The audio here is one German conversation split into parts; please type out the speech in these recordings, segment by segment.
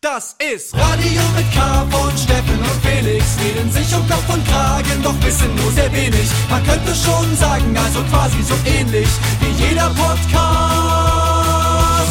Das ist Radio mit K von Steffen und Felix. Reden sich um Kopf und Kragen, doch wissen nur sehr wenig. Man könnte schon sagen, also quasi so ähnlich wie jeder Podcast.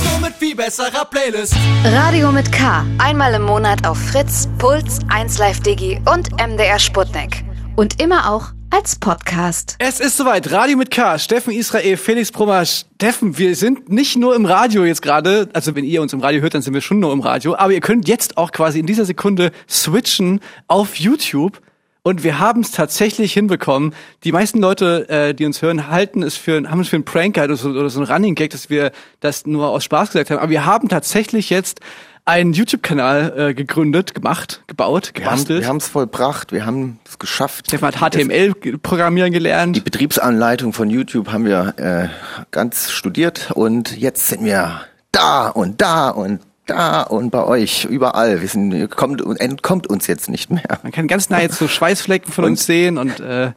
Nur mit viel besserer Playlist. Radio mit K. Einmal im Monat auf Fritz, Puls, 1Live Digi und MDR Sputnik. Und immer auch als Podcast. Es ist soweit. Radio mit K. Steffen Israel, Felix Brummer. Steffen, wir sind nicht nur im Radio jetzt gerade. Also wenn ihr uns im Radio hört, dann sind wir schon nur im Radio. Aber ihr könnt jetzt auch quasi in dieser Sekunde switchen auf YouTube. Und wir haben es tatsächlich hinbekommen. Die meisten Leute, äh, die uns hören, halten es für, haben es für einen Prank oder so, oder so ein Running Gag, dass wir das nur aus Spaß gesagt haben. Aber wir haben tatsächlich jetzt einen YouTube-Kanal äh, gegründet, gemacht, gebaut, gebastelt. Wir haben es vollbracht, wir haben es geschafft. Stefan hat HTML programmieren gelernt. Die Betriebsanleitung von YouTube haben wir äh, ganz studiert und jetzt sind wir da und da und da und bei euch, überall. Wir sind, kommt, entkommt uns jetzt nicht mehr. Man kann ganz nah jetzt so Schweißflecken von Und- uns sehen und äh,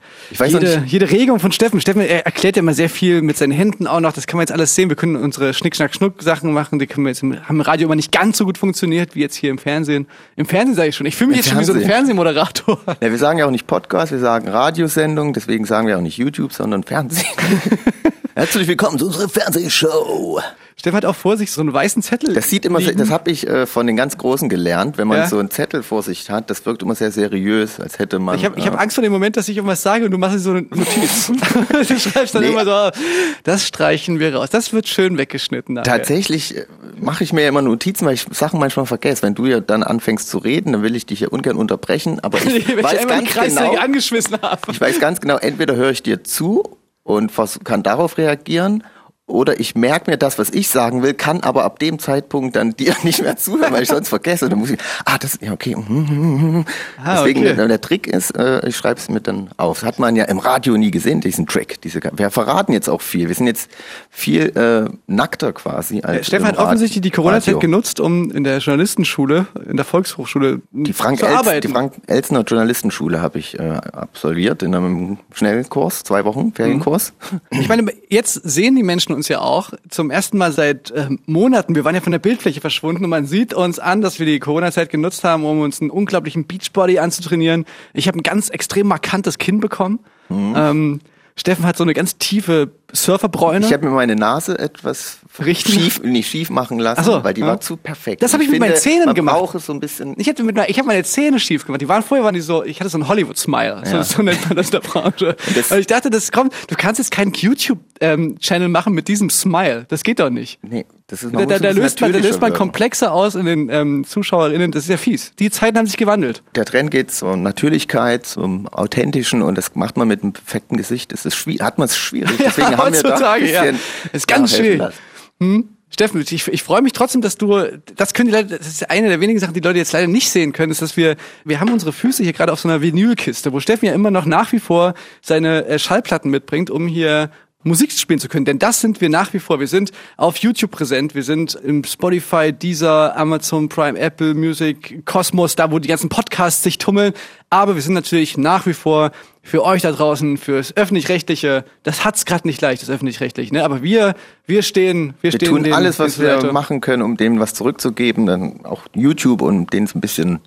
jede, jede Regung von Steffen. Steffen er erklärt ja immer sehr viel mit seinen Händen auch noch. Das kann man jetzt alles sehen. Wir können unsere Schnick-Schnack-Schnuck-Sachen machen. Die können wir jetzt im, haben im Radio immer nicht ganz so gut funktioniert wie jetzt hier im Fernsehen. Im Fernsehen sage ich schon. Ich fühle mich Im jetzt schon wie so ein Fernsehen. Fernsehmoderator. Ja, wir sagen ja auch nicht Podcast, wir sagen Radiosendung, deswegen sagen wir auch nicht YouTube, sondern Fernsehen. Herzlich willkommen zu unserer Fernsehshow. Steffen hat auch vor sich so einen weißen Zettel. Das sieht immer, liegen. das habe ich äh, von den ganz Großen gelernt, wenn man Ja. so einen Zettel vor sich hat, das wirkt immer sehr seriös, als hätte man. Ich habe ich hab äh, Angst vor dem Moment, dass ich irgendwas sage und du machst so eine Notiz. du schreibst dann Nee. immer so, das streichen wir raus. Das wird schön weggeschnitten. nachher. Tatsächlich äh, mache ich mir immer Notizen, weil ich Sachen manchmal vergesse. Wenn du ja dann anfängst zu reden, dann will ich dich ja ungern unterbrechen, aber ich ich weiß die ganz genau, angeschmissen habe. ich weiß ganz genau, entweder höre ich dir zu und kann darauf reagieren oder ich merke mir das, was ich sagen will, kann aber ab dem Zeitpunkt dann dir nicht mehr zuhören, weil ich sonst vergesse. Dann muss ich, ah, das, ja, okay. mhm, mhm, mhm. Ah, Deswegen, okay. der, Trick ist, äh, ich schreibe es mir dann auf. Das hat man ja im Radio nie gesehen, diesen Trick. Diese, wir verraten jetzt auch viel. Wir sind jetzt viel äh, nackter quasi als Äh, Stefan hat offensichtlich die Corona-Zeit genutzt, um in der Journalistenschule, in der Volkshochschule Die Frank, zu Els, arbeiten. die Frank Elsner Journalistenschule habe ich äh, absolviert in einem Schnellkurs, zwei Wochen Ferienkurs. ich meine, jetzt sehen die Menschen uns ja auch zum ersten Mal seit ähm, Monaten. Wir waren ja von der Bildfläche verschwunden und man sieht uns an, dass wir die Corona-Zeit genutzt haben, um uns einen unglaublichen Beachbody anzutrainieren. Ich habe ein ganz extrem markantes Kinn bekommen. Mhm. Ähm, Steffen hat so eine ganz tiefe Surferbräune. Ich habe mir meine Nase etwas Richten? schief, nicht schief machen lassen, so, weil die ja. war zu perfekt. Das hab Und ich mit meinen finde, Zähnen man gemacht. braucht es so ein bisschen. Ich hatte mit meiner, ich habe meine Zähne schief gemacht. Die waren vorher waren die so, ich hatte so einen Hollywood Smile, so, Ja. so nennt man das in der Branche. Und das- Und ich dachte, das kommt, du kannst jetzt keinen YouTube ähm, Channel machen mit diesem Smile. Das geht doch nicht. Nee, das ist Da, da, da löst man, da löst man komplexer aus in den ähm, Zuschauerinnen. Das ist ja fies. Die Zeiten haben sich gewandelt. Der Trend geht zur Natürlichkeit, zum Authentischen und das macht man mit einem perfekten Gesicht. Das ist schwierig, hat man es schwierig. Deswegen haben wir da ein heutzutage, ja. bisschen Ist ganz schwierig. lassen. Steffen, ich, ich freue mich trotzdem, dass du, das können die Leute, das ist eine der wenigen Sachen, die Leute jetzt leider nicht sehen können, ist, dass wir, wir haben unsere Füße hier gerade auf so einer Vinylkiste, wo Steffen ja immer noch nach wie vor seine äh, Schallplatten mitbringt, um hier Musik spielen zu können. Denn das sind wir nach wie vor. Wir sind auf YouTube präsent, wir sind im Spotify, Deezer, Amazon Prime, Apple Music, Cosmos, da wo die ganzen Podcasts sich tummeln. Aber wir sind natürlich nach wie vor für euch da draußen, fürs öffentlich-rechtliche. Das hat's gerade nicht leicht, das öffentlich-rechtliche. Ne? Aber wir, wir stehen, wir, Wir stehen tun den alles, was wir machen können, um denen was zurückzugeben. Dann auch YouTube und denen ein bisschen,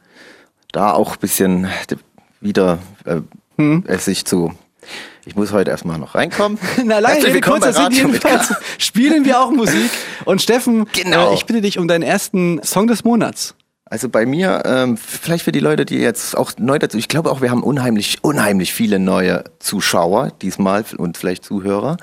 da auch ein bisschen wieder äh, Hm? es sich zu. Ich muss heute erstmal noch reinkommen. Na, lange Herzlich willkommen kurzer bei Sinn, Radio mit jedenfalls spielen wir auch Musik. Und Steffen, Genau. äh, ich bitte dich um deinen ersten Song des Monats. Also bei mir, ähm, vielleicht für die Leute, die jetzt auch neu dazu, ich glaube auch, wir haben unheimlich, unheimlich viele neue Zuschauer diesmal und vielleicht Zuhörer.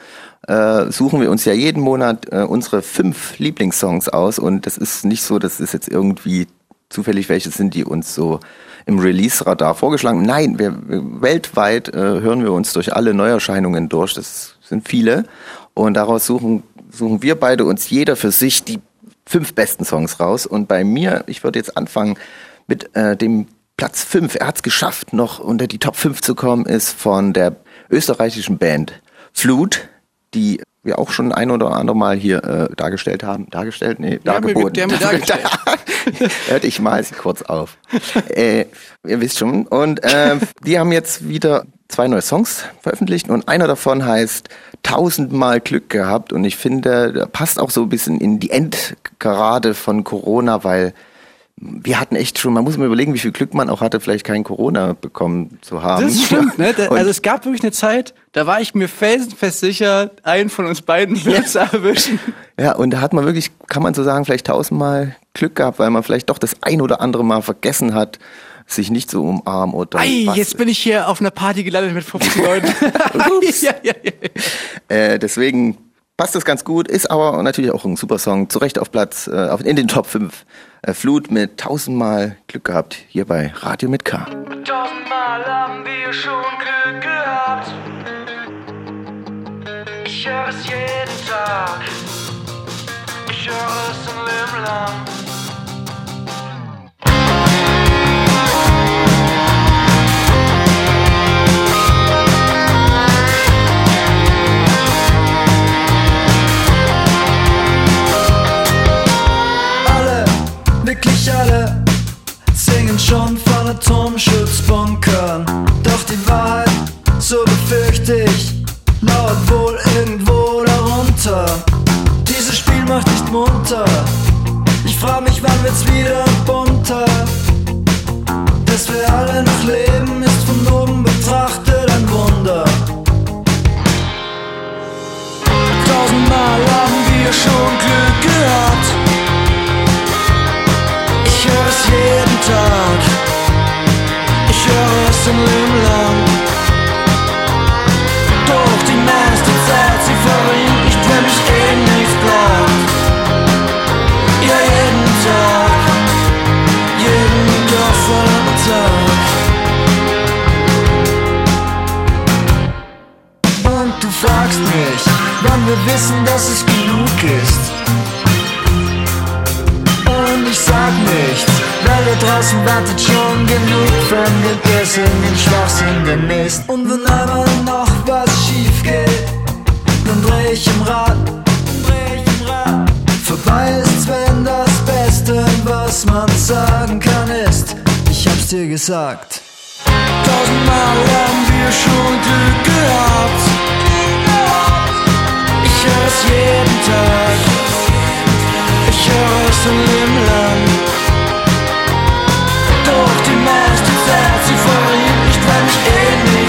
Äh, suchen wir uns ja jeden Monat äh, unsere fünf Lieblingssongs aus und das ist nicht so, dass es jetzt irgendwie zufällig welche sind, die uns so im Release-Radar vorgeschlagen. Nein, wir, weltweit äh, hören wir uns durch alle Neuerscheinungen durch. Das sind viele. Und daraus suchen, suchen wir beide uns jeder für sich die fünf besten Songs raus. Und bei mir, ich würde jetzt anfangen mit äh, dem Platz fünf. Er hat es geschafft, noch unter die Top 5 zu kommen, ist von der österreichischen Band Flut, die wir auch schon ein oder andere Mal hier äh, dargestellt haben. Dargestellt? Nee, Die haben wir- dargeboten. haben wir dargestellt. Hört, ich mal kurz auf. äh, ihr wisst schon. Und äh, die haben jetzt wieder zwei neue Songs veröffentlicht und einer davon heißt Tausendmal Glück gehabt und ich finde, passt auch so ein bisschen in die Endgerade von Corona, weil wir hatten echt schon, man muss mal überlegen, wie viel Glück man auch hatte, vielleicht kein Corona bekommen zu haben. Das stimmt, ne? Da, also es gab wirklich eine Zeit, da war ich mir felsenfest sicher, einen von uns beiden wird zu erwischen. Ja, und da hat man wirklich, kann man so sagen, vielleicht tausendmal Glück gehabt, weil man vielleicht doch das ein oder andere Mal vergessen hat, sich nicht so umarmen oder Ei, was. jetzt bin ich hier auf einer Party gelandet mit 50 Leuten. ja, ja, ja. Äh, deswegen passt das ganz gut, ist aber natürlich auch ein super Song, zu Recht auf Platz, äh, in den Top 5. Äh, Flut mit tausendmal Glück gehabt, hier bei Radio mit K. Tausendmal haben wir schon Glück gehabt. Ich höre es jeden Tag. Ich höre es ein Leben lang. Alle, singen schon von Atomschutzbunkern. Doch die Wahrheit, so befürchte ich, lauert wohl irgendwo darunter. Dieses Spiel macht nicht munter. Ich frag mich, wann wird's wieder bunter? Dass wir alle noch leben, ist von oben betrachtet ein Wunder. Tausendmal haben wir schon Glück gehabt. Es jeden Tag. Ich höre es ein Leben lang. Doch die meiste Zeit, sie verringt nicht, wenn mich eh nichts. Ja, jeden Tag. Jeden verdammten Tag. Und du fragst mich, wann wir wissen, dass es genug ist. Und ich sag nichts, weil da draußen wartet schon genug fremdegessenen Schwachsinn demnächst. Und wenn einmal noch was schief geht, dann dreh ich im Rad, dreh ich im Rad. Vorbei ist's, wenn das Beste, was man sagen kann, ist, ich hab's dir gesagt. Tausendmal haben wir schon Glück gehabt. Ich höre es jeden Tag. Ich höre es ein Leben lang. Doch die meiste Zeit, sie verriet nicht, weil mich eh nichts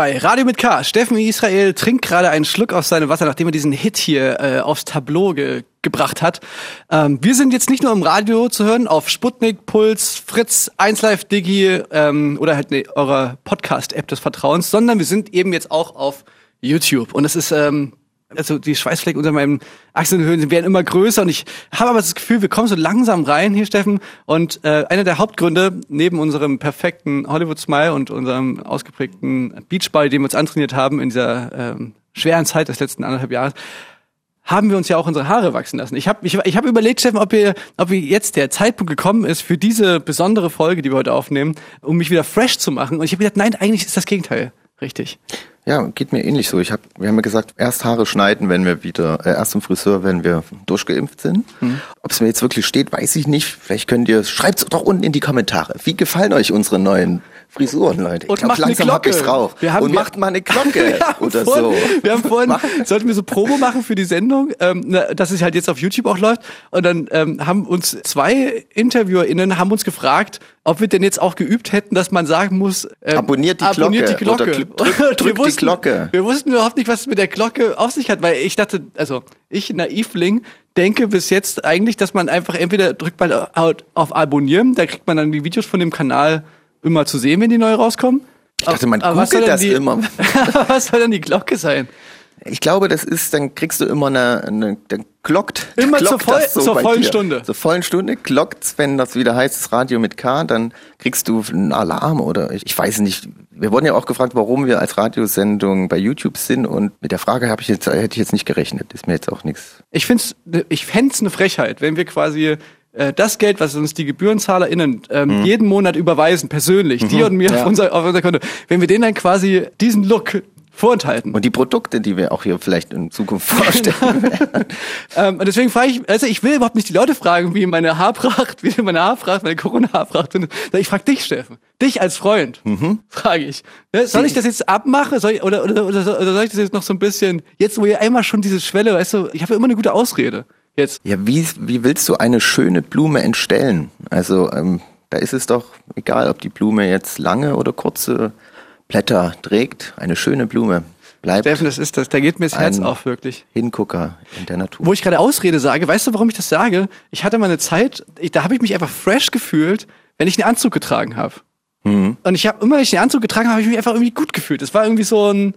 bei Radio mit K. Steffen Israel trinkt gerade einen Schluck aus seinem Wasser, nachdem er diesen Hit hier äh, aufs Tableau ge gebracht hat. Ähm, wir sind jetzt nicht nur im Radio zu hören, auf Sputnik, Puls, Fritz, 1Live, Digi ähm, oder halt ne, eurer Podcast-App des Vertrauens, sondern wir sind eben jetzt auch auf YouTube. Und das ist ähm, also die Schweißflecken unter meinen Achselhöhlen werden immer größer und ich habe aber das Gefühl, wir kommen so langsam rein hier, Steffen. Und äh, einer der Hauptgründe, neben unserem perfekten Hollywood-Smile und unserem ausgeprägten Beachball, den wir uns antrainiert haben in dieser ähm, schweren Zeit des letzten anderthalb Jahres, haben wir uns ja auch unsere Haare wachsen lassen. Ich habe ich, ich hab überlegt, Steffen, ob wir, ob wir jetzt der Zeitpunkt gekommen ist für diese besondere Folge, die wir heute aufnehmen, um mich wieder fresh zu machen. Und ich habe gedacht, nein, eigentlich ist das Gegenteil richtig. Ja, geht mir ähnlich so. Ich hab, wir haben ja gesagt, erst Haare schneiden, wenn wir wieder, äh, erst zum Friseur, wenn wir durchgeimpft sind. Ob es mir jetzt wirklich steht, weiß ich nicht. Vielleicht könnt ihr, schreibt's doch unten in die Kommentare. Wie gefallen euch unsere neuen Frisuren, Leute. Ich Und glaub, macht eine langsam hab Glocke. ich's raus. Wir haben- und macht mal eine Glocke oder vorhin, so. Wir haben vorhin, sollten wir so Promo machen für die Sendung, ähm, na, dass es halt jetzt auf YouTube auch läuft. Und dann ähm, haben uns zwei InterviewerInnen haben uns gefragt, ob wir denn jetzt auch geübt hätten, dass man sagen muss, ähm, Abonniert die abonniert die Glocke Glocke. oder drück- drückt wir die Glocke. Wir wussten überhaupt nicht, was es mit der Glocke auf sich hat, weil ich dachte, also ich, Naivling, denke bis jetzt eigentlich, dass man einfach entweder drückt man auf auf Abonnieren, da kriegt man dann die Videos von dem Kanal immer zu sehen, wenn die neu rauskommen. Ich dachte, man soll googelt das die, immer. was soll denn die Glocke sein? Ich glaube, das ist, dann kriegst du immer eine, eine dann glockt. Immer glockt zur voll- das zur vollen dir. Stunde. Zur vollen Stunde glockt's, wenn das wieder heißt, das Radio mit K, dann kriegst du einen Alarm oder ich, ich weiß nicht. Wir wurden ja auch gefragt, warum wir als Radiosendung bei YouTube sind und mit der Frage habe ich jetzt, hätte ich jetzt nicht gerechnet. Ist mir jetzt auch nichts. Ich find's, ich fänd's eine Frechheit, wenn wir quasi äh, das Geld, was uns die GebührenzahlerInnen ähm, jeden Monat überweisen, persönlich, dir und mir Ja. auf, unser, auf unser Konto, wenn wir denen dann quasi diesen Look vorenthalten. Und die Produkte, die wir auch hier vielleicht in Zukunft vorstellen werden. Ähm, und deswegen frage ich, also ich will überhaupt nicht die Leute fragen, wie meine Haarpracht, wie meine Haarpracht, meine Corona-Haarpracht findet. Ich frage dich, Steffen. Dich als Freund, frage ich. Ja, soll ich das jetzt abmachen? Soll ich, oder, oder, oder, soll- oder soll ich das jetzt noch so ein bisschen, jetzt wo ihr einmal schon diese Schwelle, weißt du, ich habe ja immer eine gute Ausrede. Jetzt. Ja, wie, wie willst du eine schöne Blume entstellen? Also, ähm, da ist es doch egal, ob die Blume jetzt lange oder kurze Blätter trägt. Eine schöne Blume bleibt Steffen, das ist das, da geht mir das Herz auf, wirklich. Hingucker in der Natur. Wo ich gerade Ausrede sage, weißt du, warum ich das sage? Ich hatte mal eine Zeit, ich, da habe ich mich einfach fresh gefühlt, wenn ich einen Anzug getragen habe. Mhm. Und ich habe immer, wenn ich den Anzug getragen habe, habe ich mich einfach irgendwie gut gefühlt. Das war irgendwie so ein,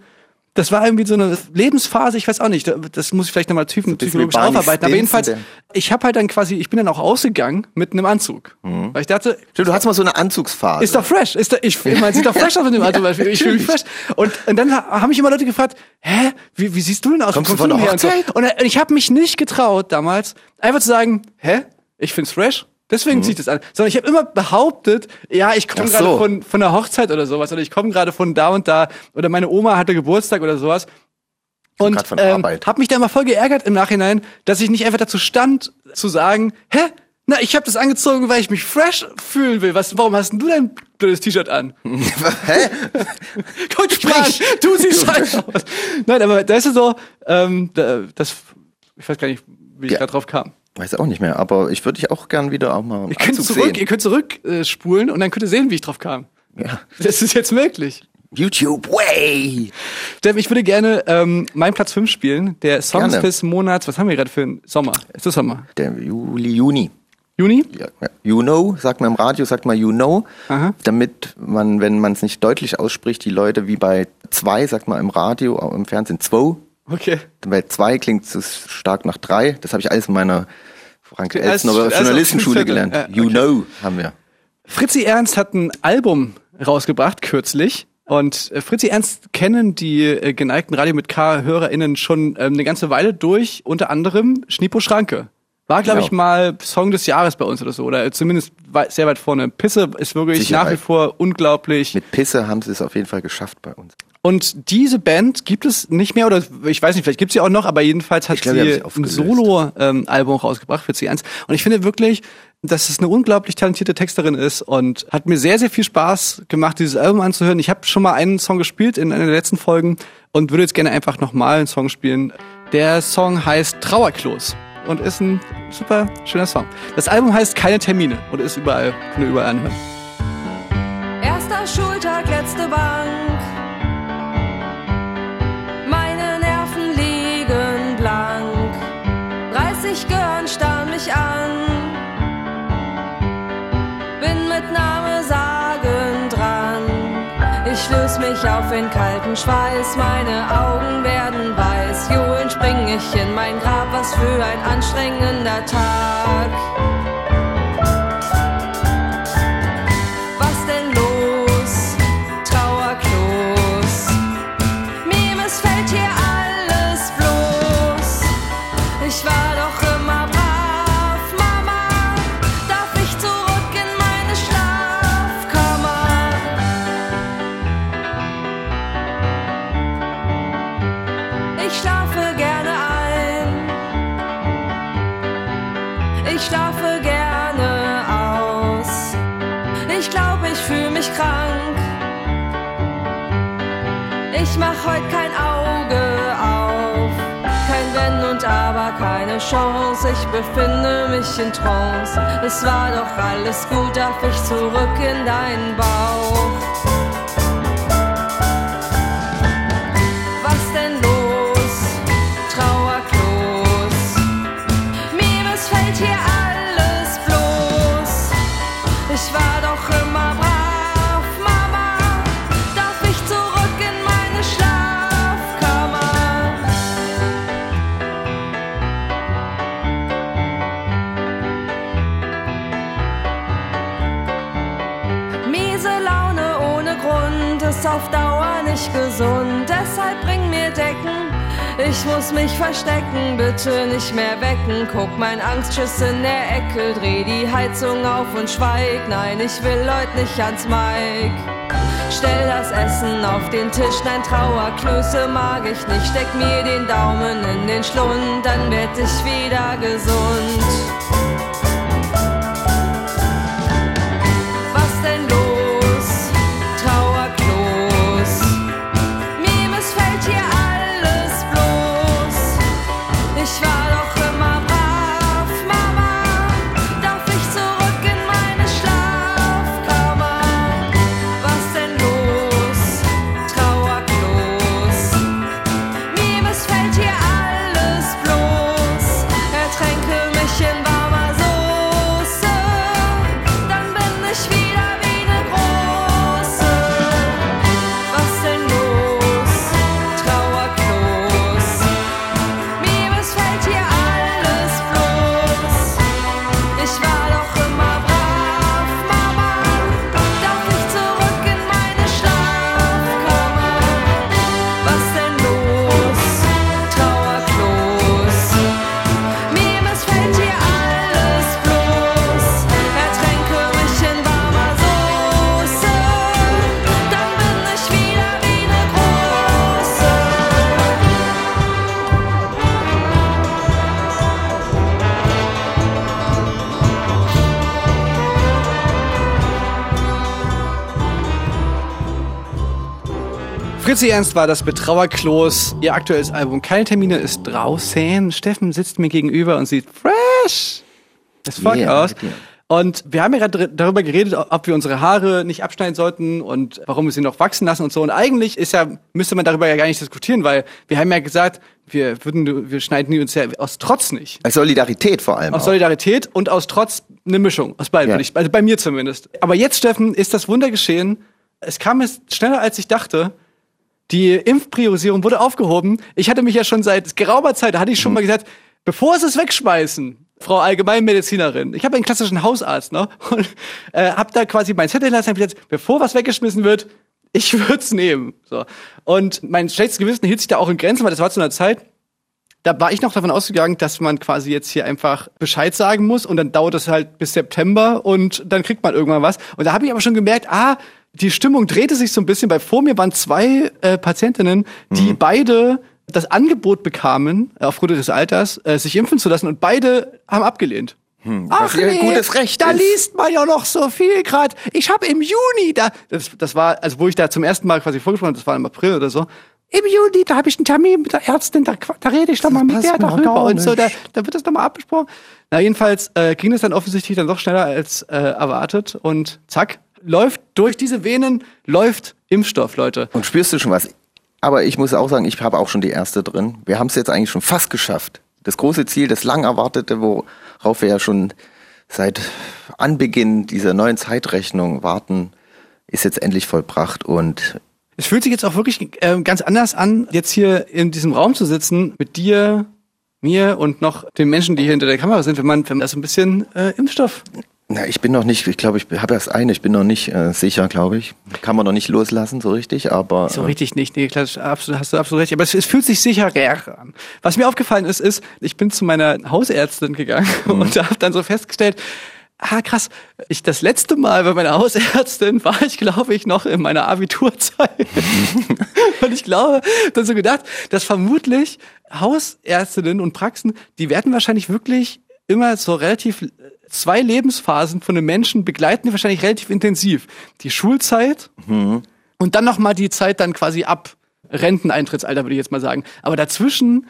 das war irgendwie so eine Lebensphase, ich weiß auch nicht, das muss ich vielleicht nochmal typen, psychologisch aufarbeiten. Aber jedenfalls, ich habe halt dann quasi, ich bin dann auch ausgegangen mit einem Anzug. Mhm. Weil ich dachte, Stimmt, du hast mal so eine Anzugsphase. ist doch fresh. Ist doch, ich, ich meine, sieht doch fresh aus mit dem Anzug. weil Ich fühle mich fresh. Und, und dann ha- haben mich immer Leute gefragt, hä, wie, wie siehst du denn aus? Kommst du von der her? Und so. Hochzeit? Und äh, ich habe mich nicht getraut damals, einfach zu sagen, hä, ich find's fresh. Deswegen zieh ich das an. Sondern ich habe immer behauptet, ja, ich komme Mhm. Gerade so. von, von einer Hochzeit oder sowas. Oder ich komme gerade von da und da. Oder meine Oma hatte Geburtstag oder sowas. Und ähm, habe mich da mal voll geärgert im Nachhinein, dass ich nicht einfach dazu stand, zu sagen, hä? Na, ich habe das angezogen, weil ich mich fresh fühlen will. Was, warum hast denn du dein blödes T-Shirt an? Hä? Gut Sprich. Du siehst scheiße aus. Nein, aber da ist es so, ähm, da, das, ich weiß gar nicht, wie ich Ja. da drauf kam. Weiß auch nicht mehr, aber ich würde dich auch gern wieder auch mal Ihr könnt Anzug zurück, ihr sehen. könnt zurück äh, und dann könnt ihr sehen, wie ich drauf kam. Ja. Das ist jetzt möglich. YouTube, way! Steffen, ich würde gerne ähm, meinen Platz 5 spielen. Der Songs Gerne. des Monats, was haben wir gerade für einen Sommer? Ist das Sommer? Der Juli, Juni. Juni? Ja, ja. You know, sagt man im Radio, sagt man you know, Aha. damit man, wenn man es nicht deutlich ausspricht, die Leute wie bei zwei, sagt man im Radio, im Fernsehen zwei. Okay. Bei zwei klingt es stark nach drei. Das habe ich alles in meiner Frank Als- Elstner also Journalistenschule gelernt. Ja, You okay. know haben wir. Fritzi Ernst hat ein Album rausgebracht, kürzlich. Und äh, Fritzi Ernst kennen die äh, geneigten Radio mit K-HörerInnen schon ähm, eine ganze Weile durch, unter anderem Schnipo Schranke. War, glaube ich, Genau. mal Song des Jahres bei uns oder so. Oder zumindest wei- sehr weit vorne. Pisse ist wirklich Sicherheit. nach wie vor unglaublich. Mit Pisse haben sie es auf jeden Fall geschafft bei uns. Und diese Band gibt es nicht mehr, oder ich weiß nicht, vielleicht gibt es sie auch noch, aber jedenfalls hat haben sie ein. Solo-Album rausgebracht für C1. Und ich finde wirklich, dass es eine unglaublich talentierte Texterin ist und hat mir sehr, sehr viel Spaß gemacht, dieses Album anzuhören. Ich habe schon mal einen Song gespielt in einer der letzten Folgen und würde jetzt gerne einfach nochmal einen Song spielen. Der Song heißt Trauerklos und ist ein super schöner Song. Das Album heißt Keine Termine und ist überall, könnt ihr überall anhören. Erster Schultag, letzte Bank. Löse mich auf in kalten Schweiß. Meine Augen werden weiß. Johlen spring ich in mein Grab. Was für ein anstrengender Tag. mach heute kein Auge auf. Kein Wenn und Aber, keine Chance, ich befinde mich in Trance. Es war doch alles gut, darf ich zurück in deinen Bauch. Ich muss mich verstecken, bitte nicht mehr wecken. Guck mein Angstschiss in der Ecke, dreh die Heizung auf und schweig. Nein, ich will heut nicht ans Mike. Stell das Essen auf den Tisch, nein, Trauerklöße mag ich nicht. Steck mir den Daumen in den Schlund, dann werd ich wieder gesund. Fritzi Ernst war das mit Trauerklos. Ihr aktuelles Album Keine Termine ist draußen. Steffen sitzt mir gegenüber und sieht fresh as fuck Yeah, aus. yeah. Und wir haben ja gerade darüber geredet, ob wir unsere Haare nicht abschneiden sollten und warum wir sie noch wachsen lassen und so. Und eigentlich ist ja, müsste man darüber ja gar nicht diskutieren, weil wir haben ja gesagt, wir würden, wir schneiden uns ja aus Trotz nicht. Als Solidarität vor allem. Aus auch. Solidarität und aus Trotz eine Mischung. Aus beiden, Ja. würde ich, also bei mir zumindest. Aber jetzt, Steffen, ist das Wunder geschehen. Es kam jetzt schneller, als ich dachte. Die Impfpriorisierung wurde aufgehoben. Ich hatte mich ja schon seit geraumer Zeit, da hatte ich schon mal gesagt, bevor sie es wegschmeißen, Frau Allgemeinmedizinerin, ich habe einen klassischen Hausarzt, ne? Und äh, habe da quasi mein Zettel lassen, hab gesagt, bevor was weggeschmissen wird, ich würde es nehmen. So. Und mein schlechtes Gewissen hielt sich da auch in Grenzen, weil das war zu einer Zeit, da war ich noch davon ausgegangen, dass man quasi jetzt hier einfach Bescheid sagen muss und dann dauert es halt bis September und dann kriegt man irgendwann was. Und da habe ich aber schon gemerkt, ah, die Stimmung drehte sich so ein bisschen, weil vor mir waren zwei äh, Patientinnen, die beide das Angebot bekamen, äh, aufgrund ihres Alters, äh, sich impfen zu lassen und beide haben abgelehnt. was ihr gutes Recht da ist. liest man ja noch so viel gerade. Ich habe im Juni da, das, das war, also wo ich da zum ersten Mal quasi vorgesprochen habe, das war im April oder so. Im Juni, da habe ich einen Termin mit der Ärztin, da, da rede ich doch mal mit der doch darüber und so, da, da wird das nochmal abgesprochen. Na, jedenfalls äh, ging es dann offensichtlich dann doch schneller als äh, erwartet und zack, läuft durch diese Venen, läuft Impfstoff, Leute. Und spürst du schon was? Aber ich muss auch sagen, ich habe auch schon die erste drin. Wir haben es jetzt eigentlich schon fast geschafft. Das große Ziel, das lang erwartete, worauf wir ja schon seit Anbeginn dieser neuen Zeitrechnung warten, ist jetzt endlich vollbracht und Es fühlt sich jetzt auch wirklich äh, ganz anders an, jetzt hier in diesem Raum zu sitzen, mit dir, mir und noch den Menschen, die hier hinter der Kamera sind, wenn man, wenn man das so ein bisschen äh, Impfstoff. Na, ich bin noch nicht, ich glaube, ich habe erst eine, ich bin noch nicht äh, sicher, glaube ich. Kann man noch nicht loslassen, so richtig, aber So äh, richtig nicht, nee, klar, absolut, hast du absolut recht. Aber es, es fühlt sich sicherer an. Was mir aufgefallen ist, ist, ich bin zu meiner Hausärztin gegangen und habe dann so festgestellt, ah krass, ich das letzte Mal bei meiner Hausärztin war ich, glaube ich, noch in meiner Abiturzeit. und ich glaube, dann so gedacht, dass vermutlich Hausärztinnen und Praxen, die werden wahrscheinlich wirklich immer so relativ äh, zwei Lebensphasen von einem Menschen begleiten die wahrscheinlich relativ intensiv. Die Schulzeit und dann noch mal die Zeit dann quasi ab Renteneintrittsalter, würde ich jetzt mal sagen. Aber dazwischen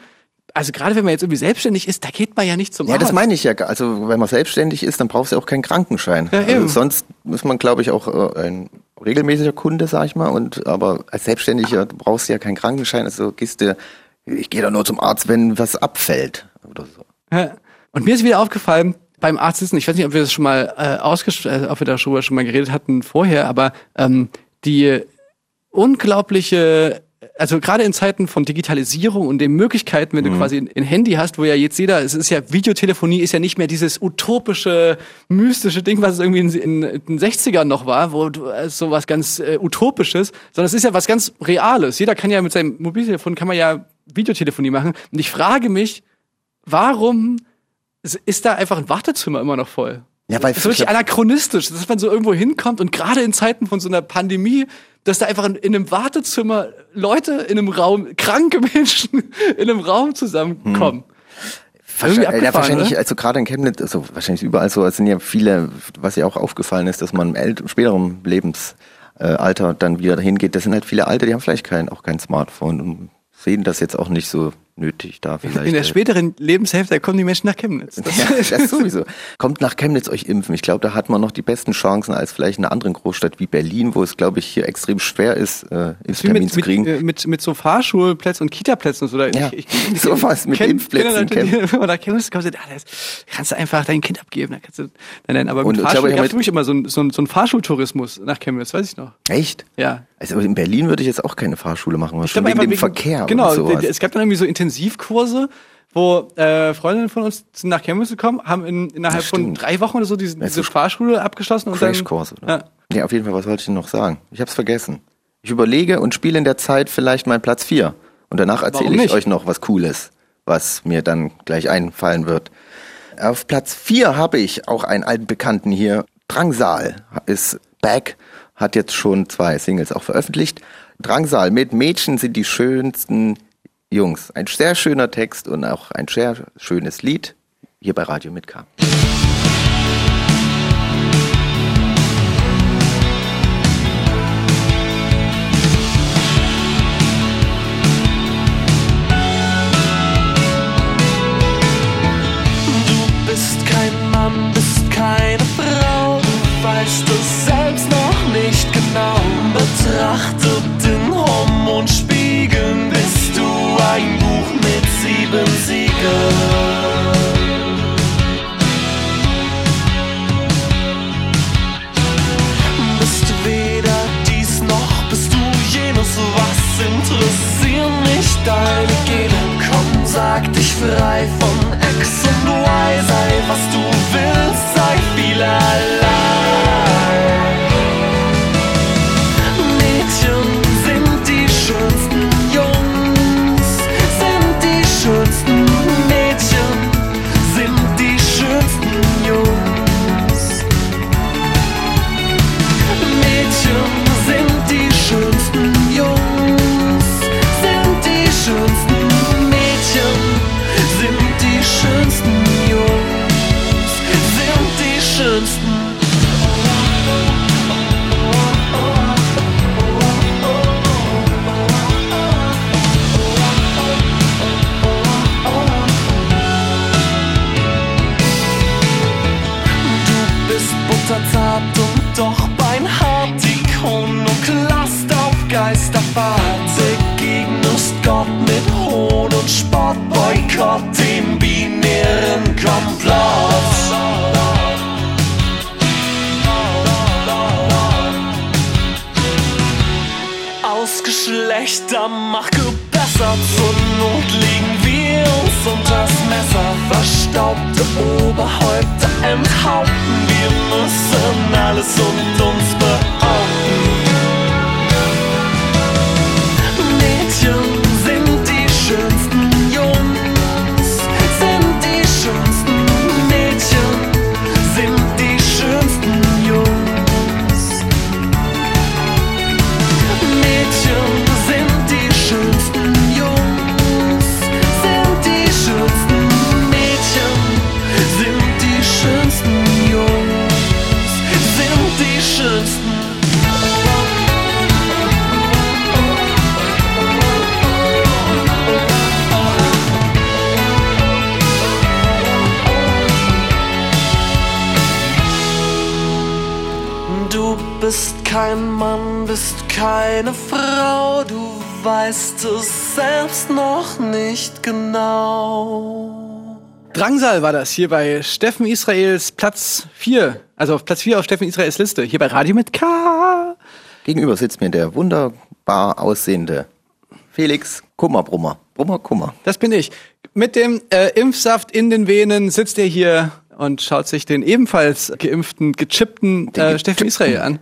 also gerade wenn man jetzt irgendwie selbstständig ist, da geht man ja nicht zum Ja, das Arzt. meine ich ja. Also wenn man selbstständig ist, dann brauchst du auch keinen Krankenschein. Ja, also sonst ist man, glaube ich, auch äh, ein regelmäßiger Kunde, sag ich mal. Und aber als Selbstständiger du brauchst du ja keinen Krankenschein. Also gehst du, ich gehe da nur zum Arzt, wenn was abfällt oder so. Ja. Und mir ist wieder aufgefallen, beim Arzt sitzen, ich weiß nicht, ob wir das schon mal äh, ausges äh, ob wir da schon, mal geredet hatten vorher, aber ähm, die unglaubliche, also gerade in Zeiten von Digitalisierung und den Möglichkeiten, wenn du quasi ein, ein Handy hast, wo ja jetzt jeder, es ist ja Videotelefonie, ist ja nicht mehr dieses utopische, mystische Ding, was es irgendwie in, in, in den 60ern noch war, wo du äh, so was ganz äh, utopisches, sondern es ist ja was ganz Reales. Jeder kann ja mit seinem Mobiltelefon kann man ja Videotelefonie machen. Und ich frage mich, warum ist- da einfach ein Wartezimmer immer noch voll? Ja, weil das ist wirklich anachronistisch, dass man so irgendwo hinkommt und gerade in Zeiten von so einer Pandemie, dass da einfach in, in einem Wartezimmer Leute in einem Raum, kranke Menschen in einem Raum zusammenkommen. Irgendwie ja, wahrscheinlich, oder? also gerade in Chemnitz, also wahrscheinlich überall so, es sind ja viele, was ja auch aufgefallen ist, dass man im späteren Lebensalter dann wieder dahin geht. Das sind halt viele Alte, die haben vielleicht kein, auch kein Smartphone und sehen das jetzt auch nicht so nötig da vielleicht. In der äh, späteren Lebenshälfte kommen die Menschen nach Chemnitz. Das Ja, das sowieso. Kommt nach Chemnitz euch impfen. Ich glaube, da hat man noch die besten Chancen als vielleicht in einer anderen Großstadt wie Berlin, wo es, glaube ich, hier extrem schwer ist, äh, Impftermin mit, zu mit, kriegen. äh, mit, mit so Fahrschulplätzen und Kitaplätzen und so. Da Ja, ich, ich, sowas mit kenn- Impfplätzen, Leute, die- Wenn man da Chemnitz kommt, ah, das kannst du einfach dein Kind abgeben. Da kannst du, nein, nein, aber Und mit ich glaube, Fahrschul gab mit- es wirklich immer so ein, so, ein, so ein Fahrschultourismus nach Chemnitz, weiß ich noch. Echt? Ja. Also in Berlin würde ich jetzt auch keine Fahrschule machen, Ich schon wegen dem Verkehr Genau, und sowas. es gab dann irgendwie so Intensivkurse, wo äh, Freundinnen von uns sind nach Chemnitz gekommen, haben in, innerhalb von drei Wochen oder so diese, diese so Fahrschule abgeschlossen und Crashkurs dann, oder? ja. Ja. auf jeden Fall, was wollte ich denn noch sagen? Ich habe es vergessen. Ich überlege und spiele in der Zeit vielleicht meinen Platz 4. Und danach erzähle ich euch noch was Cooles, was mir dann gleich einfallen wird. Auf Platz 4 habe ich auch einen alten Bekannten hier. Drangsal ist back, hat jetzt schon zwei Singles auch veröffentlicht. Drangsal mit Mädchen sind die schönsten Jungs. Ein sehr schöner Text und auch ein sehr schönes Lied hier bei Radio mit K. Bist weder dies noch bist du jenes, was interessieren mich deine Gene? Komm, sag dich frei von X und Y, Drangsal war das hier bei Steffen Israels Platz 4. Also auf Platz 4 auf Steffen Israels Liste. Hier bei Radio mit K. Gegenüber sitzt mir der wunderbar aussehende Felix Kummerbrummer. Brummer Kummer. Das bin ich. Mit dem äh, Impfsaft in den Venen sitzt er hier und schaut sich den ebenfalls geimpften, gechippten äh, Steffen Israel an.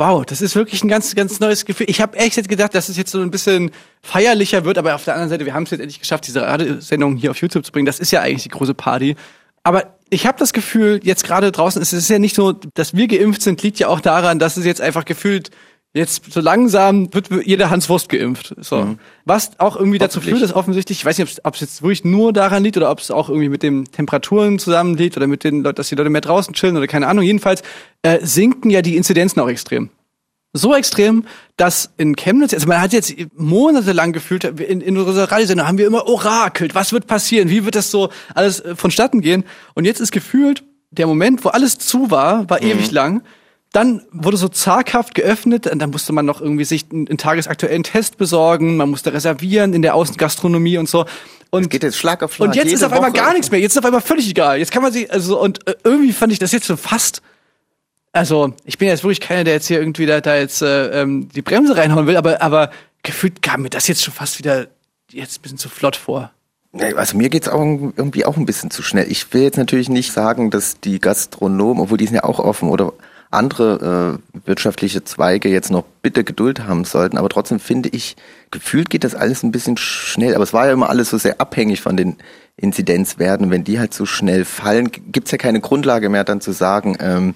Wow, das ist wirklich ein ganz, ganz neues Gefühl. Ich habe echt jetzt gedacht, dass es jetzt so ein bisschen feierlicher wird, aber auf der anderen Seite, wir haben es jetzt endlich geschafft, diese Radiosendung hier auf YouTube zu bringen. Das ist ja eigentlich die große Party. Aber ich habe das Gefühl, jetzt gerade draußen, es ist ja nicht so, dass wir geimpft sind, liegt ja auch daran, dass es jetzt einfach gefühlt Jetzt so langsam wird jeder Hans Wurst geimpft. So. Mhm. Was auch irgendwie dazu führt, dass offensichtlich, ich weiß nicht, ob es jetzt wirklich nur daran liegt oder ob es auch irgendwie mit den Temperaturen zusammenliegt oder mit den Leuten, dass die Leute mehr draußen chillen oder keine Ahnung. Jedenfalls äh, sinken ja die Inzidenzen auch extrem. So extrem, dass in Chemnitz, also man hat jetzt monatelang gefühlt, in, in unserer Radiosendung haben wir immer orakelt, was wird passieren, wie wird das so alles äh, vonstatten gehen. Und jetzt ist gefühlt, der Moment, wo alles zu war, war mhm. ewig lang dann wurde so zaghaft geöffnet und dann musste man noch irgendwie sich einen, einen tagesaktuellen Test besorgen, man musste reservieren in der Außengastronomie und so. Und es geht jetzt Schlag auf Schlag. Und jetzt ist auf einmal Woche. gar nichts mehr. Jetzt ist auf einmal völlig egal. Jetzt kann man sich, also, und äh, irgendwie fand ich das jetzt so fast, also, ich bin jetzt wirklich keiner, der jetzt hier irgendwie da, da jetzt äh, ähm, die Bremse reinhauen will, aber, aber gefühlt kam mir das jetzt schon fast wieder jetzt ein bisschen zu flott vor. Also mir geht's auch irgendwie auch ein bisschen zu schnell. Ich will jetzt natürlich nicht sagen, dass die Gastronomen, obwohl die sind ja auch offen oder andere äh, wirtschaftliche Zweige jetzt noch bitte Geduld haben sollten. Aber trotzdem finde ich, gefühlt geht das alles ein bisschen schnell. Aber es war ja immer alles so sehr abhängig von den Inzidenzwerten. Wenn die halt so schnell fallen, gibt's ja keine Grundlage mehr dann zu sagen, ähm,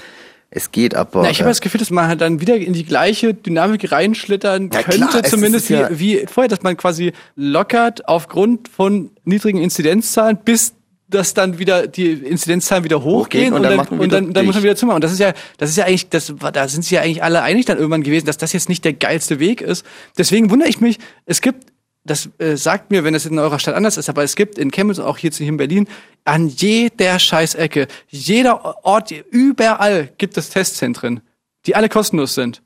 es geht aber. Na, ich habe äh, das Gefühl, dass man halt dann wieder in die gleiche Dynamik reinschlittern ja, könnte, klar, zumindest wie, ja wie vorher, dass man quasi lockert aufgrund von niedrigen Inzidenzzahlen bis dass dann wieder die Inzidenzzahlen wieder hochgehen, und, und, dann, und dann, dann muss man wieder zumachen. Und das ist ja, das ist ja eigentlich, das, da sind sich ja eigentlich alle einig dann irgendwann gewesen, dass das jetzt nicht der geilste Weg ist. Deswegen wundere ich mich, es gibt, das äh, sagt mir, wenn es in eurer Stadt anders ist, aber es gibt in Chemnitz und auch hier in Berlin an jeder Scheißecke, jeder Ort, überall gibt es Testzentren, die alle kostenlos sind.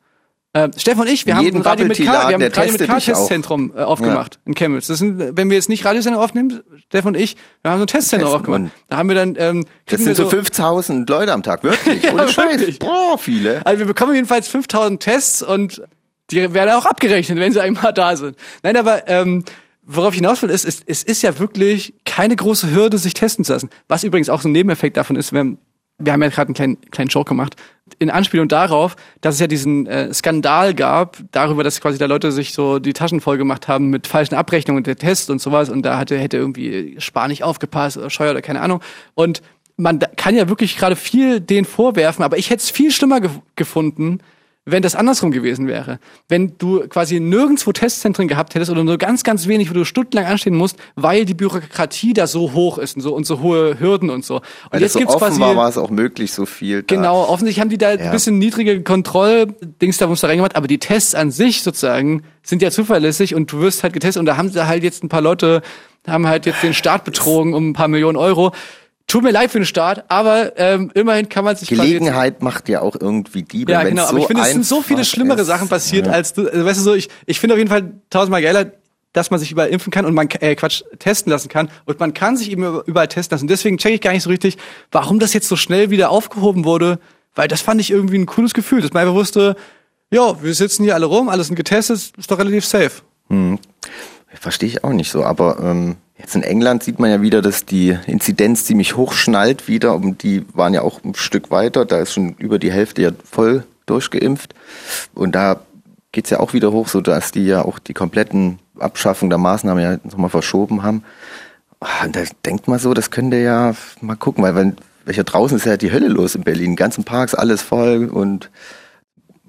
Äh, Stefan und ich, wir haben ein Radio mit K, wir haben ein Radio mit Testzentrum äh, aufgemacht ja. in Chemnitz. Das sind, wenn wir jetzt nicht Radiosender aufnehmen, Stefan und ich, wir haben so ein Testzentrum aufgemacht. Da haben wir dann, ähm, das sind so, so 5000 Leute am Tag, wirklich, ja, ohne Scheiß. Boah, viele. Also wir bekommen jedenfalls 5000 Tests und die werden auch abgerechnet, wenn sie einmal da sind. Nein, aber ähm, worauf ich hinaus will, ist, ist, es ist ja wirklich keine große Hürde, sich testen zu lassen. Was übrigens auch so ein Nebeneffekt davon ist, wenn wir haben ja gerade einen kleinen, kleinen Joke gemacht, in Anspielung darauf, dass es ja diesen äh, Skandal gab, darüber, dass quasi da Leute sich so die Taschen voll gemacht haben mit falschen Abrechnungen der Tests und sowas und da hatte, hätte irgendwie Spar nicht aufgepasst oder Scheuer oder keine Ahnung. Und man kann ja wirklich gerade viel den vorwerfen, aber ich hätte es viel schlimmer ge gefunden, wenn das andersrum gewesen wäre. Wenn du quasi nirgendwo Testzentren gehabt hättest oder nur ganz, ganz wenig, wo du stundenlang anstehen musst, weil die Bürokratie da so hoch ist und so und so hohe Hürden und so. Und weil jetzt so gibt's offen quasi, war, war es auch möglich, so viel. Da. Genau, offensichtlich haben die da ja. ein bisschen niedrige Kontrolldings da da reingemacht, aber die Tests an sich sozusagen sind ja zuverlässig und du wirst halt getestet und da haben sie halt jetzt ein paar Leute haben halt jetzt den Staat betrogen um ein paar Millionen Euro. Tut mir leid für den Start, aber ähm, immerhin kann man sich Gelegenheit macht ja auch irgendwie Diebe. Ja, genau. So aber ich finde, es sind so viele schlimmere ist, Sachen passiert, ja. als du. Also, weißt du so, ich, ich finde auf jeden Fall tausendmal geiler, dass man sich überall impfen kann und man äh, Quatsch testen lassen kann und man kann sich eben überall testen lassen. Deswegen checke ich gar nicht so richtig, warum das jetzt so schnell wieder aufgehoben wurde, weil das fand ich irgendwie ein cooles Gefühl, dass man einfach wusste, ja, wir sitzen hier alle rum, alles sind getestet, ist doch relativ safe. Hm. Verstehe ich auch nicht so, aber ähm, Jetzt in England sieht man ja wieder, dass die Inzidenz ziemlich hoch schnallt wieder. Und die waren ja auch ein Stück weiter. Da ist schon über die Hälfte ja voll durchgeimpft. Und da geht's ja auch wieder hoch, so dass die ja auch die kompletten Abschaffung der Maßnahmen ja nochmal verschoben haben. Ah, und da denkt man so, das könnte ja mal gucken, weil wenn, welcher draußen ist ja die Hölle los in Berlin. ganzen Parks alles voll und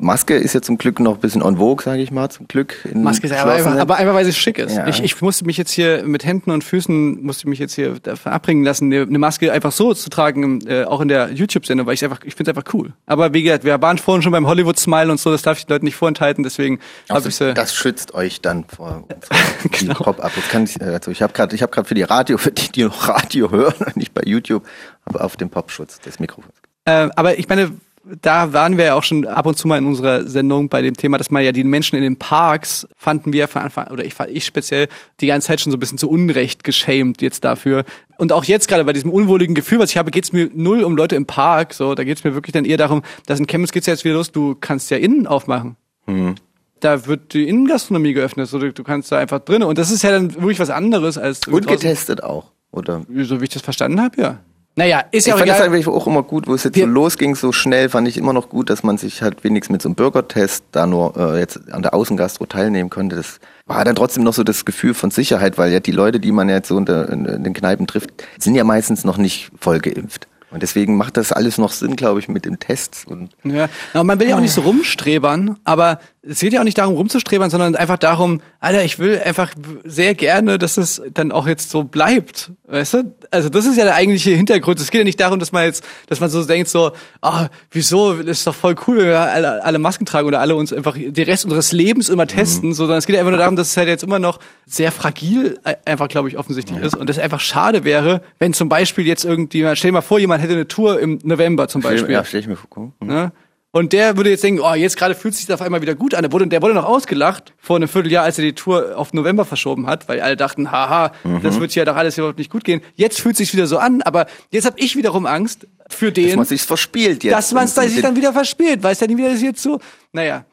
Maske ist ja zum Glück noch ein bisschen on vogue, sage ich mal, zum Glück. Maske ist aber einfach, aber einfach, weil sie schick ist. Ja. Ich, ich musste mich jetzt hier mit Händen und Füßen, musste mich jetzt hier davon abbringen lassen, eine Maske einfach so zu tragen, äh, auch in der YouTube-Sendung, weil ich einfach, ich finde es einfach cool. Aber wie gesagt, wir waren vorhin schon beim Hollywood-Smile und so, das darf ich den Leuten nicht vorenthalten, deswegen also, habe ich sie. Das schützt euch dann vor genau. Pop-up. Jetzt kann ich, also ich habe gerade, ich gerade für die Radio, für die, die noch Radio hören, nicht bei YouTube, aber auf dem Popschutz des Mikrofons. Äh, aber ich meine, da waren wir ja auch schon ab und zu mal in unserer Sendung bei dem Thema, dass man ja die Menschen in den Parks fanden wir von Anfang, oder ich fand ich speziell die ganze Zeit schon so ein bisschen zu Unrecht geschämt jetzt dafür. Und auch jetzt gerade bei diesem unwohligen Gefühl, was ich habe, geht's mir null um Leute im Park. So, da geht's mir wirklich dann eher darum, dass in Chemnitz geht's ja jetzt wieder los, du kannst ja innen aufmachen. Da wird die Innengastronomie geöffnet, so du, du kannst da einfach drinnen. Und das ist ja dann wirklich was anderes als Und draußen. getestet auch, oder? So wie ich das verstanden habe, ja. Naja, ist ja ich auch fand das egal. eigentlich auch immer gut, wo es jetzt Wir- so losging, so schnell, fand ich immer noch gut, dass man sich halt wenigstens mit so einem Bürgertest da nur äh, jetzt an der Außengastro teilnehmen konnte. Das war dann trotzdem noch so das Gefühl von Sicherheit, weil ja die Leute, die man jetzt so unter, in, in den Kneipen trifft, sind ja meistens noch nicht voll geimpft. Und deswegen macht das alles noch Sinn, glaube ich, mit den Tests. Und Ja, man will ja auch nicht so rumstrebern, aber es geht ja auch nicht darum rumzustrebern, sondern einfach darum, Alter, ich will einfach sehr gerne, dass es dann auch jetzt so bleibt, weißt du? Also das ist ja der eigentliche Hintergrund. Es geht ja nicht darum, dass man jetzt, dass man so denkt so, ah, wieso, das ist doch voll cool, wenn wir alle, alle Masken tragen oder alle uns einfach den Rest unseres Lebens immer testen, sondern es geht einfach nur darum, dass es halt jetzt immer noch sehr fragil äh, einfach, glaube ich, offensichtlich ist und das einfach schade wäre, wenn zum Beispiel jetzt irgendjemand, stell dir mal vor, jemand hätte eine Tour im November zum Beispiel. ja, stell ich mir vor. Hm. Ne? Und der würde jetzt denken, oh, jetzt gerade fühlt sich das auf einmal wieder gut an. Der wurde, der wurde noch ausgelacht vor einem Vierteljahr, als er die Tour auf November verschoben hat, weil alle dachten, haha, Mhm. das wird ja doch alles überhaupt nicht gut gehen. Jetzt fühlt sich wieder so an, aber jetzt habe ich wiederum Angst für Dass den, man sich's verspielt jetzt. dass man sich dann wieder verspielt, weil es dann wieder ist jetzt so. Naja.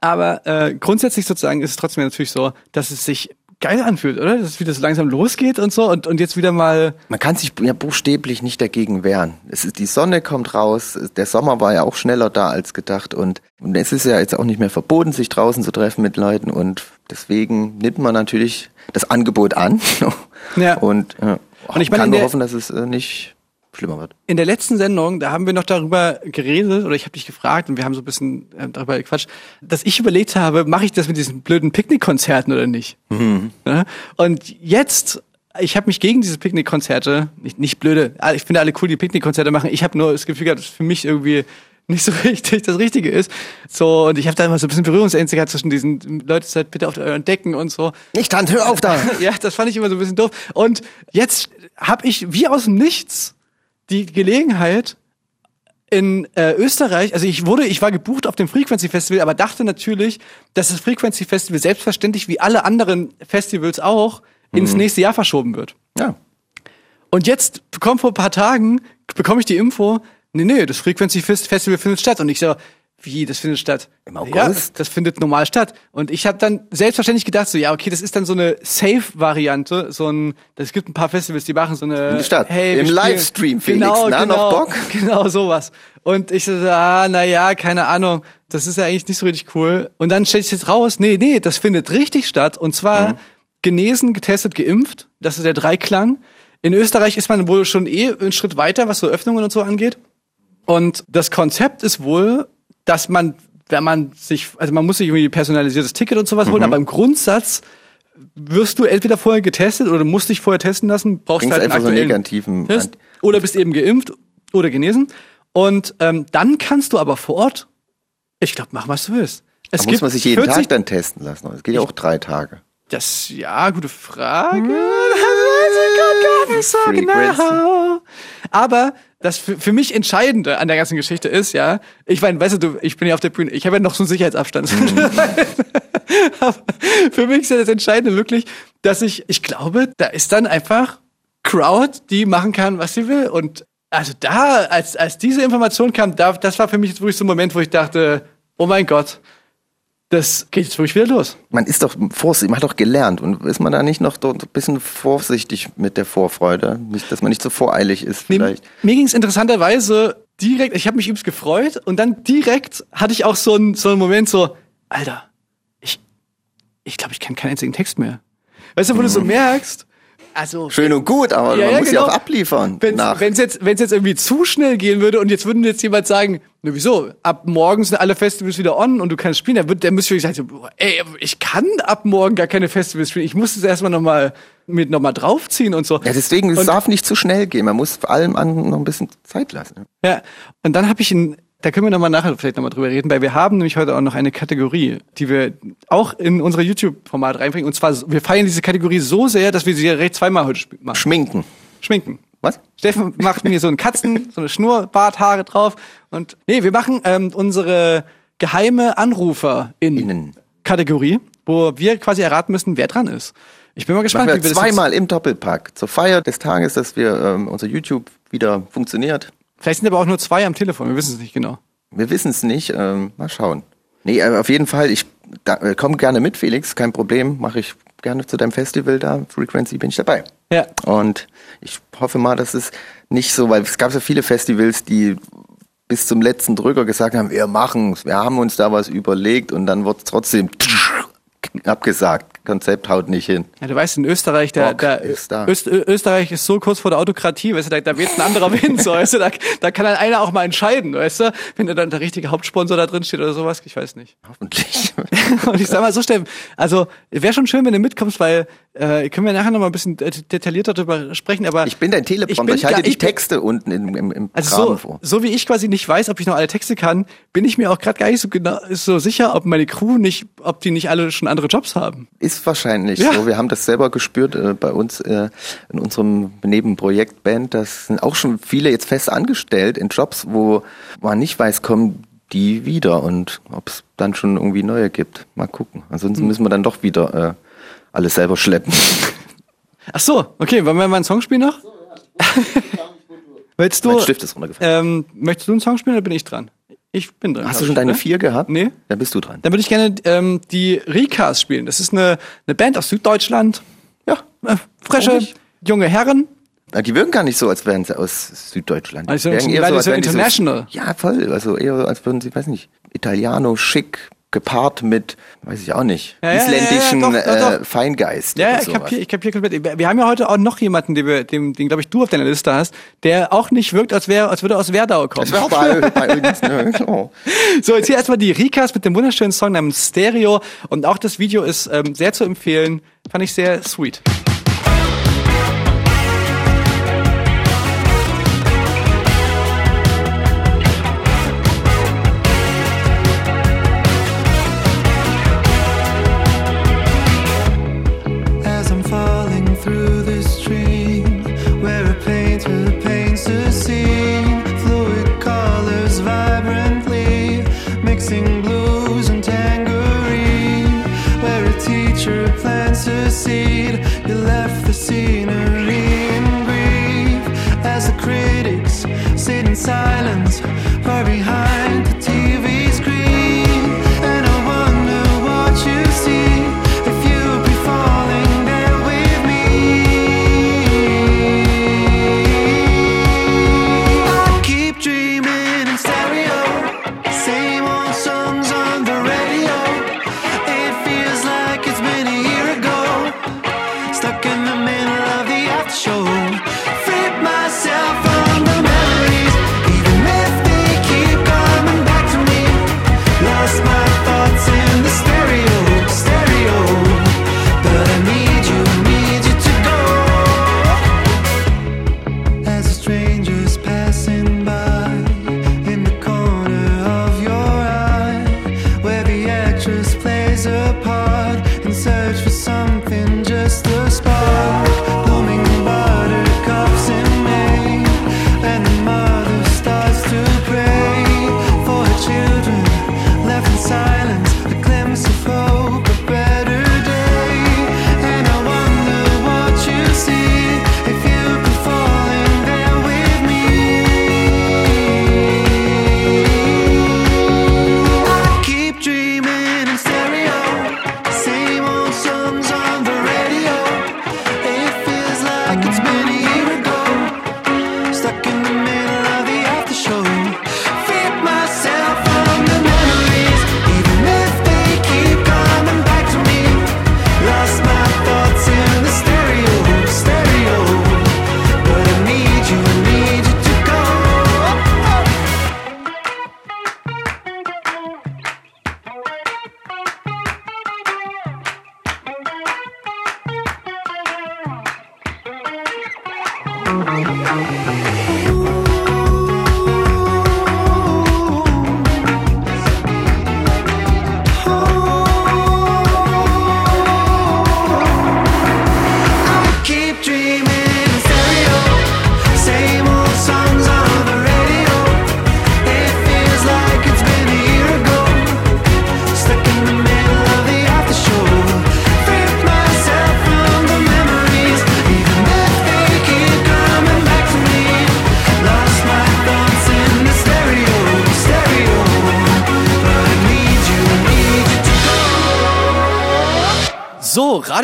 Aber äh, grundsätzlich sozusagen ist es trotzdem natürlich so, dass es sich geil anfühlt, oder? Dass es wieder so langsam losgeht und so und, und jetzt wieder mal. Man kann sich ja buchstäblich nicht dagegen wehren. Es ist, die Sonne kommt raus, der Sommer war ja auch schneller da als gedacht und, und es ist ja jetzt auch nicht mehr verboten, sich draußen zu treffen mit Leuten und deswegen nimmt man natürlich das Angebot an Ja. und, äh, Und ich meine, kann nur hoffen, dass es äh, nicht schlimmer wird. in der letzten Sendung, da haben wir noch darüber geredet, oder ich habe dich gefragt und wir haben so ein bisschen äh, darüber gequatscht, dass ich überlegt habe, mache ich das mit diesen blöden Picknickkonzerten oder nicht? Ja? Und jetzt, ich habe mich gegen diese Picknickkonzerte, nicht, nicht blöde, ah, ich finde alle cool, die Picknickkonzerte machen, ich habe nur das Gefühl gehabt, dass für mich irgendwie nicht so richtig das Richtige ist. So, und ich habe da immer so ein bisschen Berührungsängste gehabt zwischen diesen Leute, seid bitte auf euren Decken und so. Nicht Hand, hör auf da! Ja, das fand ich immer so ein bisschen doof. Und jetzt habe ich wie aus dem Nichts die Gelegenheit in äh, Österreich, also ich wurde, ich war gebucht auf dem Frequency Festival, aber dachte natürlich, dass das Frequency Festival selbstverständlich wie alle anderen Festivals auch ins nächste Jahr verschoben wird. Ja. Und jetzt kommt vor ein paar Tagen, bekomme ich die Info, nee, nee, das Frequency Fest- Festival findet statt. Und ich so, wie, das findet statt? Im August? Ja, das findet normal statt. Und ich habe dann selbstverständlich gedacht, so, ja, okay, das ist dann so eine Safe-Variante, so ein, es gibt ein paar Festivals, die machen so eine, In der Stadt. hey, Im Livestream, Felix, genau, na, genau, noch Bock? Genau, sowas. Und ich so, ah, na ja, keine Ahnung, das ist ja eigentlich nicht so richtig cool. Und dann stellt sich jetzt raus, nee, nee, das findet richtig statt. Und zwar Mhm. genesen, getestet, geimpft. Das ist der Dreiklang. In Österreich ist man wohl schon eh einen Schritt weiter, was so Öffnungen und so angeht. Und das Konzept ist wohl, dass man, wenn man sich, also man muss sich irgendwie ein personalisiertes Ticket und sowas holen, Mhm. aber im Grundsatz wirst du entweder vorher getestet oder musst dich vorher testen lassen, brauchst Bringst halt einen einfach so aktuellen negativen Test Ant- oder bist eben geimpft oder genesen. Und ähm, dann kannst du aber vor Ort, ich glaube, machen, was du willst. Es Da muss man sich jeden 40 Tag dann testen lassen. Es geht ja auch drei Tage. Das, ja, gute Frage. Hm. Das weiß ich grad gar nicht so genau. Aber das für, für mich Entscheidende an der ganzen Geschichte ist, ja, ich meine, weißt du, ich bin ja auf der Bühne, ich habe ja noch so einen Sicherheitsabstand. Hm. Aber für mich ist ja das Entscheidende wirklich, dass ich, ich glaube, da ist dann einfach Crowd, die machen kann, was sie will. Und also da, als, als diese Information kam, da, das war für mich jetzt wirklich so ein Moment, wo ich dachte, oh mein Gott, das geht jetzt wirklich wieder los. Man ist doch vorsichtig, man hat doch gelernt. Und ist man da nicht noch ein bisschen vorsichtig mit der Vorfreude? Nicht, dass man nicht so voreilig ist Nee, vielleicht. Mir ging es interessanterweise direkt, ich habe mich übelst gefreut und dann direkt hatte ich auch so einen so einen Moment so, Alter, ich ich glaube, ich kenne keinen einzigen Text mehr. Weißt du, wo du so merkst, also Schön und gut, aber Ja, man ja, muss genau. ja auch abliefern. wenn es jetzt, wenn's jetzt irgendwie zu schnell gehen würde und jetzt würden jetzt jemand sagen, ne wieso, ab morgen sind alle Festivals wieder on und du kannst spielen, dann, wird, dann müsste ich sagen, so, ey, ich kann ab morgen gar keine Festivals spielen, ich muss es erstmal nochmal mit nochmal draufziehen und so. ja, deswegen, es darf nicht zu schnell gehen. Man muss vor allem anderen noch ein bisschen Zeit lassen. Ja, und dann habe ich ihn, da können wir nochmal nachher vielleicht nochmal drüber reden, weil wir haben nämlich heute auch noch eine Kategorie, die wir auch in unser YouTube-Format reinbringen. Und zwar, wir feiern diese Kategorie so sehr, dass wir sie ja recht zweimal heute machen. Schminken. Schminken. Was? Steffen macht mir so einen Katzen, so eine Schnurrbarthaare drauf. Und nee, wir machen ähm, unsere geheime Anrufer in Innen. Kategorie, wo wir quasi erraten müssen, wer dran ist. Ich bin mal gespannt, Machen wie wir wir das zweimal im Doppelpack. Zur Feier des Tages, dass wir ähm, unser YouTube wieder funktioniert. Vielleicht sind aber auch nur zwei am Telefon, wir wissen es nicht genau. Wir wissen es nicht. Ähm, mal schauen. Nee, aber auf jeden Fall, ich da, äh, komm gerne mit, Felix, kein Problem. Mache ich gerne zu deinem Festival da. Frequency bin ich dabei. Ja. Und ich hoffe mal, dass es nicht so, weil es gab so viele Festivals, die bis zum letzten Drücker gesagt haben, wir machen's, wir haben uns da was überlegt und dann wird trotzdem abgesagt. Konzept haut nicht hin. Ja, du weißt, in Österreich, der, der ist da. Öst, Österreich ist so kurz vor der Autokratie, weißt du, da, da weht ein anderer Wind, so, weißt du, da, da kann dann einer auch mal entscheiden, weißt du, wenn da dann der richtige Hauptsponsor da drin steht oder sowas, ich weiß nicht. Hoffentlich. Und ich sag mal so, Steffen, also wäre schon schön, wenn du mitkommst, weil äh, können wir nachher noch mal ein bisschen detaillierter darüber sprechen, aber Ich bin dein Teleprompter, bin ich, halte gar- die ich bin- Texte unten im, im, im also Rahmen so, vor. so wie ich quasi nicht weiß, ob ich noch alle Texte kann, bin ich mir auch gerade gar nicht so genau so sicher, ob meine Crew nicht, ob die nicht alle schon andere Jobs haben. Ist wahrscheinlich Ja. so. Wir haben das selber gespürt äh, bei uns äh, in unserem Nebenprojekt Band. Das sind auch schon viele jetzt fest angestellt in Jobs, wo man nicht weiß, kommen die wieder und ob es dann schon irgendwie neue gibt. Mal gucken. Ansonsten Hm. müssen wir dann doch wieder äh, alles selber schleppen. Ach so, okay, wollen wir mal einen Song spielen noch? Willst du, mein Stift ist runtergefallen. ähm, möchtest du einen Song spielen oder bin ich dran? Ich bin dran. Hast du schon deine ne? vier gehabt? Nee. Dann bist du dran. Dann würde ich gerne ähm, die Rikas spielen. Das ist eine, eine Band aus Süddeutschland. Ja, äh, frische, junge Herren. Ah, Die wirken gar nicht so, als wären sie aus Süddeutschland. Also, Die wirken die so als wären international. ja, voll. Also eher, als würden sie, weiß nicht, Italiano, schick, gepaart mit, weiß ich auch nicht, Ja, ja, ja, ja, isländischen doch, doch. Äh, Feingeist. Ja, ich sowas. kapier, ich kapier komplett. Wir haben ja heute auch noch jemanden, den, wir, den, den glaube ich, du auf deiner Liste hast, der auch nicht wirkt, als wäre, als würde er aus Werdau kommen. Das wäre auch bei, bei uns, ne? So, jetzt hier erstmal die Rikas mit dem wunderschönen Song namens Stereo. Und auch das Video ist ähm, sehr zu empfehlen. Fand ich sehr sweet. In the middle of the after show.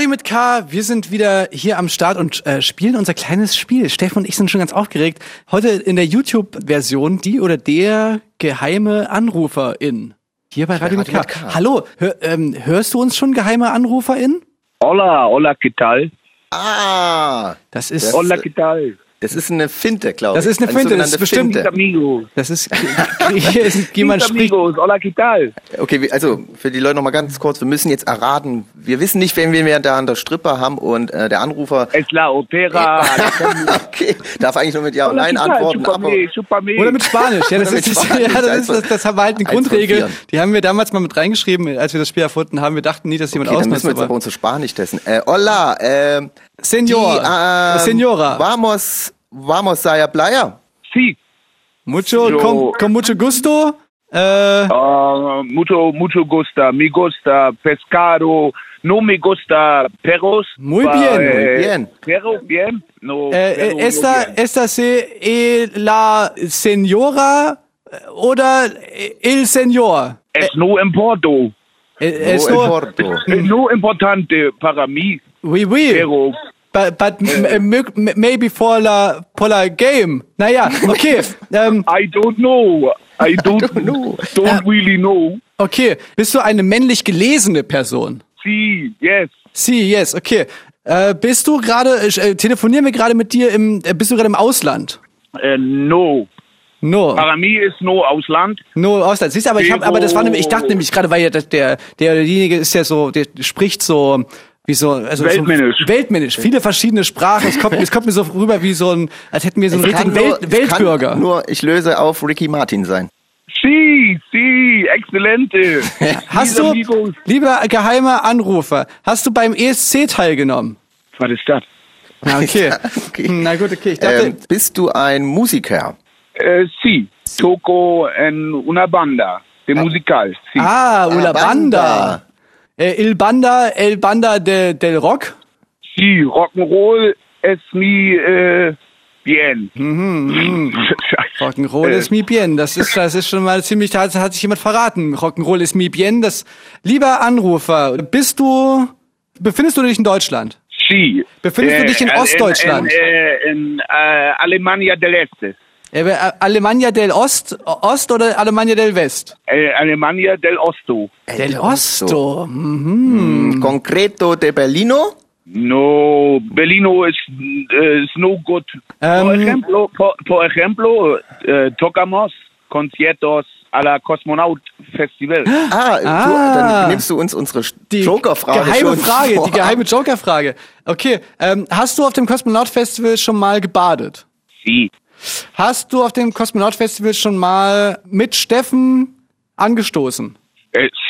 Radio mit K, wir sind wieder hier am Start und äh, spielen unser kleines Spiel. Steffen und ich sind schon ganz aufgeregt. Heute in der YouTube-Version die oder der geheime Anruferin. Hier bei Radio, Radio mit, K. mit K. Hallo, hör, ähm, hörst du uns schon geheime Anruferin? Hola, hola, ¿qué tal? Ah, Das ist, Hola, ¿qué tal? Das ist eine Finte, glaube ich. Das ist eine Finte, das ist bestimmt- das ist, hier ist jemand spricht. amigos, hola, ¿qué tal? Okay, also für die Leute noch mal ganz kurz, wir müssen jetzt erraten. Wir wissen nicht, wen wir da an der Strippe haben und äh, der Anrufer Es la opera. okay, darf eigentlich nur mit Ja und Nein antworten, chúpame. Oder mit Spanisch. Ja, das, ist, Spanisch, ja, das, ist, das, das haben wir halt eine Grundregel. Die haben wir damals mal mit reingeschrieben, als wir das Spiel erfunden haben. Wir dachten nie, dass jemand okay, dann ausnutzt. müssen wir jetzt aber aber unser Spanisch testen. Äh, hola, äh, Senor, die, ähm, Senora, Vamos, vamos a la playa. Sí. mucho, Yo- con, con mucho gusto. Ah, mucho, mucho gusta. Me gusta pescado. No me gusta perros. Muy Pa- bien, eh, muy bien. Perro, bien. No, äh, perro, no esta, bien. esta se eh, la Senora äh, oder el Senor. Es no importo. Eh, es No nur, importo. Es no importante para mí. Oui, oui. Pero But, but maybe for la, for la game. Naja, okay. ähm, I don't know. I don't, know. don't really know. okay. Bist du eine männlich gelesene Person? Sí, yes. Sie, yes, okay. Äh, bist du gerade, äh, telefonieren wir gerade mit dir im, äh, bist du gerade im Ausland? Eh, no. No, Para mí es no Ausland. no Ausland. Siehst du, aber ich hab, aber das war nämlich, ich dachte nämlich gerade, weil ja der, der, derjenige ist ja so, der spricht so, wie so, also Weltmännisch. So, weltmännisch. Viele verschiedene Sprachen. Es kommt, es kommt mir so rüber wie so ein, als hätten wir so einen Es richtigen nur- Welt, Weltbürger. Nur, ich löse auf Ricky Martin sein. Sí, sí, excelente. Hast du, lieber geheimer Anrufer, hast du beim ESC teilgenommen? Was ist das? Na, okay. Okay. Na gut, okay. Ich dachte, Ähm, bist du ein Musiker? Eh, sí, toco en una banda de musical. Sí. ah, Ah, Banda. Äh, Il Banda, El Banda de, del Rock? Sí, Rock'n'Roll es mi eh, bien. Rock'n'Roll Äh. ist mi bien. Das ist, das ist schon mal ziemlich, da hat, sich jemand verraten. Rock'n'Roll ist mi bien. Das, lieber Anrufer, bist du, befindest du dich in Deutschland? Sí. Befindest du dich in Eh, Ostdeutschland? En, eh, en, eh, Alemania del Este. Äh, äh, Alemannia del Ost, Ost oder Alemannia del West? Eh, Alemania del Osto. Del Osto. Mhm. Concreto de Berlino? No, Belino es, eh, es no good. por Ähm. ejemplo, por, por ejemplo eh, tocamos conciertos a la Cosmonaut Festival. Ah, Ah. Du, dann nimmst du uns unsere Die Joker-Frage geheime schon Frage, vor. die geheime Joker-Frage. Okay, ähm, hast du auf dem Kosmonaut-Festival schon mal gebadet? Sí. Hast du auf dem Kosmonaut-Festival schon mal mit Steffen angestoßen?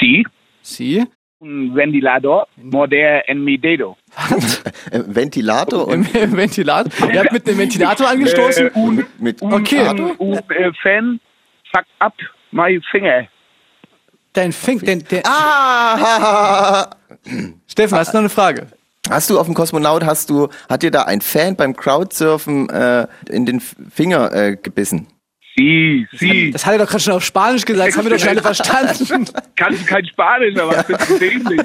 Sí. Sie? Un ventilador morder en mi dedo. Äh, Ventilator und im Ventilator? Ihr habt mit dem Ventilator angestoßen? Eh, un, mit un, Okay. un, un eh, fan fuck up my finger. Dein Fink, den, der, Ah! Steffen, hast du noch eine Frage? Hast du auf dem Kosmonaut, hast du, hat dir da ein Fan beim Crowdsurfen äh, in den Finger äh, gebissen? Sí, sí. Das hat er doch gerade schon auf Spanisch gesagt, das haben wir doch schon alle verstanden. Kannst kein Spanisch, aber was bist du dämlich?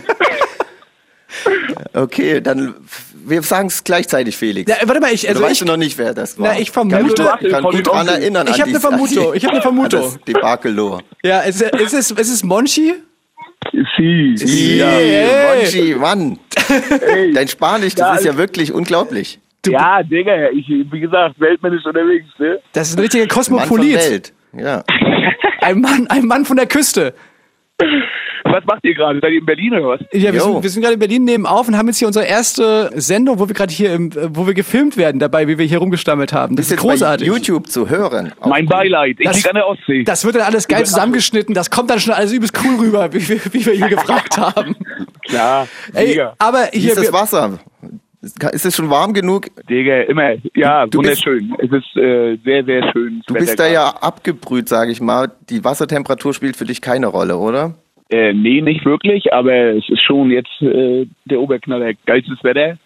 Okay, dann wir sagen es gleichzeitig, Felix. Ja, warte mal, ich, also Oder weißt ich, du noch nicht, wer das war? na, ich vermute, Ich kann Von gut den dran Onkel. erinnern. Ich an hab ne die- Vermutung, ich hab ne Vermutung. Debakelor. ja, ist, ist, es, ist es Monchi? Sí, sí. Ja, Hey. Monchi, Mann. Dein Spanisch, das ist ja wirklich unglaublich. Ja, Digga, ich, wie gesagt, weltmännisch unterwegs, ne? Das ist ein richtiger Mann von Kosmopolit. Welt. Ja. Ein Mann, ein Mann von der Küste. Was macht ihr gerade? Seid ihr in Berlin oder was? Ja, wir sind, wir sind gerade in Berlin nebenauf und haben jetzt hier unsere erste Sendung, wo wir gerade hier, im, äh, wo wir gefilmt werden dabei, wie wir hier rumgestammelt haben. Das Ist ist jetzt großartig. bei YouTube zu hören. Mein Beileid, ich Das- lieg an der Ostsee. Das wird dann alles geil zusammengeschnitten. Das kommt dann schon alles übelst cool rüber, wie, wir- wie wir hier gefragt haben. Klar, Ey, aber Wie hier, ist das wir, Wasser? Ist- es schon warm genug? Digga, immer. Ja, Du bist- wunderschön. es ist äh, sehr, sehr schön. Du bist da ja abgebrüht, sage ich mal. Die Wassertemperatur spielt für dich keine Rolle, oder? Äh, nee, nicht wirklich, aber es ist schon jetzt äh, der Oberknaller. Geilstes Wetter.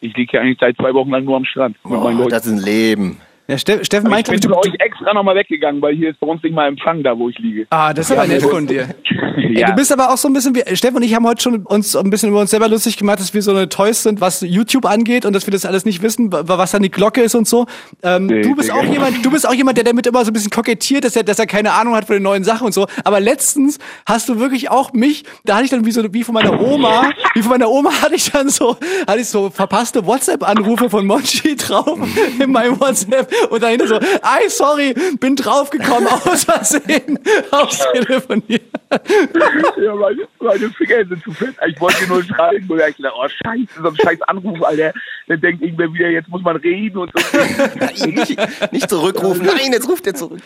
Ich liege hier eigentlich seit zwei Wochen lang nur am Strand Oh, das ist ein Leben. Ja, Ste Steffen Ich meint, glaub bin ich, du, für euch extra nochmal weggegangen, weil hier ist bei uns nicht mal Empfang da, wo ich liege. Ah, das ist aber nett von dir. Ey, ja. du bist aber auch so ein bisschen wie, Steffen und ich haben heute schon uns ein bisschen über uns selber lustig gemacht, dass wir so eine Toys sind, was YouTube angeht und dass wir das alles nicht wissen, wa- was dann die Glocke ist und so. Ähm, Nee, du bist nee, auch nee. jemand, du bist auch jemand, der damit immer so ein bisschen kokettiert, dass er, dass er keine Ahnung hat von den neuen Sachen und so. Aber letztens hast du wirklich auch mich, da hatte ich dann wie so, wie von meiner Oma, wie von meiner Oma hatte ich dann so, hatte ich so verpasste WhatsApp-Anrufe von Monchi drauf in meinem WhatsApp und dahinter so, ay, sorry, bin draufgekommen, aus Versehen, aufs Telefonieren. Ja, meine, meine Finger sind zu fett. Ich wollte nur schreiben, und ich dachte, oh scheiße, so ein scheiß Anruf, Alter. Dann denkt irgendwer wieder, jetzt muss man reden und so. Nein, nicht, nicht zurückrufen. Nein, jetzt ruft er zurück.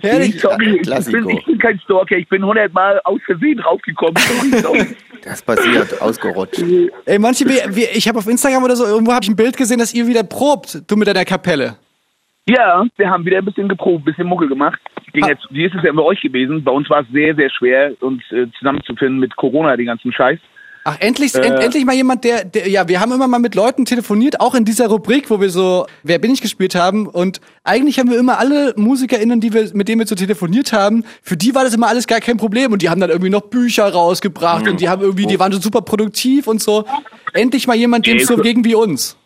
Herrlich. Sorry, ich bin, ich bin kein Stalker, ich bin hundertmal aus Versehen draufgekommen. Sorry, sorry. Das passiert, ausgerutscht. Ey, manche, ich habe auf Instagram oder so, irgendwo habe ich ein Bild gesehen, dass ihr wieder probt, du mit deiner Kapelle. Ja, wir haben wieder ein bisschen geprobt, ein bisschen Mucke gemacht. Ging Ah. jetzt, wie ist es ja bei euch gewesen? Bei uns war es sehr, sehr schwer, uns äh, zusammenzufinden mit Corona, den ganzen Scheiß. Ach, endlich, Äh. end, endlich mal jemand, der, der, ja, wir haben immer mal mit Leuten telefoniert, auch in dieser Rubrik, wo wir so Wer bin ich gespielt haben. Und eigentlich haben wir immer alle MusikerInnen, die wir, mit denen wir so telefoniert haben, für die war das immer alles gar kein Problem. Und die haben dann irgendwie noch Bücher rausgebracht und die haben irgendwie, die waren so super produktiv und so. Endlich mal jemand, dem Ey, so so- gegen wie uns.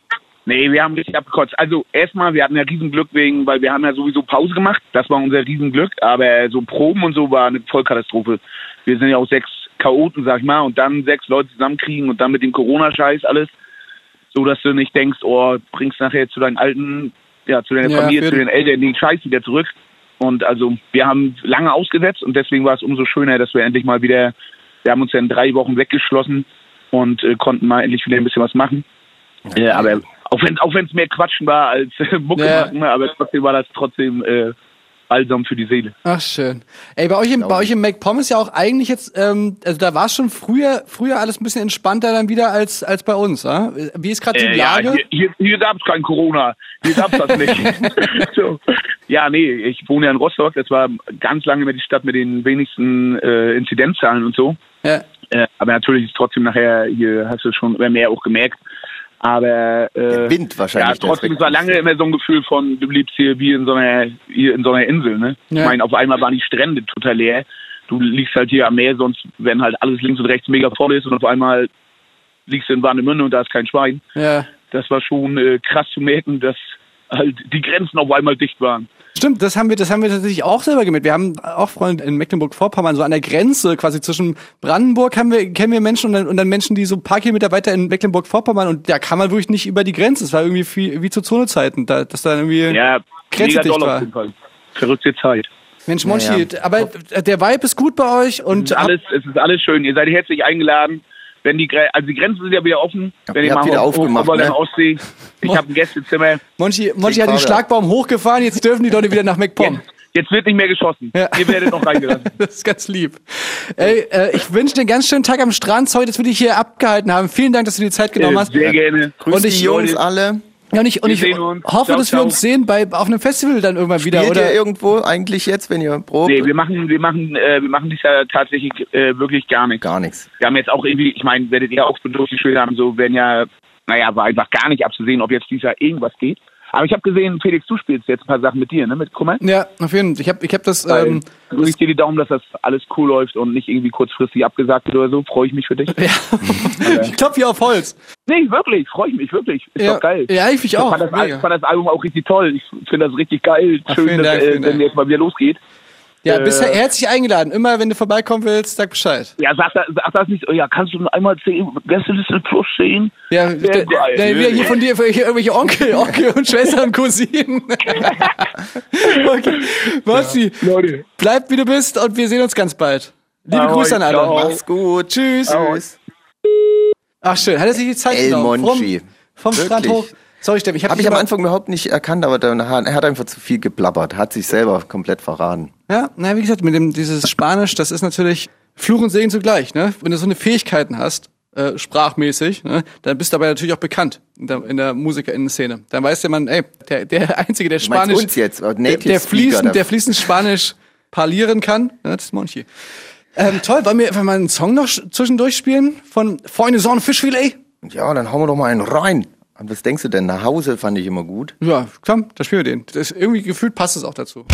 Nee, wir haben richtig abgekotzt. Also erstmal, wir hatten ja Riesenglück wegen, weil wir haben ja sowieso Pause gemacht. Das war unser Riesenglück. Aber so Proben und so war eine Vollkatastrophe. Wir sind ja auch sechs Chaoten, sag ich mal, und dann sechs Leute zusammenkriegen und dann mit dem Corona-Scheiß alles. So, dass du nicht denkst, oh, bringst nachher zu deinen alten, ja, zu deiner Ja, Familie, zu den Eltern den Scheiß wieder zurück. Und also, wir haben lange ausgesetzt und deswegen war es umso schöner, dass wir endlich mal wieder, wir haben uns ja in drei Wochen weggeschlossen und äh, konnten mal endlich wieder ein bisschen was machen. Äh, aber auch wenn auch es mehr Quatschen war als äh, Mucke Ja. machen, aber trotzdem war das trotzdem äh, balsam für die Seele. Ach schön. Ey, bei euch im, bei euch im Make Pommes ja auch eigentlich jetzt, ähm, also da war es schon früher, früher alles ein bisschen entspannter dann wieder als als bei uns, ja? Wie ist gerade die Äh, ja, Lage? hier, hier, hier gab es kein Corona. Hier gab es das nicht. so. Ja, nee, ich wohne ja in Rostock. Das war ganz lange immer die Stadt mit den wenigsten äh, Inzidenzzahlen und so. ja. Äh, aber natürlich ist trotzdem nachher, hier hast du schon immer mehr auch gemerkt. Aber äh, Der Wind wahrscheinlich, Ja, trotzdem es war lange immer so ein Gefühl von, du lebst hier wie in so einer, hier in so einer Insel, ne? Ja. Ich meine, auf einmal waren die Strände total leer. Du liegst halt hier am Meer, sonst wenn halt alles links und rechts mega voll ist und auf einmal liegst du in Warnemünde und da ist kein Schwein. ja. Das war schon äh, krass zu merken, dass halt die Grenzen auf einmal dicht waren. Stimmt, das haben wir, das haben wir tatsächlich auch selber gemerkt. Wir haben auch Freunde in Mecklenburg-Vorpommern, so an der Grenze quasi zwischen Brandenburg haben wir, kennen wir Menschen und dann, und dann Menschen, die so ein paar Kilometer weiter in Mecklenburg-Vorpommern und da kann man wirklich nicht über die Grenze. Es war irgendwie wie, wie zu Zonezeiten, da, dass da irgendwie Ja, Grenze mega dicht doll war. auf jeden Fall. Verrückte Zeit. Mensch, Monchi, Ja, aber der Vibe ist gut bei euch und Alles, es ist alles schön. Ihr seid herzlich eingeladen. Wenn die, Gre also die Grenzen sind ja wieder offen. Ja, wenn ihr habt mal wieder auf, aufgemacht, auf, auf der ne? Ostsee. Ich habe ein Gästezimmer. Monchi, Monchi hat den. Schlagbaum hochgefahren, jetzt dürfen die Leute wieder nach MacPom. Jetzt, jetzt wird nicht mehr geschossen. Ja. Ihr werdet noch reingelassen. Das ist ganz lieb. Ey, äh, ich wünsche dir einen ganz schönen Tag am Strand. Sorry, dass wir dich hier abgehalten haben. Vielen Dank, dass du dir die Zeit genommen Äh, hast. Sehr gerne. Grüß Und die ich- Jungs Leute- alle. Ja, und ich, und Wir ich hoffe, Ciao, dass wir ciao. uns sehen bei auf einem Festival dann irgendwann wieder, Spielt oder? ihr irgendwo eigentlich jetzt, wenn ihr probt? Nee, wir machen, wir machen, äh, wir machen dies Jahr tatsächlich äh, wirklich gar nichts. Gar nichts. Wir haben jetzt auch irgendwie, ich meine, werdet ihr auch durchgespielt haben, so werden ja, naja, war einfach gar nicht abzusehen, ob jetzt dieses Jahr irgendwas geht. Aber ich habe gesehen, Felix, du spielst jetzt ein paar Sachen mit dir, ne, mit Kummer. Ja, auf jeden Fall. Ich habe ich hab das, ähm, drück ich dir die Daumen, dass das alles cool läuft und nicht irgendwie kurzfristig abgesagt wird oder so. Freue ich mich für dich. ja. ich klopfe hier auf Holz. Nee, wirklich, freue ich mich, wirklich. Ist ja. doch geil. Ja, ich mich Ich auch. fand, das, fand das Album auch richtig toll. Ich finde das richtig geil. Ach, Schön, dass, Dank, äh, wenn jetzt mal wieder losgeht. Ja, äh, bist herzlich eingeladen. Immer, wenn du vorbeikommen willst, sag Bescheid. Ja, sag, das- sag das nicht. Ja, kannst du einmal zehn Gästeliste plus sehen? Ja, Sehr der, geil. der, wieder hier von dir hier irgendwelche Onkel, Onkel und Schwestern und Cousinen. okay. Basti, Leute. bleib wie du bist und wir sehen uns ganz bald. Liebe Ahoi, Grüße an alle. ciao. Mach's gut. Tschüss. Tschüss. Ach schön, hat er sich die Zeit El genommen? Monchi. Vom, vom Strand hoch. Sorry, Steffen, ich habe Habe ich am Anfang überhaupt nicht erkannt, aber dann, hat- er hat einfach zu viel geblabbert, hat sich selber komplett verraten. Ja, na wie gesagt, mit dem dieses Spanisch, das ist natürlich Fluch und Segen zugleich, ne? Wenn du so eine Fähigkeiten hast, äh, sprachmäßig, ne, dann bist du aber natürlich auch bekannt in der, in der Musikerinnen-Szene. Dann weiß der man, ey, der, der einzige, der Spanisch, uns jetzt, äh, der, der fließend, der- fließend Spanisch parlieren kann, ne, das ist Monchi. Ähm, toll, wollen wir einfach mal einen Song noch sch- zwischendurch spielen von Freunde Sonne Fischfilet? Ja, dann hauen wir doch mal einen rein. Und was denkst du denn? Nach Hause fand ich immer gut. Ja, komm, da spielen wir den. Das irgendwie gefühlt passt es auch dazu.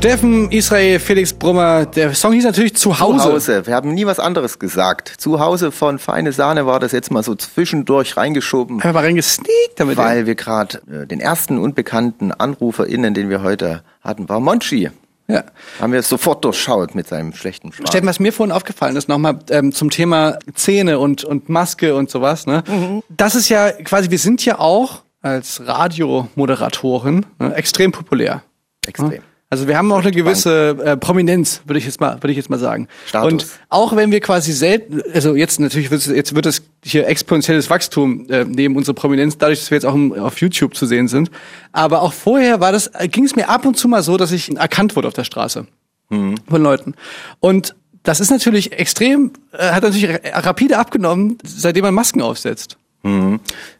Steffen, Israel, Felix Brummer. Der Song hieß natürlich Zuhause. Zu Hause. Wir haben nie was anderes gesagt. Zu Hause von Feine Sahne war das jetzt mal so zwischendurch reingeschoben, Einfach mal reingesneakt damit. weil wir gerade äh, den ersten unbekannten AnruferInnen, den wir heute hatten, war Monchi. ja. Haben wir sofort durchschaut mit seinem schlechten Schwarz. Steffen, was mir vorhin aufgefallen ist, nochmal ähm, zum Thema Zähne und, und Maske und sowas. Ne? Das ist ja quasi, wir sind ja auch als Radiomoderatoren ne, extrem populär. Extrem. Also wir haben auch eine gewisse äh, Prominenz, würde ich jetzt mal, würde ich jetzt mal sagen. Status. Und auch wenn wir quasi selten, also jetzt natürlich wird es, jetzt wird es hier exponentielles Wachstum äh, neben unserer Prominenz, dadurch, dass wir jetzt auch im, auf YouTube zu sehen sind. Aber auch vorher war das, ging es mir ab und zu mal so, dass ich erkannt wurde auf der Straße von Leuten. Und das ist natürlich extrem, äh, hat natürlich ra- rapide abgenommen, seitdem man Masken aufsetzt.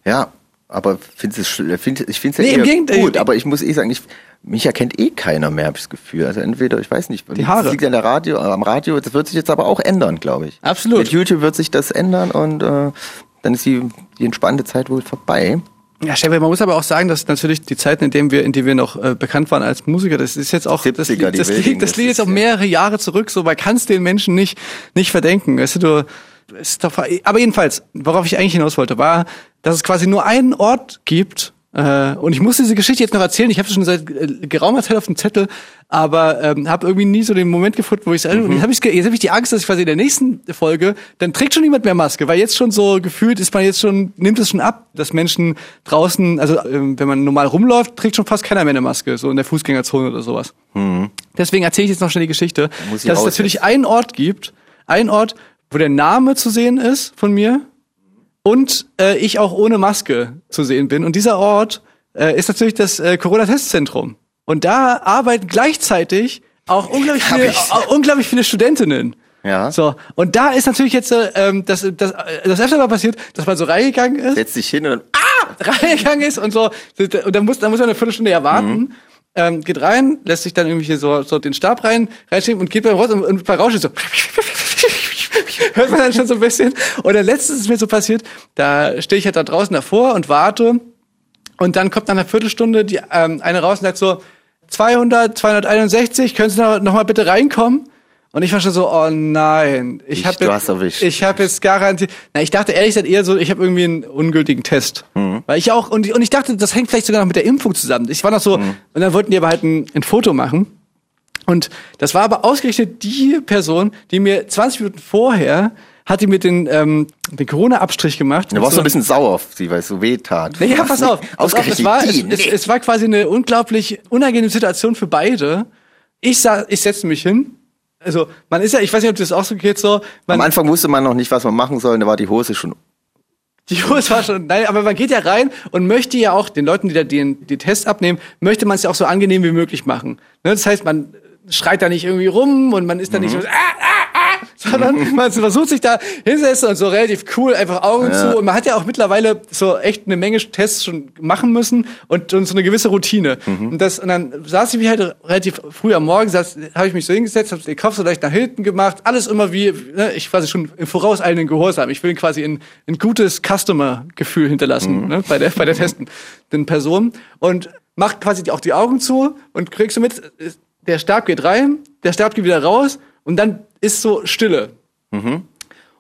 Ja, aber find's es, find, ich finde es Nee, ja im eher Gegenteil. gut, aber ich muss eh sagen, ich, mich erkennt eh keiner mehr, habe ich das Gefühl. Also entweder, ich weiß nicht, Die Haare. das liegt an der Radio, äh, am Radio, das wird sich jetzt aber auch ändern, glaube ich. Absolut. Mit YouTube wird sich das ändern und äh, dann ist die, die entspannte Zeit wohl vorbei. Ja, Stefan, man muss aber auch sagen, dass natürlich die Zeiten, in denen wir, in denen wir noch äh, bekannt waren als Musiker, das ist jetzt auch, das 70er, liegt, die das liegt, das liegt jetzt auch mehrere Jahre zurück, so, man kann es den Menschen nicht, nicht verdenken. Weißt du, du, ist doch, aber jedenfalls, worauf ich eigentlich hinaus wollte, war, dass es quasi nur einen Ort gibt, Äh, und ich muss diese Geschichte jetzt noch erzählen. Ich habe schon seit äh, geraumer Zeit auf dem Zettel, aber ähm, habe irgendwie nie so den Moment gefunden, wo ich es. Und jetzt habe ich, jetzt hab ich die Angst, dass ich quasi in der nächsten Folge dann trägt schon niemand mehr Maske, weil jetzt schon so gefühlt ist man jetzt schon nimmt es schon ab, dass Menschen draußen, also ähm, wenn man normal rumläuft, trägt schon fast keiner mehr eine Maske, so in der Fußgängerzone oder sowas. Deswegen erzähle ich jetzt noch schnell die Geschichte, dass es natürlich einen Ort gibt, einen Ort, wo der Name zu sehen ist von mir und äh, ich auch ohne Maske zu sehen bin. Und dieser Ort äh, ist natürlich das äh, Corona-Testzentrum. Und da arbeiten gleichzeitig auch unglaublich viele, auch unglaublich viele Studentinnen. Ja. So, und da ist natürlich jetzt, äh, ähm, das, das, äh, das öfter mal passiert, dass man so reingegangen ist, Setz dich hin und reingegangen ist und so, und dann muss, dann muss man eine Viertelstunde ja warten. Ähm, geht rein, lässt sich dann irgendwie hier so, so den Stab rein, reinschieben und geht beim raus und, und bei Rauschen so. Hört man dann schon so ein bisschen. Und dann letztens ist mir so passiert, da stehe ich halt da draußen davor und warte. Und dann kommt nach einer Viertelstunde die, ähm, eine raus und sagt so, 200, 261, können Sie noch, noch mal bitte reinkommen? Und ich war schon so, oh nein, ich Ich- habe erwischt. ich habe jetzt garantiert, na, ich dachte ehrlich gesagt eher so, ich habe irgendwie einen ungültigen Test, Mhm. weil ich auch und, ich- und ich dachte, das hängt vielleicht sogar noch mit der Impfung zusammen. Ich war noch so Mhm. und dann wollten die aber halt ein, ein Foto machen und das war aber ausgerechnet die Person, die mir 20 Minuten vorher hat die mir den ähm, den Corona-Abstrich gemacht. du Mit warst so- ein bisschen sauer auf sie, weil es so weh tat. Nee, ja, pass auf. Pass auf Ausgerechnet es, war, es, es, es war quasi eine unglaublich unangenehme Situation für beide. Ich sa ich setze mich hin. Also, man ist ja, ich weiß nicht, ob das auch so geht, so. Am Anfang wusste man noch nicht, was man machen soll, da war die Hose schon. Die Hose war schon, nein, aber man geht ja rein und möchte ja auch den Leuten, die da den, den Test abnehmen, möchte man es ja auch so angenehm wie möglich machen. Ne? Das heißt, man schreit da nicht irgendwie rum und man ist da nicht so, ah, ah, ah, sondern man versucht sich da hinsetzen und so relativ cool einfach Augen zu. Und man hat ja auch mittlerweile so echt eine Menge Tests schon machen müssen und, und so eine gewisse Routine. Und, das, und dann saß ich mich halt relativ früh am Morgen, habe ich mich so hingesetzt, habe den Kopf so leicht nach hinten gemacht, alles immer wie, ne, ich quasi schon im vorauseilenden Gehorsam. Ich will quasi ein, ein gutes Customer-Gefühl hinterlassen ne, bei der bei der testenden Person und mach quasi auch die Augen zu und kriegst du mit, der Stab geht rein, der Stab geht wieder raus und dann ist so Stille. Und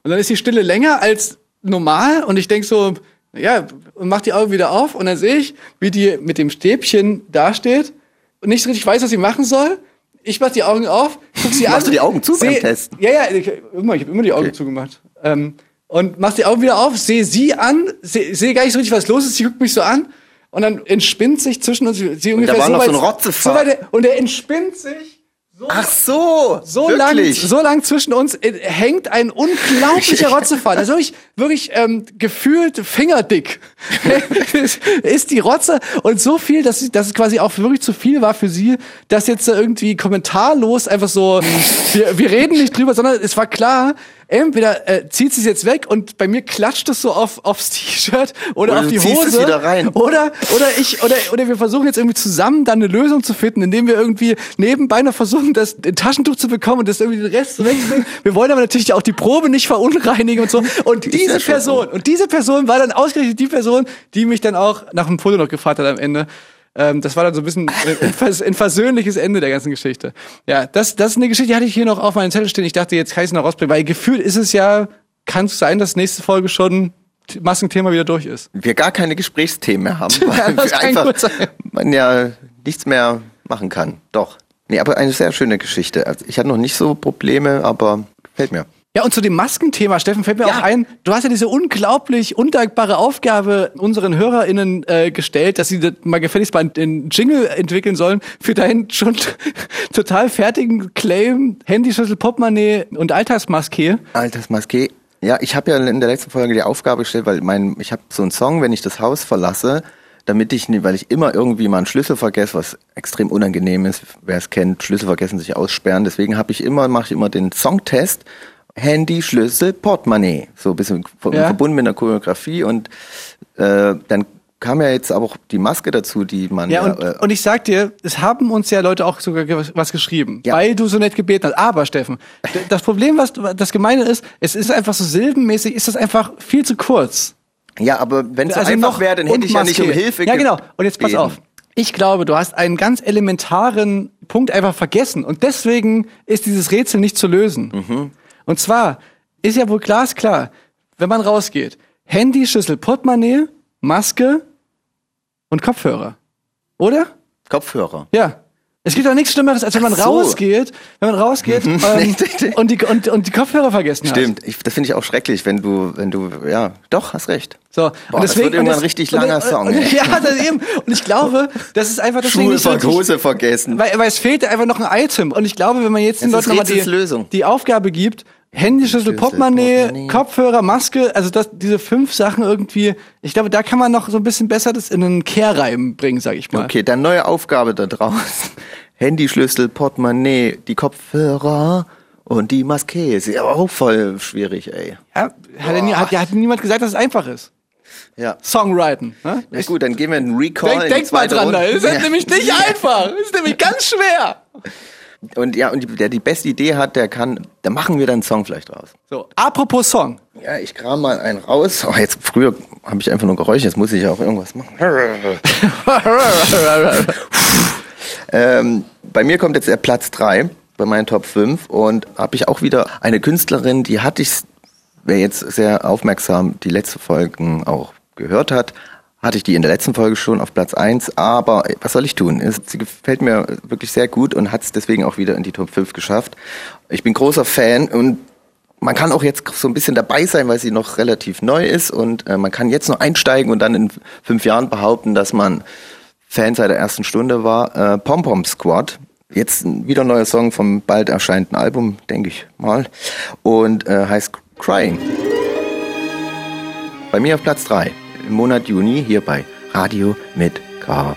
dann ist die Stille länger als normal und ich denk so, ja, und mach die Augen wieder auf und dann sehe ich, wie die mit dem Stäbchen dasteht und nicht so richtig weiß, was sie machen soll. Ich mach die Augen auf, guck sie an. Machst du die Augen zu beim seh- Testen? Ja, ja, ich, immer, ich habe immer die Augen Okay. zugemacht. Ähm, und mach die Augen wieder auf, sehe sie an, sehe seh gar nicht so richtig, was los ist, sie guckt mich so an und dann entspinnt sich zwischen uns, sie ungefähr war so noch weit, so ein Rotzefahrt. so weit, und er entspinnt sich Ach so, so wirklich? lang, so lang zwischen uns äh, hängt ein unglaublicher Rotzefaden. Also wirklich, wirklich ähm, gefühlt fingerdick ist die Rotze und so viel, dass, sie- dass es quasi auch wirklich zu viel war für sie, dass jetzt irgendwie kommentarlos einfach so, wir, wir reden nicht drüber, sondern es war klar, entweder äh, zieht sie es jetzt weg und bei mir klatscht es so auf aufs T-Shirt oder, Oder auf die Hose oder oder ich oder oder wir versuchen jetzt irgendwie zusammen dann eine Lösung zu finden, indem wir irgendwie nebenbei noch versuchen, das Taschentuch zu bekommen und das irgendwie den Rest zu wechseln. Wir wollen aber natürlich auch die Probe nicht verunreinigen und so. Und diese Person und diese Person war dann ausgerechnet die Person, die mich dann auch nach dem Foto noch gefragt hat am Ende. Ähm, das war dann so ein bisschen ein, vers ein versöhnliches Ende der ganzen Geschichte. Ja, das, das ist eine Geschichte, die hatte ich hier noch auf meinem Zettel stehen. Ich dachte, jetzt kann ich es noch rausbringen, weil gefühlt ist es ja, kann es sein, dass nächste Folge schon Maskenthema wieder durch ist. Wir gar keine Gesprächsthemen mehr haben, Ja, weil kann einfach man ja nichts mehr machen kann. Doch. Nee, aber eine sehr schöne Geschichte. Also ich hatte noch nicht so Probleme, aber gefällt mir. Ja, und zu dem Maskenthema, Steffen, fällt mir Ja. auch ein, du hast ja diese unglaublich undankbare Aufgabe unseren HörerInnen äh, gestellt, dass sie das mal gefälligst mal einen Jingle entwickeln sollen für deinen schon total fertigen Claim, Handyschlüssel, Portemonnaie und Alltagsmaske. Altes Maske. Ja, ich habe ja in der letzten Folge die Aufgabe gestellt, weil mein, ich habe so einen Song, wenn ich das Haus verlasse, damit ich, weil ich immer irgendwie mal einen Schlüssel vergesse, was extrem unangenehm ist, wer es kennt, Schlüssel vergessen sich aussperren. Deswegen habe ich immer, mache ich immer den Songtest. Handy, Schlüssel, Portemonnaie. So ein bisschen Ja. verbunden mit einer Choreografie und äh, dann kam ja jetzt aber auch die Maske dazu, die man Ja, ja, und, äh, und ich sag dir, es haben uns ja Leute auch sogar was geschrieben, Ja. weil du so nett gebeten hast. Aber Steffen, das Problem, was du- das Gemeine ist, es ist einfach so silbenmäßig, ist das einfach viel zu kurz. ja, aber wenn es so Also einfach wäre, dann hätte ich ja nicht um Maske. Hilfe Ja, genau. Und jetzt pass gebeten. auf. Ich glaube, du hast einen ganz elementaren Punkt einfach vergessen. Und deswegen ist dieses Rätsel nicht zu lösen. Mhm. Und zwar ist ja wohl glasklar, wenn man rausgeht, Handy, Schlüssel, Portemonnaie, Maske, und Kopfhörer. Oder? Kopfhörer. Ja. Es gibt doch nichts Schlimmeres, als wenn man so. rausgeht, wenn man rausgeht ähm, und, die, und, und die Kopfhörer vergessen hat. Stimmt, das finde ich auch schrecklich, wenn du, wenn du, ja, doch, hast recht. So, Boah, das wird irgendwann und richtig und langer und, Song, Und, ja, das eben. Und ich glaube, das ist einfach deswegen Schuhe nicht Hose vergessen. weil, weil es fehlt einfach noch ein Item. Und ich glaube, wenn man jetzt den Leuten nochmal die, die Aufgabe gibt, Handyschlüssel, Schlüssel, Portemonnaie, Portemonnaie. Kopfhörer, Maske, also das, diese fünf Sachen irgendwie, ich glaube, da kann man noch so ein bisschen besser das in einen Kehrreim bringen, sag ich mal. Okay, dann neue Aufgabe da draußen. Handyschlüssel, Portemonnaie, die Kopfhörer und die Maske. Ist ja auch voll schwierig, ey. Ja, hat, ja nie, hat, ja, hat niemand gesagt, dass es einfach ist. Ja. Songwriting. Ne? Na gut, dann gehen wir in Recall. Denk, in denk mal dran, da. Runde. Es ist Ja. nämlich nicht einfach. Ist nämlich ganz schwer. Und ja, und die, der die beste Idee hat, der kann, da machen wir dann einen Song vielleicht raus. So, apropos Song. Ja, ich kram mal einen raus. Oh, jetzt früher habe ich einfach nur Geräusche, jetzt muss ich ja auch irgendwas machen. ähm, bei mir kommt jetzt der Platz drei bei meinen Top 5 und habe ich auch wieder eine Künstlerin, die hatte ich, wer jetzt sehr aufmerksam die letzte Folgen auch gehört hat, hatte ich die in der letzten Folge schon auf Platz 1, aber äh, was soll ich tun? Sie gefällt mir wirklich sehr gut und hat es deswegen auch wieder in die Top 5 geschafft. Ich bin großer Fan und man kann auch jetzt so ein bisschen dabei sein, weil sie noch relativ neu ist und äh, man kann jetzt noch einsteigen und dann in fünf Jahren behaupten, dass man Fan seit der ersten Stunde war. Äh, Pom Pom Squad. Jetzt wieder ein neuer Song vom bald erscheinenden Album, denke ich mal. Und äh, heißt Crying. Bei mir auf Platz drei im Monat Juni hier bei Radio mit K.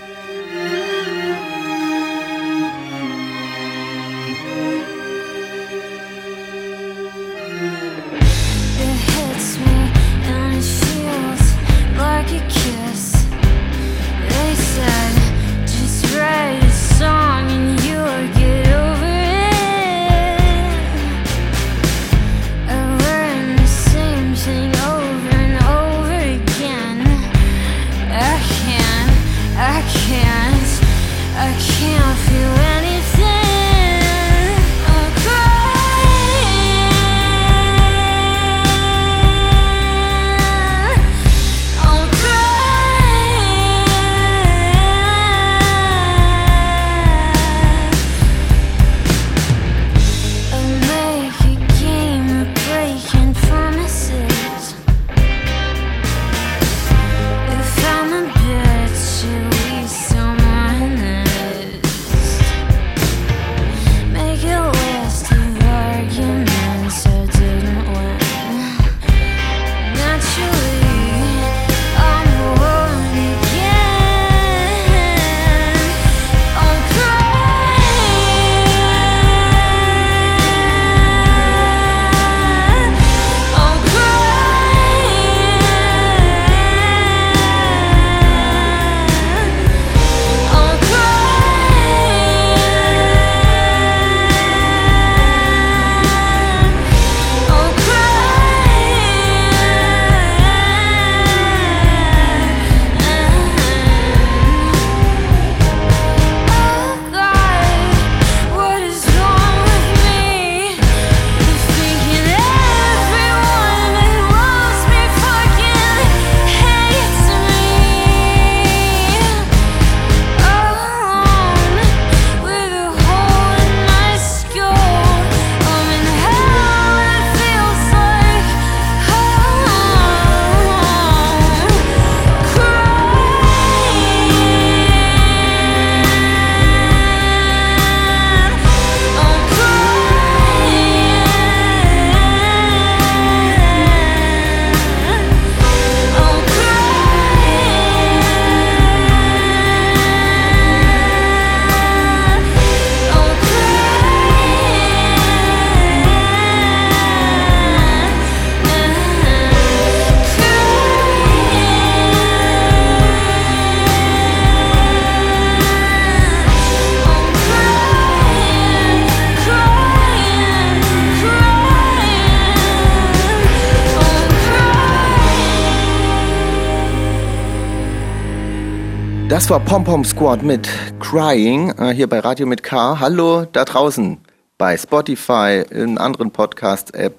Das war Pom Pom Squad mit Crying äh, hier bei Radio mit K. Hallo da draußen bei Spotify, in anderen Podcast-App,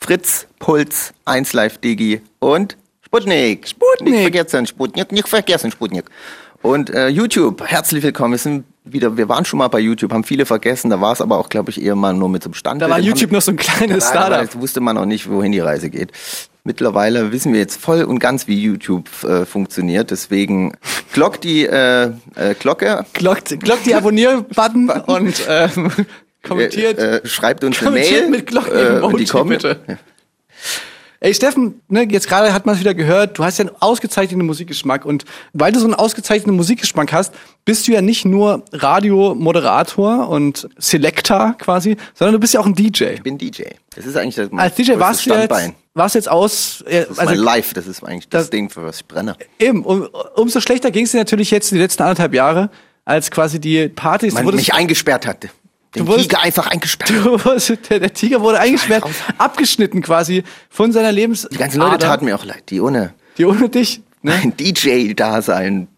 Fritz, Puls, 1Live Digi und Sputnik. Sputnik. Nicht vergessen, Sputnik. Nicht vergessen, Sputnik. Und äh, YouTube, herzlich willkommen. Wir sind wieder, wir waren schon mal bei YouTube, haben viele vergessen. Da war es aber auch, glaube ich, eher mal nur mit so einem Stand. Da war YouTube noch so ein kleines Startup. Jetzt wusste man noch nicht, wohin die Reise geht. Mittlerweile wissen wir jetzt voll und ganz, wie YouTube äh, funktioniert. Deswegen glockt die äh, äh, Glocke. Glockt, glockt die Abonnier-Button und ähm, kommentiert. Äh, äh, schreibt uns eine kommentiert Mail. mit Glocken äh, die kommen. bitte. Ey Steffen, ne, jetzt gerade hat man es wieder gehört, du hast ja einen ausgezeichneten Musikgeschmack und weil du so einen ausgezeichneten Musikgeschmack hast, bist du ja nicht nur Radiomoderator und Selector quasi, sondern du bist ja auch ein DJ. Ich bin DJ. Das ist eigentlich das Als DJ warst du jetzt, warst jetzt aus, äh, Das ist mein Live, das ist eigentlich das, das- Ding, für was ich brenne. eben, um, umso schlechter ging es dir natürlich jetzt die letzten anderthalb Jahre, als quasi die Partys, Man mich eingesperrt hatte. Den wurdest- Tiger einfach eingesperrt. Wurdest- der, der Tiger wurde eingesperrt, abgeschnitten quasi von seiner Lebens. Die ganzen Leute taten mir auch leid, die ohne Die ohne dich. Ne? ein DJ-Dasein.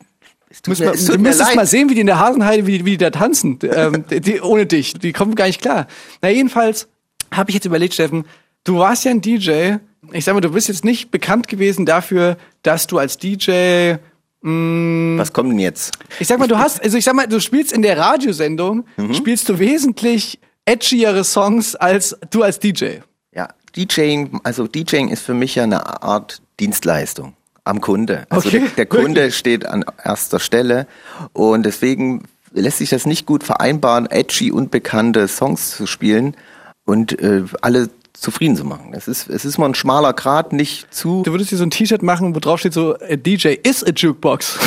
Muss man, du müsstest mal sehen, wie die in der Hasenheide, wie, die- wie die da tanzen. ähm, die, die, ohne dich. Die kommen gar nicht klar. Na, jedenfalls habe ich jetzt überlegt, Steffen, du warst ja ein DJ. Ich sag mal, du bist jetzt nicht bekannt gewesen dafür, dass du als DJ Was kommt denn jetzt? Ich sag mal, du hast, also ich sag mal, du spielst in der Radiosendung, Mhm. spielst du wesentlich edgiere Songs als du als DJ. Ja, DJing, also DJing ist für mich ja eine Art Dienstleistung am Kunde. Also Okay, der, der Kunde wirklich? steht an erster Stelle und deswegen lässt sich das nicht gut vereinbaren, edgy und bekannte Songs zu spielen und äh, alle zufrieden zu machen. Es ist, es ist mal ein schmaler Grad, nicht zu. Du würdest dir so ein T-Shirt machen, wo drauf steht so, a DJ is a Jukebox.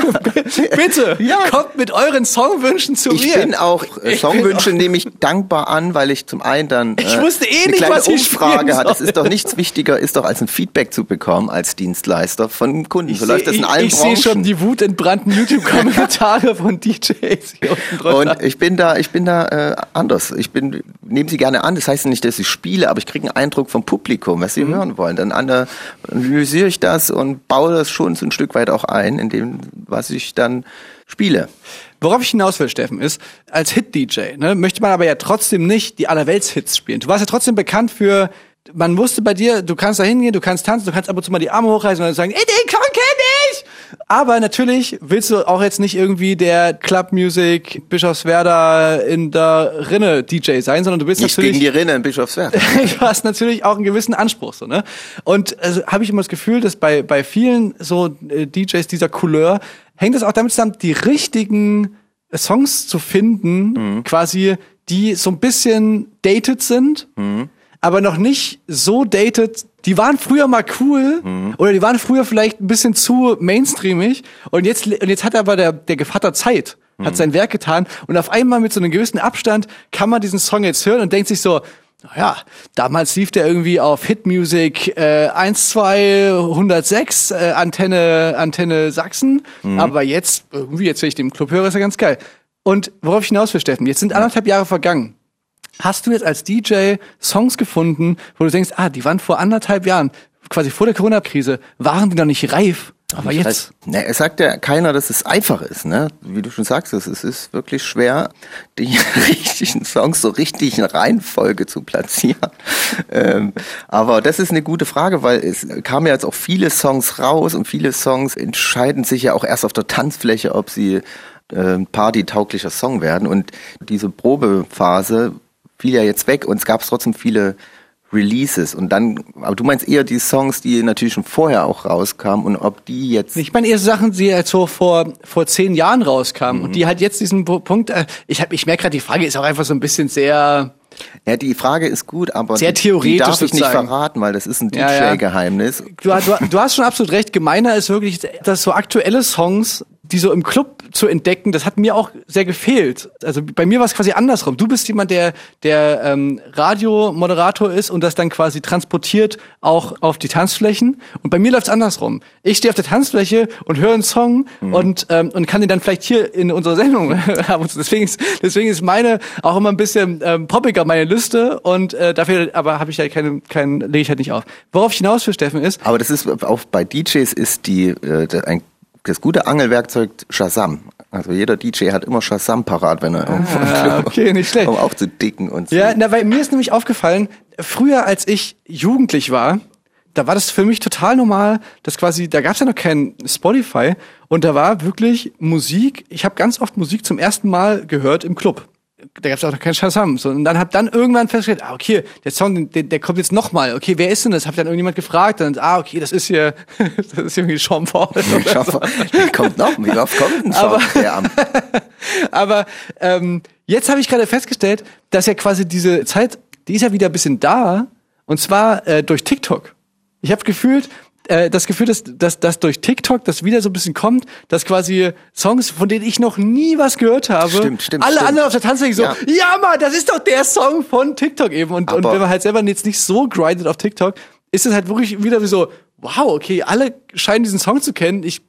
Bitte, Ja. kommt mit euren Songwünschen zu Ich mir. bin auch, äh, Ich Songwünsche bin nehme ich dankbar an, weil ich zum einen dann äh, Ich wusste eh eine nicht, kleine was ich Umfrage hat. Es ist doch nichts wichtiger, ist doch als ein Feedback zu bekommen als Dienstleister von Kunden. So läuft das in ich, allen ich sehe Branchen. schon die wutentbrannten YouTube-Kommentare von DJs hier unten drunter. Und ich bin da, ich bin da äh, anders. Ich bin, nehme sie gerne an. Das heißt nicht, dass ich spiele, aber ich kriege einen Eindruck vom Publikum, was Mhm. sie hören wollen. Dann ana- analysiere ich das und baue das schon so ein Stück weit auch ein, in dem, was ich dann spiele. Worauf ich hinaus will, Steffen, ist, als Hit-DJ ne, möchte man aber ja trotzdem nicht die Allerwelts-Hits spielen. Du warst ja trotzdem bekannt für, man wusste bei dir, du kannst da hingehen, du kannst tanzen, du kannst ab und zu mal die Arme hochreißen und dann sagen, ey, ich! Aber natürlich willst du auch jetzt nicht irgendwie der Club Music Bischofswerda in der Rinne DJ sein, sondern du bist Nicht natürlich gegen die Rinne in Bischofswerda. du hast natürlich auch einen gewissen Anspruch, so, ne? Und also, habe ich immer das Gefühl, dass bei, bei vielen so äh, DJs dieser Couleur hängt es auch damit zusammen, die richtigen Songs zu finden, quasi, die so ein bisschen dated sind, aber noch nicht so dated. Die waren früher mal cool oder die waren früher vielleicht ein bisschen zu mainstreamig und jetzt, und jetzt hat aber der, der Gevatter Zeit, hat sein Werk getan und auf einmal mit so einem gewissen Abstand kann man diesen Song jetzt hören und denkt sich so, ja, damals lief der irgendwie auf Hitmusic äh, 1, 2, 106, äh, Antenne, Antenne Sachsen. Aber jetzt, irgendwie, jetzt, wenn ich den Club höre, ist er ganz geil. Und worauf ich hinaus will, Steffen, jetzt sind anderthalb Jahre vergangen. Hast du jetzt als DJ Songs gefunden, wo du denkst, ah, die waren vor anderthalb Jahren, quasi vor der Corona-Krise, waren die noch nicht reif? Aber jetzt. Ne, es sagt ja keiner, dass es einfach ist, ne? Wie du schon sagst, es ist- wirklich schwer, die richtigen Songs so richtig in Reihenfolge zu platzieren. Ähm, aber das ist eine gute Frage, weil es kamen ja jetzt auch viele Songs raus und viele Songs entscheiden sich ja auch erst auf der Tanzfläche, ob sie äh, partytauglicher Song werden. Und diese Probephase fiel ja jetzt weg und es gab trotzdem viele Releases und dann, aber du meinst eher die Songs, die natürlich schon vorher auch rauskamen und ob die jetzt Ich meine eher Sachen, die halt so vor, vor zehn Jahren rauskamen und die halt jetzt diesen Pu- Punkt, äh, ich, hab, ich merke gerade, die Frage ist auch einfach so ein bisschen sehr, Ja, die Frage ist gut, aber Sehr theoretisch die darf ich nicht sozusagen. verraten, weil das ist ein Ja, ja. DJ-Geheimnis. du, du, du hast schon absolut recht, gemeiner ist wirklich, dass so aktuelle Songs, die so im Club zu entdecken, das hat mir auch sehr gefehlt. Also bei mir war es quasi andersrum. Du bist jemand, der, der ähm, Radiomoderator ist und das dann quasi transportiert auch auf die Tanzflächen. Und bei mir läuft's andersrum. Ich stehe auf der Tanzfläche und höre einen Song und, ähm, und kann den dann vielleicht hier in unserer Sendung haben. Deswegen ist, deswegen ist meine auch immer ein bisschen ähm, poppiger, meine Liste. Und äh, dafür aber habe ich halt keine, keinen, lege ich halt nicht auf. Worauf ich hinaus will, Steffen, ist, Aber das ist auch bei DJs ist die äh, ein, das gute Angelwerkzeug Shazam. Also jeder DJ hat immer Shazam parat, wenn er irgendwo Ah, okay, nicht schlecht. um auch zu dicken und so. Ja, na, weil mir ist nämlich aufgefallen, früher als ich jugendlich war, da war das für mich total normal, dass quasi, da gab es ja noch kein Spotify und da war wirklich Musik, ich habe ganz oft Musik zum ersten Mal gehört im Club. Da gab es auch noch kein Shazam. So, und dann hab dann irgendwann festgestellt, ah, okay, der Song, der, der kommt jetzt nochmal. Okay, wer ist denn das? Hab dann irgendjemand gefragt. Dann, ah, okay, das ist hier, das ist irgendwie Sean Paul. oder Ich so. hoffe, kommt noch, wie oft kommt ein Song? Aber- der Aber ähm, jetzt habe ich gerade festgestellt, dass ja quasi diese Zeit, die ist ja wieder ein bisschen da. Und zwar äh, durch TikTok. Ich habe gefühlt, äh, das Gefühl, dass, dass, dass durch TikTok das wieder so ein bisschen kommt, dass quasi Songs, von denen ich noch nie was gehört habe, Stimmt, stimmt, alle stimmt. anderen auf der Tanzfläche so, ja. Ja. Mann, das ist doch der Song von TikTok eben. Und, und wenn man halt selber jetzt nicht so grindet auf TikTok, ist es halt wirklich wieder wie so, wow, okay, alle scheinen diesen Song zu kennen. Ich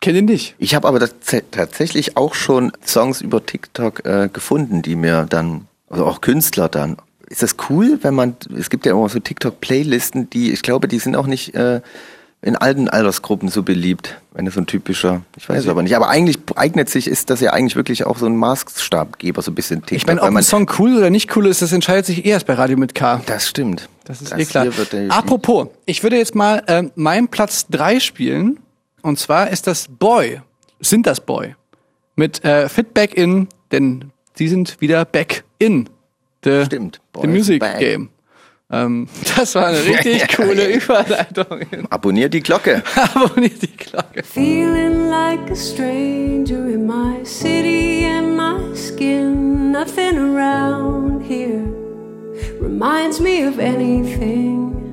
kenne ihn nicht. Ich habe aber tats- tatsächlich auch schon Songs über TikTok äh, gefunden, die mir dann, also auch Künstler dann. Ist das cool, wenn man, es gibt ja immer so TikTok-Playlisten, die, ich glaube, die sind auch nicht äh, in alten Altersgruppen so beliebt, wenn es so ein typischer, ich weiß es aber nicht. Aber eigentlich eignet sich, ist das ja eigentlich wirklich auch so ein Maßstabgeber, so ein bisschen TikTok. Ich meine, ob ein Song cool oder nicht cool ist, das entscheidet sich erst bei Radio mit K. das stimmt. Das ist eh klar. Apropos, ich würde jetzt mal ähm, meinen Platz drei spielen. Und zwar ist das Boy. Sind das Boy. Mit äh, Fit Back In, denn sie sind wieder back in the, Stimmt. the Music back. Game. Ähm, das war eine richtig coole Überleitung. Abonniert die Glocke. Abonniert die Glocke. Feeling like a stranger in my city and my skin. Nothing around here reminds me of anything.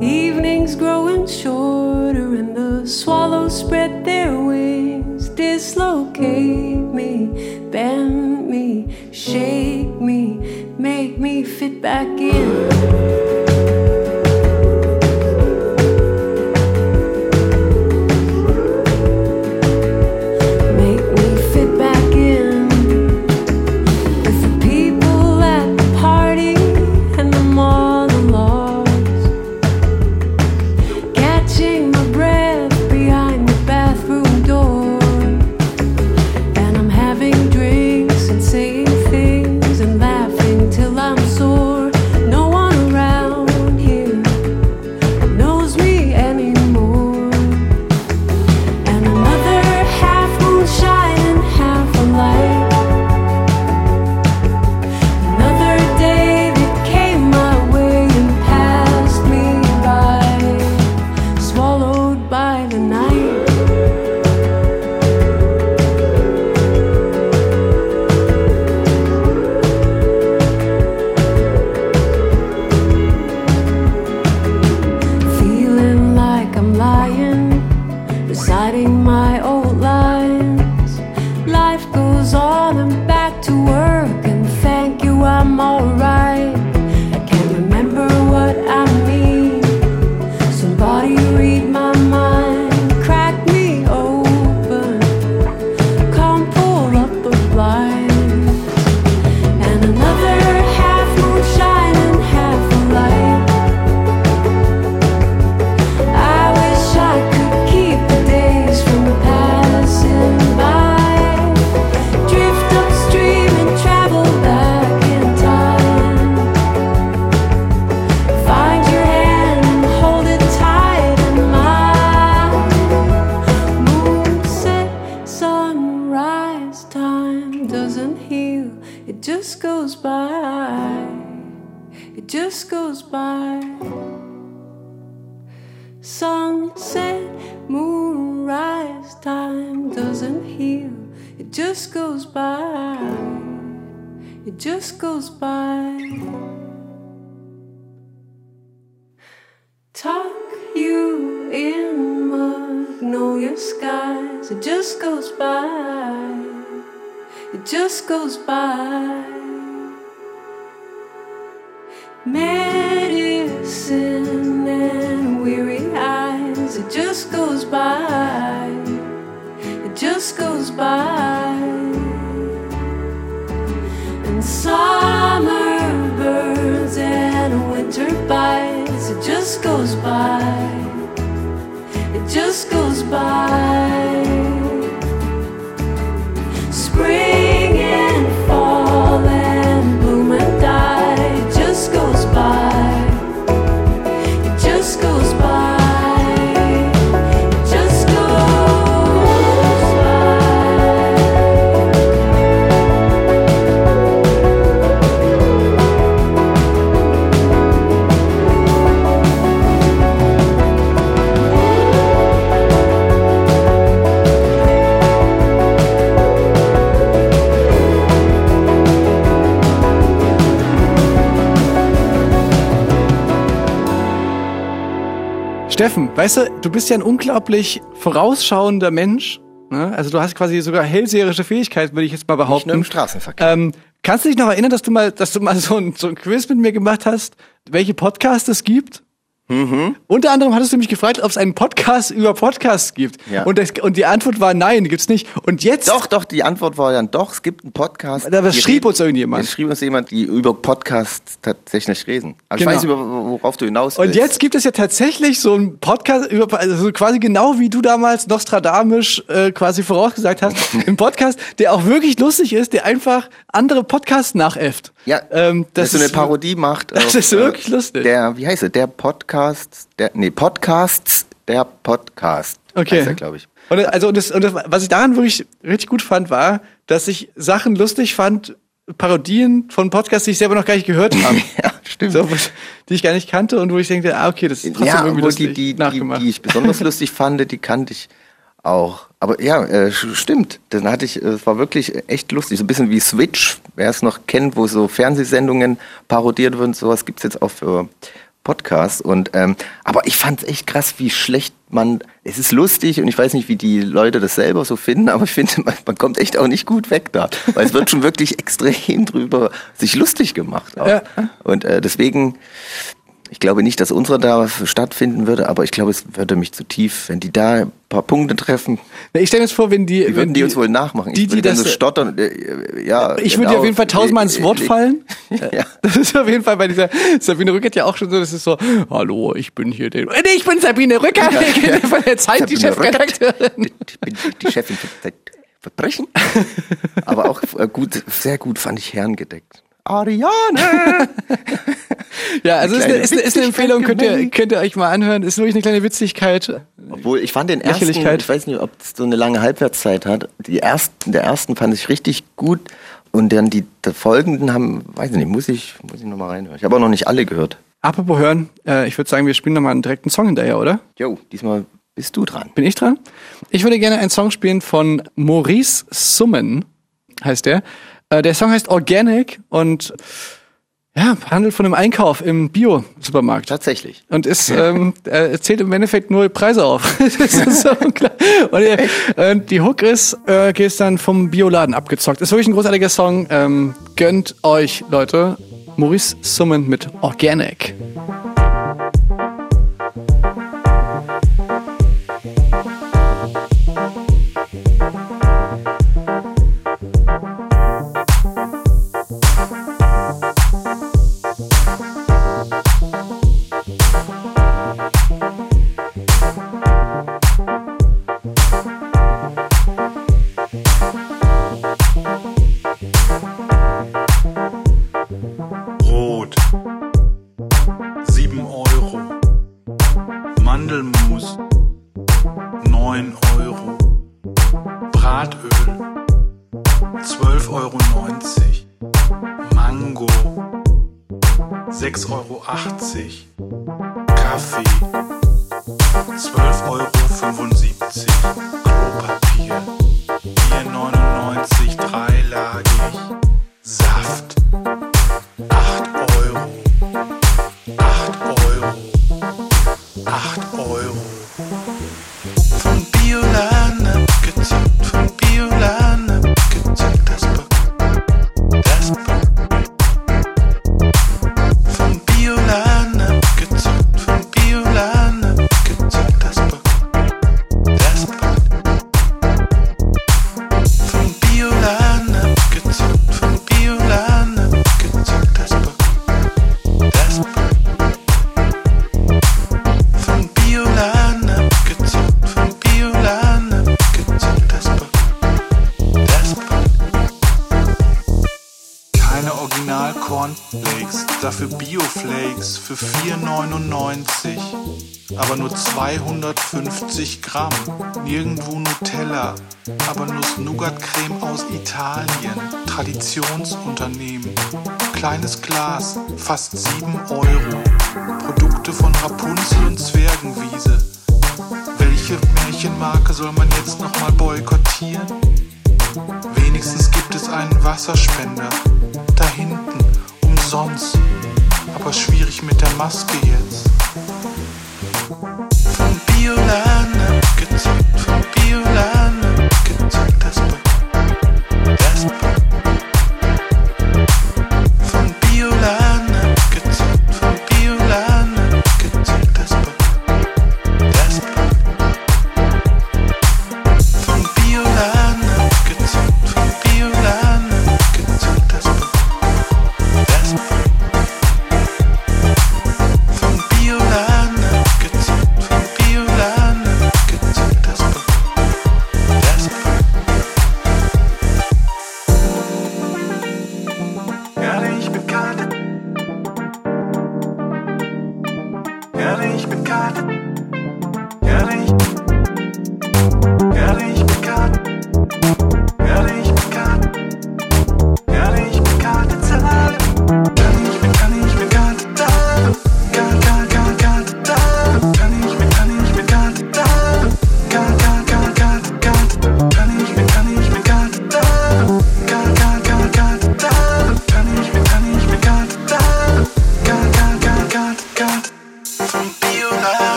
Evenings growing shorter and the swallows spread their wings. Dislocate me, bend me, shake me, make me fit back in. Steffen, weißt du, du bist ja ein unglaublich vorausschauender Mensch. Ne? Also du hast quasi sogar hellseherische Fähigkeiten, würde ich jetzt mal Nicht nur behaupten. im Straßenverkehr. Ähm, kannst du dich noch erinnern, dass du mal, dass du mal so ein, so ein Quiz mit mir gemacht hast, welche Podcasts es gibt? Mhm. Unter anderem hattest du mich gefragt, ob es einen Podcast über Podcasts gibt. Ja. Und, das, und die Antwort war nein, gibt's nicht. Und jetzt, Doch, doch, die Antwort war dann doch, es gibt einen Podcast. Da was schrieb reden- uns irgendjemand. Es schrieb uns jemand, die über Podcasts tatsächlich reden. Aber Genau. ich weiß, über, worauf du hinaus und willst. jetzt gibt es ja tatsächlich so einen Podcast über, also so quasi genau wie du damals Nostradamus äh, quasi vorausgesagt hast, im Podcast, der auch wirklich lustig ist, der einfach andere Podcasts nachäfft. Ja, ähm, dass das du eine ist- Parodie macht. Das auf, ist wirklich lustig. Der, wie heißt er? Der Podcast, der, nee, Podcasts, der Podcast. Okay. Glaube ich. Und also und das, und das, was ich daran wirklich richtig gut fand, war, dass ich Sachen lustig fand, Parodien von Podcasts, die ich selber noch gar nicht gehört habe. Ja, stimmt. so, die ich gar nicht kannte und wo ich denke, ah, okay, das ist trotzdem ja, irgendwie lustig die, die, die, nachgemacht. die ich besonders lustig fand, die kannte ich auch. Aber ja, äh, stimmt. Dann hatte ich, äh, es war wirklich echt lustig. So ein bisschen wie Switch, wer es noch kennt, wo so Fernsehsendungen parodiert werden, sowas gibt's jetzt auch für Podcasts. Und ähm, aber ich fand es echt krass, wie schlecht man. Es ist lustig und ich weiß nicht, wie die Leute das selber so finden, aber ich finde, man, man kommt echt auch nicht gut weg da. Weil es wird schon wirklich extrem drüber sich lustig gemacht. Auch. Ja. Und äh, deswegen. Ich glaube nicht, dass unsere da stattfinden würde, aber ich glaube, es würde mich zu tief, wenn die da ein paar Punkte treffen, Na, ich stelle mir jetzt vor, wenn die, die wenn würden die, uns wohl nachmachen. die, ich die würde das- so stottern. Äh, ja, Ich würde dir auf jeden Fall tausendmal ins Wort fallen. Ja. Das ist auf jeden Fall bei dieser Sabine Rückert ja auch schon so, das ist so, hallo, ich bin hier der, nee, ich bin Sabine Rückert, bin von der Zeit, die Sabine Rückert. Chefredakteurin. Ich bin die Chefin Ver- Verbrechen. Aber auch äh, gut, sehr gut fand ich herrengedeckt. Ariane! Ja, also ist eine, ist, eine, ist eine Empfehlung, könnt ihr, könnt ihr euch mal anhören, ist wirklich eine kleine Witzigkeit. Obwohl, ich fand den ersten, ich weiß nicht, ob es so eine lange Halbwertszeit hat. Die ersten, der ersten fand ich richtig gut. Und dann die, die folgenden haben, weiß ich nicht, muss ich, muss ich nochmal reinhören. Ich habe auch noch nicht alle gehört. Apropos hören, äh, ich würde sagen, wir spielen nochmal einen direkten Song hinterher, oder? Jo, diesmal bist du dran. Bin ich dran? Ich würde gerne einen Song spielen von Maurice Summen, heißt der. Äh, der Song heißt Organic und ja, handelt von einem Einkauf im Bio-Supermarkt. Tatsächlich. Und ist, ähm, er zählt im Endeffekt nur Preise auf. so. Und äh, äh, die Hook ist, äh, dann vom Bioladen abgezockt. Ist wirklich ein großartiger Song. Ähm, gönnt euch, Leute. Maurice Summen mit Organic. Original-Cornflakes, dafür Bioflakes für 4,99. Aber nur 250 Gramm. Nirgendwo Nutella, aber Nuss-Nougat-Creme aus Italien. Traditionsunternehmen. Kleines Glas, fast 7 Euro. Produkte von Rapunzel und Zwergenwiese. Welche Märchenmarke soll man jetzt nochmal boykottieren? Wenigstens gibt es einen Wasserspender. Da hinten, umsonst. Aber schwierig mit der Maske jetzt. Bioladen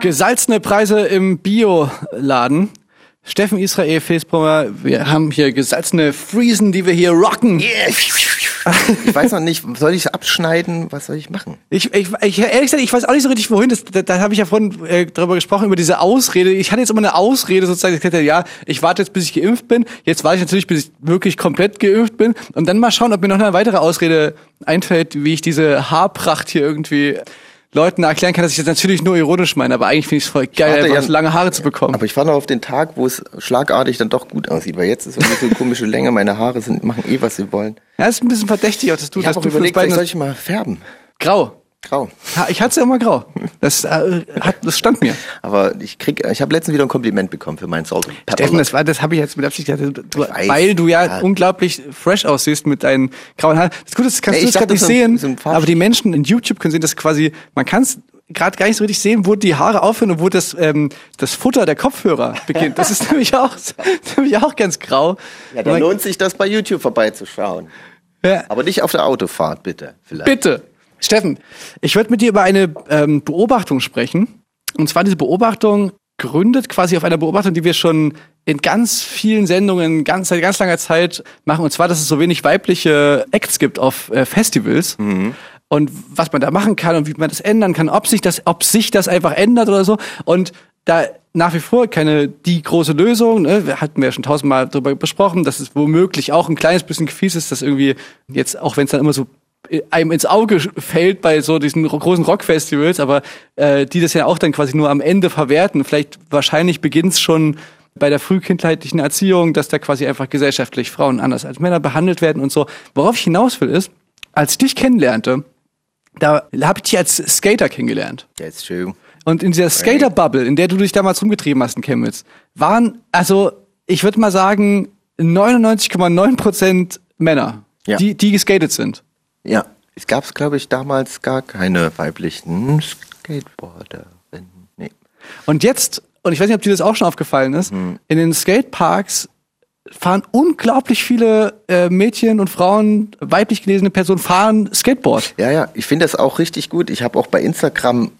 gesalzene Preise im Bioladen. Steffen Israel, Felsbrummer, wir haben hier gesalzene Friesen, die wir hier rocken. Ich weiß noch nicht, soll ich abschneiden? Was soll ich machen? Ich, ich, ich, ehrlich gesagt, ich weiß auch nicht so richtig, wohin. Das, da da habe ich ja vorhin äh, darüber gesprochen, über diese Ausrede. Ich hatte jetzt immer eine Ausrede sozusagen. Ich hätte, ja, ich warte jetzt, bis ich geimpft bin. Jetzt warte ich natürlich, bis ich wirklich komplett geimpft bin. Und dann mal schauen, ob mir noch eine weitere Ausrede einfällt, wie ich diese Haarpracht hier irgendwie Leuten erklären kann, dass ich das natürlich nur ironisch meine. Aber eigentlich finde ich es voll geil, einfach ja- so lange Haare zu bekommen. Aber ich warte noch auf den Tag, wo es schlagartig dann doch gut aussieht, weil jetzt ist irgendwie so eine komische Länge, meine Haare sind, machen eh, was sie wollen. ja, ist ein bisschen verdächtig, auch, dass du, Ich auch du überlegt, vielleicht soll ich mal färben. grau. Grau. Ha, Ich hatte es ja immer grau. Das, äh, hat, das stand mir. Aber ich krieg, ich habe letztens wieder ein Kompliment bekommen für meinen Salt Steffen, das, war, das habe ich jetzt mit Absicht gesagt, du, weil du ja, Ja. unglaublich fresh aussiehst mit deinen grauen Haaren. Das Gute ist, kannst Nee, du jetzt gerade nicht so sehen, so aber die Menschen in YouTube können sehen, dass quasi, man kann es gerade gar nicht so richtig sehen, wo die Haare aufhören und wo das, ähm, das Futter der Kopfhörer beginnt. Das ist nämlich auch, nämlich auch ganz grau. Ja, dann lohnt sich das bei YouTube vorbeizuschauen. ja. Aber nicht auf der Autofahrt, bitte. Vielleicht. Bitte. Steffen, ich würde mit dir über eine ähm, Beobachtung sprechen. Und zwar diese Beobachtung gründet quasi auf einer Beobachtung, die wir schon in ganz vielen Sendungen ganz, seit ganz langer Zeit machen. Und zwar, dass es so wenig weibliche Acts gibt auf äh, Festivals. Und was man da machen kann und wie man das ändern kann, ob sich das, ob sich das einfach ändert oder so. Und da nach wie vor keine die große Lösung, ne? wir hatten wir ja schon tausendmal darüber besprochen, dass es womöglich auch ein kleines bisschen gefies ist, dass irgendwie jetzt, auch wenn es dann immer so einem ins Auge fällt bei so diesen ro- großen Rockfestivals, aber äh, die das ja auch dann quasi nur am Ende verwerten. Vielleicht wahrscheinlich beginnt es schon bei der frühkindlichen Erziehung, dass da quasi einfach gesellschaftlich Frauen anders als Männer behandelt werden und so. Worauf ich hinaus will ist, als ich dich kennenlernte, da habe ich dich als Skater kennengelernt. Ist schön. Und in dieser Skater-Bubble, in der du dich damals rumgetrieben hast in Chemnitz, waren, also ich würde mal sagen, 99,9% Männer, Ja. die, die geskatet sind. Ja, es gab, glaube ich, damals gar keine weiblichen Skateboarderinnen. Nee. Und jetzt, und ich weiß nicht, ob dir das auch schon aufgefallen ist, Hm. in den Skateparks fahren unglaublich viele äh, Mädchen und Frauen, weiblich gelesene Personen fahren Skateboard. Ja, ja, ich finde das auch richtig gut. Ich habe auch bei Instagram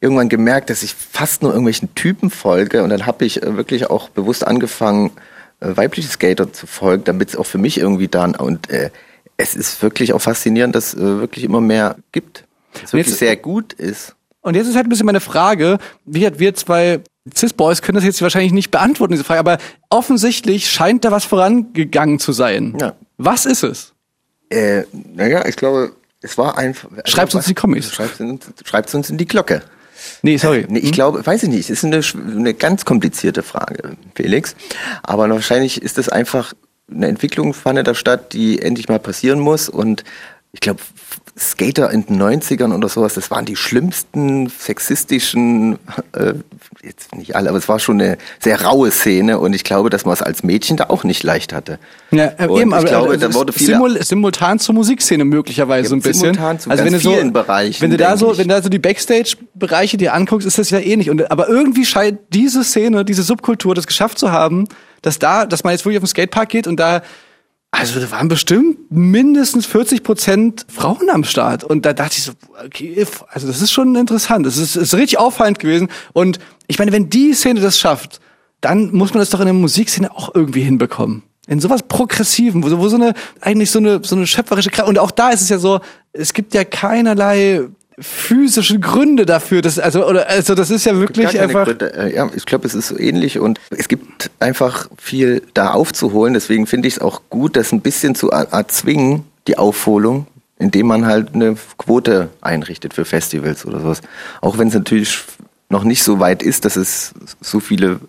irgendwann gemerkt, dass ich fast nur irgendwelchen Typen folge und dann habe ich äh, wirklich auch bewusst angefangen, äh, weibliche Skater zu folgen, damit es auch für mich irgendwie dann und äh, es ist wirklich auch faszinierend, dass äh, wirklich immer mehr gibt. Es wirklich jetzt- sehr gut ist. Und jetzt ist halt ein bisschen meine Frage, wie hat wir zwei Cis-Boys können das jetzt wahrscheinlich nicht beantworten, diese Frage, aber offensichtlich scheint da was vorangegangen zu sein. Ja. Was ist es? Äh, naja, ich glaube, es war einfach. Schreibt's uns in die Comics. Schreibt uns, in die Glocke. Nee, sorry. Nee, ich glaube, weiß ich nicht, es ist eine, eine ganz komplizierte Frage, Felix. Aber wahrscheinlich ist es einfach eine Entwicklung fand da statt, die endlich mal passieren muss. Und ich glaube, Skater in den 90ern oder sowas, das waren die schlimmsten sexistischen, äh, jetzt nicht alle, aber es war schon eine sehr raue Szene. Und ich glaube, dass man es als Mädchen da auch nicht leicht hatte. Ja, äh, Und eben, ich aber glaube, äh, da wurde simul simultan zur Musikszene möglicherweise Ja, so ein bisschen. simultan zu also wenn du so, Bereichen, wenn du da so, ich. wenn du da so die Backstage-Bereiche dir anguckst, ist das ja ähnlich. Und aber irgendwie scheint diese Szene, diese Subkultur, das geschafft zu haben, dass da, dass man jetzt wirklich auf den Skatepark geht und da also da waren bestimmt mindestens 40 Prozent Frauen am Start. Und da dachte ich so, okay, also das ist schon interessant. Das ist, ist richtig auffallend gewesen. Und ich meine, wenn die Szene das schafft, dann muss man das doch in der Musikszene auch irgendwie hinbekommen. In sowas Progressiven, wo, wo so eine, eigentlich so eine, so eine schöpferische Kraft. Und auch da ist es ja so, es gibt ja keinerlei physische Gründe dafür, dass, also, oder, also, das ist ja wirklich einfach. Gründe. Äh, Ja, ich glaube, es ist so ähnlich und es gibt einfach viel da aufzuholen. Deswegen finde ich es auch gut, das ein bisschen zu er- erzwingen, die Aufholung, indem man halt eine Quote einrichtet für Festivals oder sowas. Auch wenn es natürlich noch nicht so weit ist, dass es so viele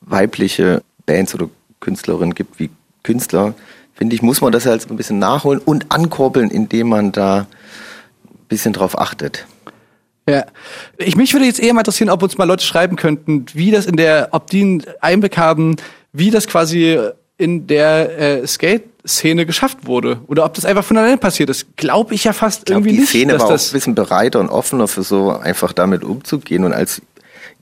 weibliche Bands oder Künstlerinnen gibt wie Künstler, finde ich, muss man das halt so ein bisschen nachholen und ankurbeln, indem man da bisschen drauf achtet. Ja. Ich, mich würde jetzt eher mal interessieren, ob uns mal Leute schreiben könnten, wie das in der, ob die einen Einblick haben, wie das quasi in der äh, Skate-Szene geschafft wurde. Oder ob das einfach von alleine passiert ist. Glaube ich ja fast Ich glaube, irgendwie die nicht, Szene dass war auch ein bisschen bereiter und offener für so einfach damit umzugehen. Und als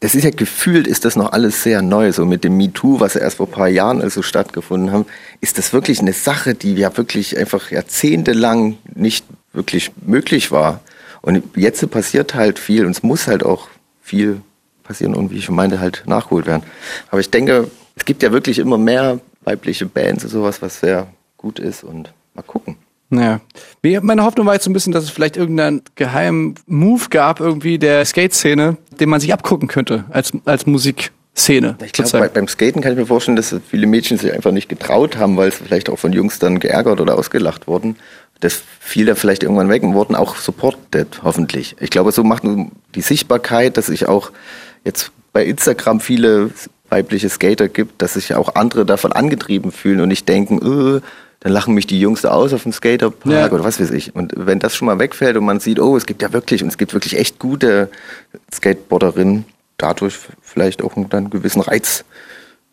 das ist ja gefühlt, ist das noch alles sehr neu. So mit dem MeToo, was ja erst vor ein paar Jahren also stattgefunden haben, ist das wirklich eine Sache, die ja wirklich einfach jahrzehntelang nicht wirklich möglich war. Und jetzt passiert halt viel und es muss halt auch viel passieren und wie ich meinte, halt nachgeholt werden. Aber ich denke, es gibt ja wirklich immer mehr weibliche Bands und sowas, was sehr gut ist und mal gucken. Naja. Meine Hoffnung war jetzt so ein bisschen, dass es vielleicht irgendeinen geheimen Move gab, irgendwie der Skate-Szene, den man sich abgucken könnte als, als Musikszene. Ich glaube, bei, beim Skaten kann ich mir vorstellen, dass viele Mädchen sich einfach nicht getraut haben, weil es vielleicht auch von Jungs dann geärgert oder ausgelacht wurden. Das fiel da vielleicht irgendwann weg und wurden auch supported, hoffentlich. Ich glaube, so macht nun die Sichtbarkeit, dass sich auch jetzt bei Instagram viele weibliche Skater gibt, dass sich auch andere davon angetrieben fühlen und nicht denken, äh, dann lachen mich die Jungs da aus auf dem Skaterpark Ja. oder was weiß ich. Und wenn das schon mal wegfällt und man sieht, oh, es gibt ja wirklich, und es gibt wirklich echt gute Skateboarderinnen, dadurch vielleicht auch einen, dann gewissen Reiz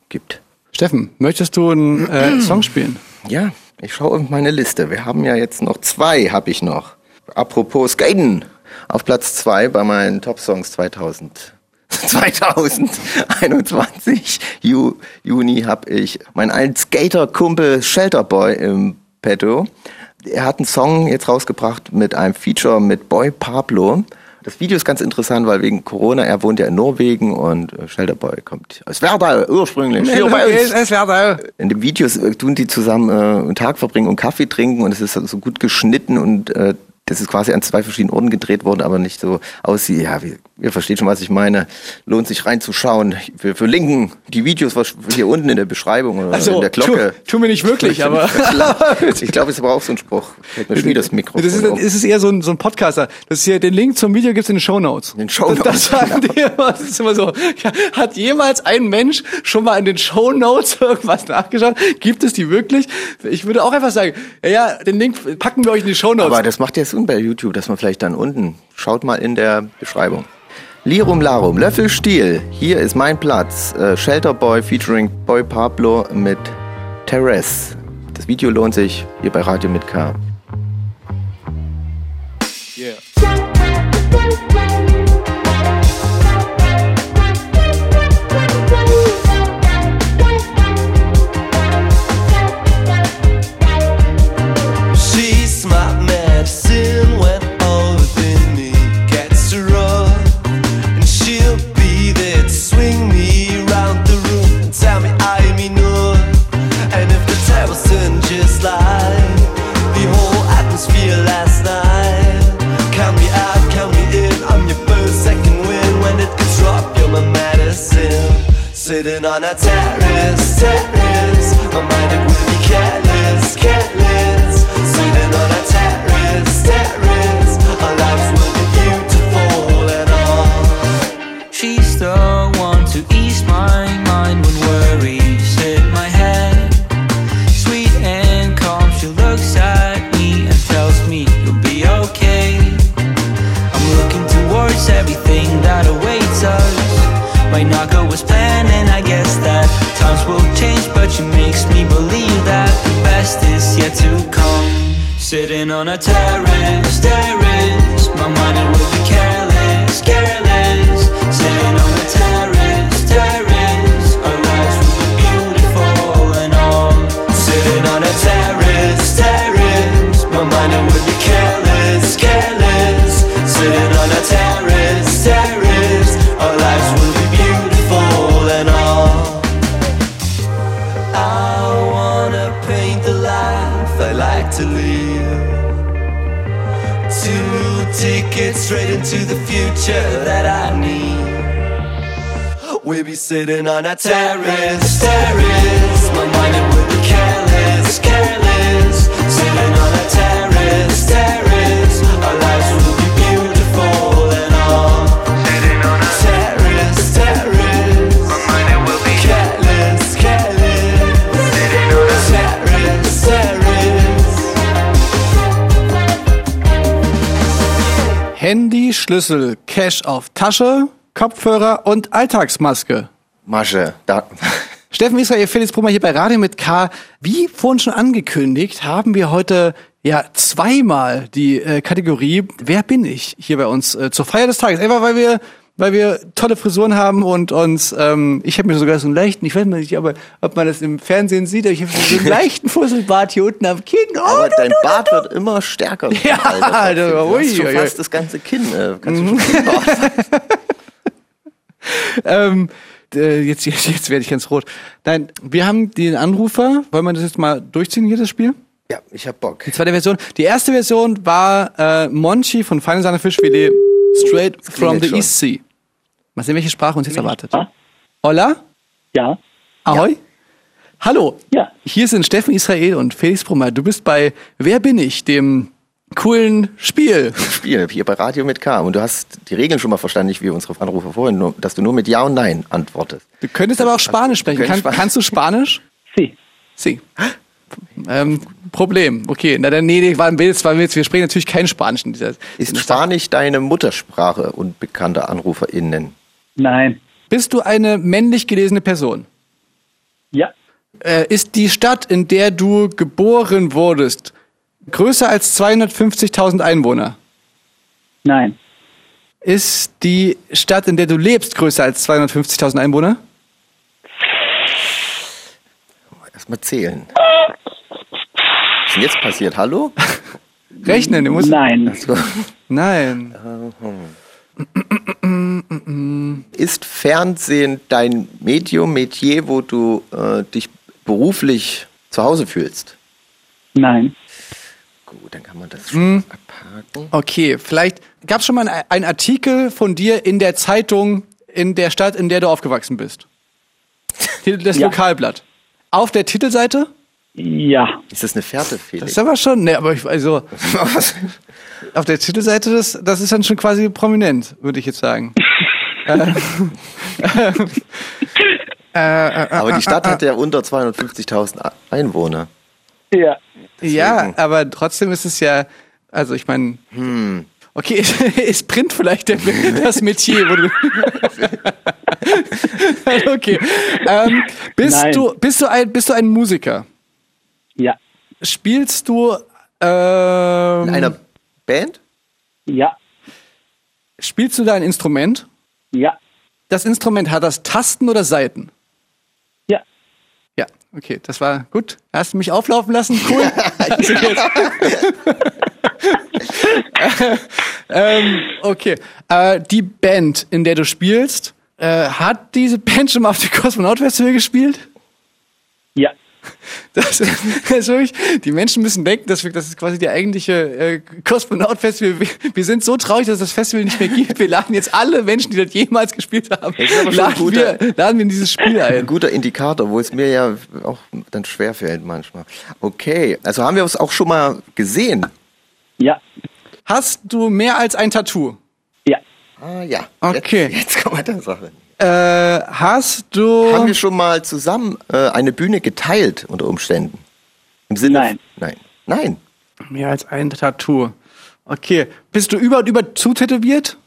gibt. Steffen, möchtest du einen äh, Song spielen? Ja, ich schaue auf meine Liste. Wir haben ja jetzt noch zwei, habe ich noch. Apropos Skaten. Auf Platz zwei bei meinen Top-Songs 2000. 2021 Ju, Juni habe ich meinen alten Skater-Kumpel Shelterboy im Petto. Er hat einen Song jetzt rausgebracht mit einem Feature mit Boy Pablo. Das Video ist ganz interessant, weil wegen Corona, er wohnt ja in Norwegen und äh, Shelterboy kommt aus Werdau ursprünglich. Hier bei uns. In dem Video äh, tun die zusammen äh, einen Tag verbringen und Kaffee trinken und es ist so gut geschnitten und äh, das ist quasi an zwei verschiedenen Orten gedreht worden, aber nicht so aussieht. Ja, wie, ihr versteht schon, was ich meine. Lohnt sich reinzuschauen. Wir verlinken die Videos was hier unten in der Beschreibung oder Also, in der Glocke. Tu, tu mir nicht wirklich, aber. ich glaube, es braucht so einen Spruch. Hält mir schon das Mikrofon. Das ist, auf. ist es eher so ein, so ein Podcaster. Das ist hier, den Link zum Video gibt's in den Shownotes. In den Shownotes, Das, das sagen die immer, das ist immer so. Ja, hat jemals ein Mensch schon mal in den Shownotes irgendwas nachgeschaut? Gibt es die wirklich? Ich würde auch einfach sagen, ja, ja, den Link packen wir euch in die Shownotes. Aber das macht Sinn bei YouTube, dass man vielleicht dann unten schaut mal in der Beschreibung. Lirum Larum, Löffelstiel, hier ist mein Platz. Äh, Shelter Boy featuring Boy Pablo mit Terrace. Das Video lohnt sich hier bei Radio mit K. Sitting on a terrace, terrace. My mind it will be careless, careless. Sitting on a terrace, terrace. Our lives will be beautiful and all. She's the one to ease my mind on a terrace, terrace, straight into the future that I need. We'll be sitting on a terrace, terrace. My mind Schlüssel, Cash auf Tasche, Kopfhörer und Alltagsmaske. Masche, da, Steffen Israel, Felix Brummer hier bei Radio mit K. Wie vorhin schon angekündigt, haben wir heute ja zweimal die äh, Kategorie Wer bin ich hier bei uns äh, zur Feier des Tages. Einfach weil wir weil wir tolle Frisuren haben und uns, ähm, ich habe mir sogar so einen leichten, ich weiß nicht, aber ob man das im Fernsehen sieht, aber ich habe so einen leichten Fusselbart hier unten am Kinn. Oh, aber du, dein du, du, Bart du. wird immer stärker. Ja, Alter, Alter, du hast ui, schon ui, fast das ganze Kinn. Äh, kannst Mhm. du ähm, äh, jetzt, jetzt, jetzt werde ich ganz rot. Nein, wir haben den Anrufer. Wollen wir das jetzt mal durchziehen hier, das Spiel? ja, ich hab Bock. Die zweite Version. Die erste Version war äh, Monchi von Feine Sahne Fischfilet straight from the schon. East Sea. Mal sehen, welche Sprache uns jetzt erwartet. Hola? Ja, Ahoi? Hallo. Ja. Hier sind Steffen Israel und Felix Brummer. Du bist bei Wer bin ich? Dem coolen Spiel. Spiel hier bei Radio mit K. Und du hast die Regeln schon mal verstanden, nicht wie unsere Anrufer vorhin, nur, dass du nur mit Ja und Nein antwortest. Du könntest aber auch Spanisch sprechen. Kann, Spanisch. kannst du Spanisch? sie. Sie. Ähm, Problem. Okay. Na dann, nee, nee, waren wir jetzt, waren wir jetzt, wir sprechen natürlich kein Spanisch in dieser. Ist Spanisch deine Muttersprache und bekannte AnruferInnen? Nein. Bist du eine männlich gelesene Person? Ja. Äh, ist die Stadt, in der du geboren wurdest, größer als 250.000 Einwohner? Nein. Ist die Stadt, in der du lebst, größer als 250.000 Einwohner? Erstmal zählen. Was ist denn jetzt passiert? Hallo? Rechnen, du musst. Nein. So. Nein. Ist Fernsehen dein Medium, Metier, wo du äh, dich beruflich zu Hause fühlst? Nein. Gut, dann kann man das schon Hm. abhaken. Okay, vielleicht gab es schon mal ein- einen Artikel von dir in der Zeitung in der Stadt, in der du aufgewachsen bist. Das Ja. Lokalblatt. Auf der Titelseite? Ja. Ist das eine Fährte, Das Felix? ist aber schon, ne, aber ich, also, auf der Titelseite, das, das ist dann schon quasi prominent, würde ich jetzt sagen. Aber die Stadt hat ja unter 250.000 Einwohner. Ja. Ja, aber trotzdem ist es ja, also ich meine, okay, ist, ist Print vielleicht der, das Metier, wo du. okay. Ähm, bist Nein. du bist du ein bist du ein Musiker? Ja. Spielst du ähm, In einer Band? Ja. spielst du da ein Instrument? Ja. Das Instrument hat das Tasten oder Saiten? Ja. Ja, okay, das war gut. Hast du mich auflaufen lassen? Cool. ähm, okay. Äh, die Band, in der du spielst, äh, hat diese Band schon mal auf der Kosmonaut Festival gespielt? Ja. Das das wirklich, die Menschen müssen denken, dass wir, das ist quasi die eigentliche äh, Kosmonaut-Festival. Wir, wir sind so traurig, dass es das Festival nicht mehr gibt. Wir laden jetzt alle Menschen, die das jemals gespielt haben, laden, guter- wir, laden wir in dieses Spiel Ein ein. guter Indikator, wo es mir ja auch dann schwerfällt manchmal. Okay, also haben wir uns auch schon mal gesehen. Ja. Hast du mehr als ein Tattoo? Ja. Ah ja. Okay. Jetzt, jetzt kommen wir der Sache. Äh, hast du... Haben wir schon mal zusammen äh, eine Bühne geteilt unter Umständen? Im Sinne Nein. Nein. Nein. Mehr als ein Tattoo. Okay. Bist du über und über zutätowiert?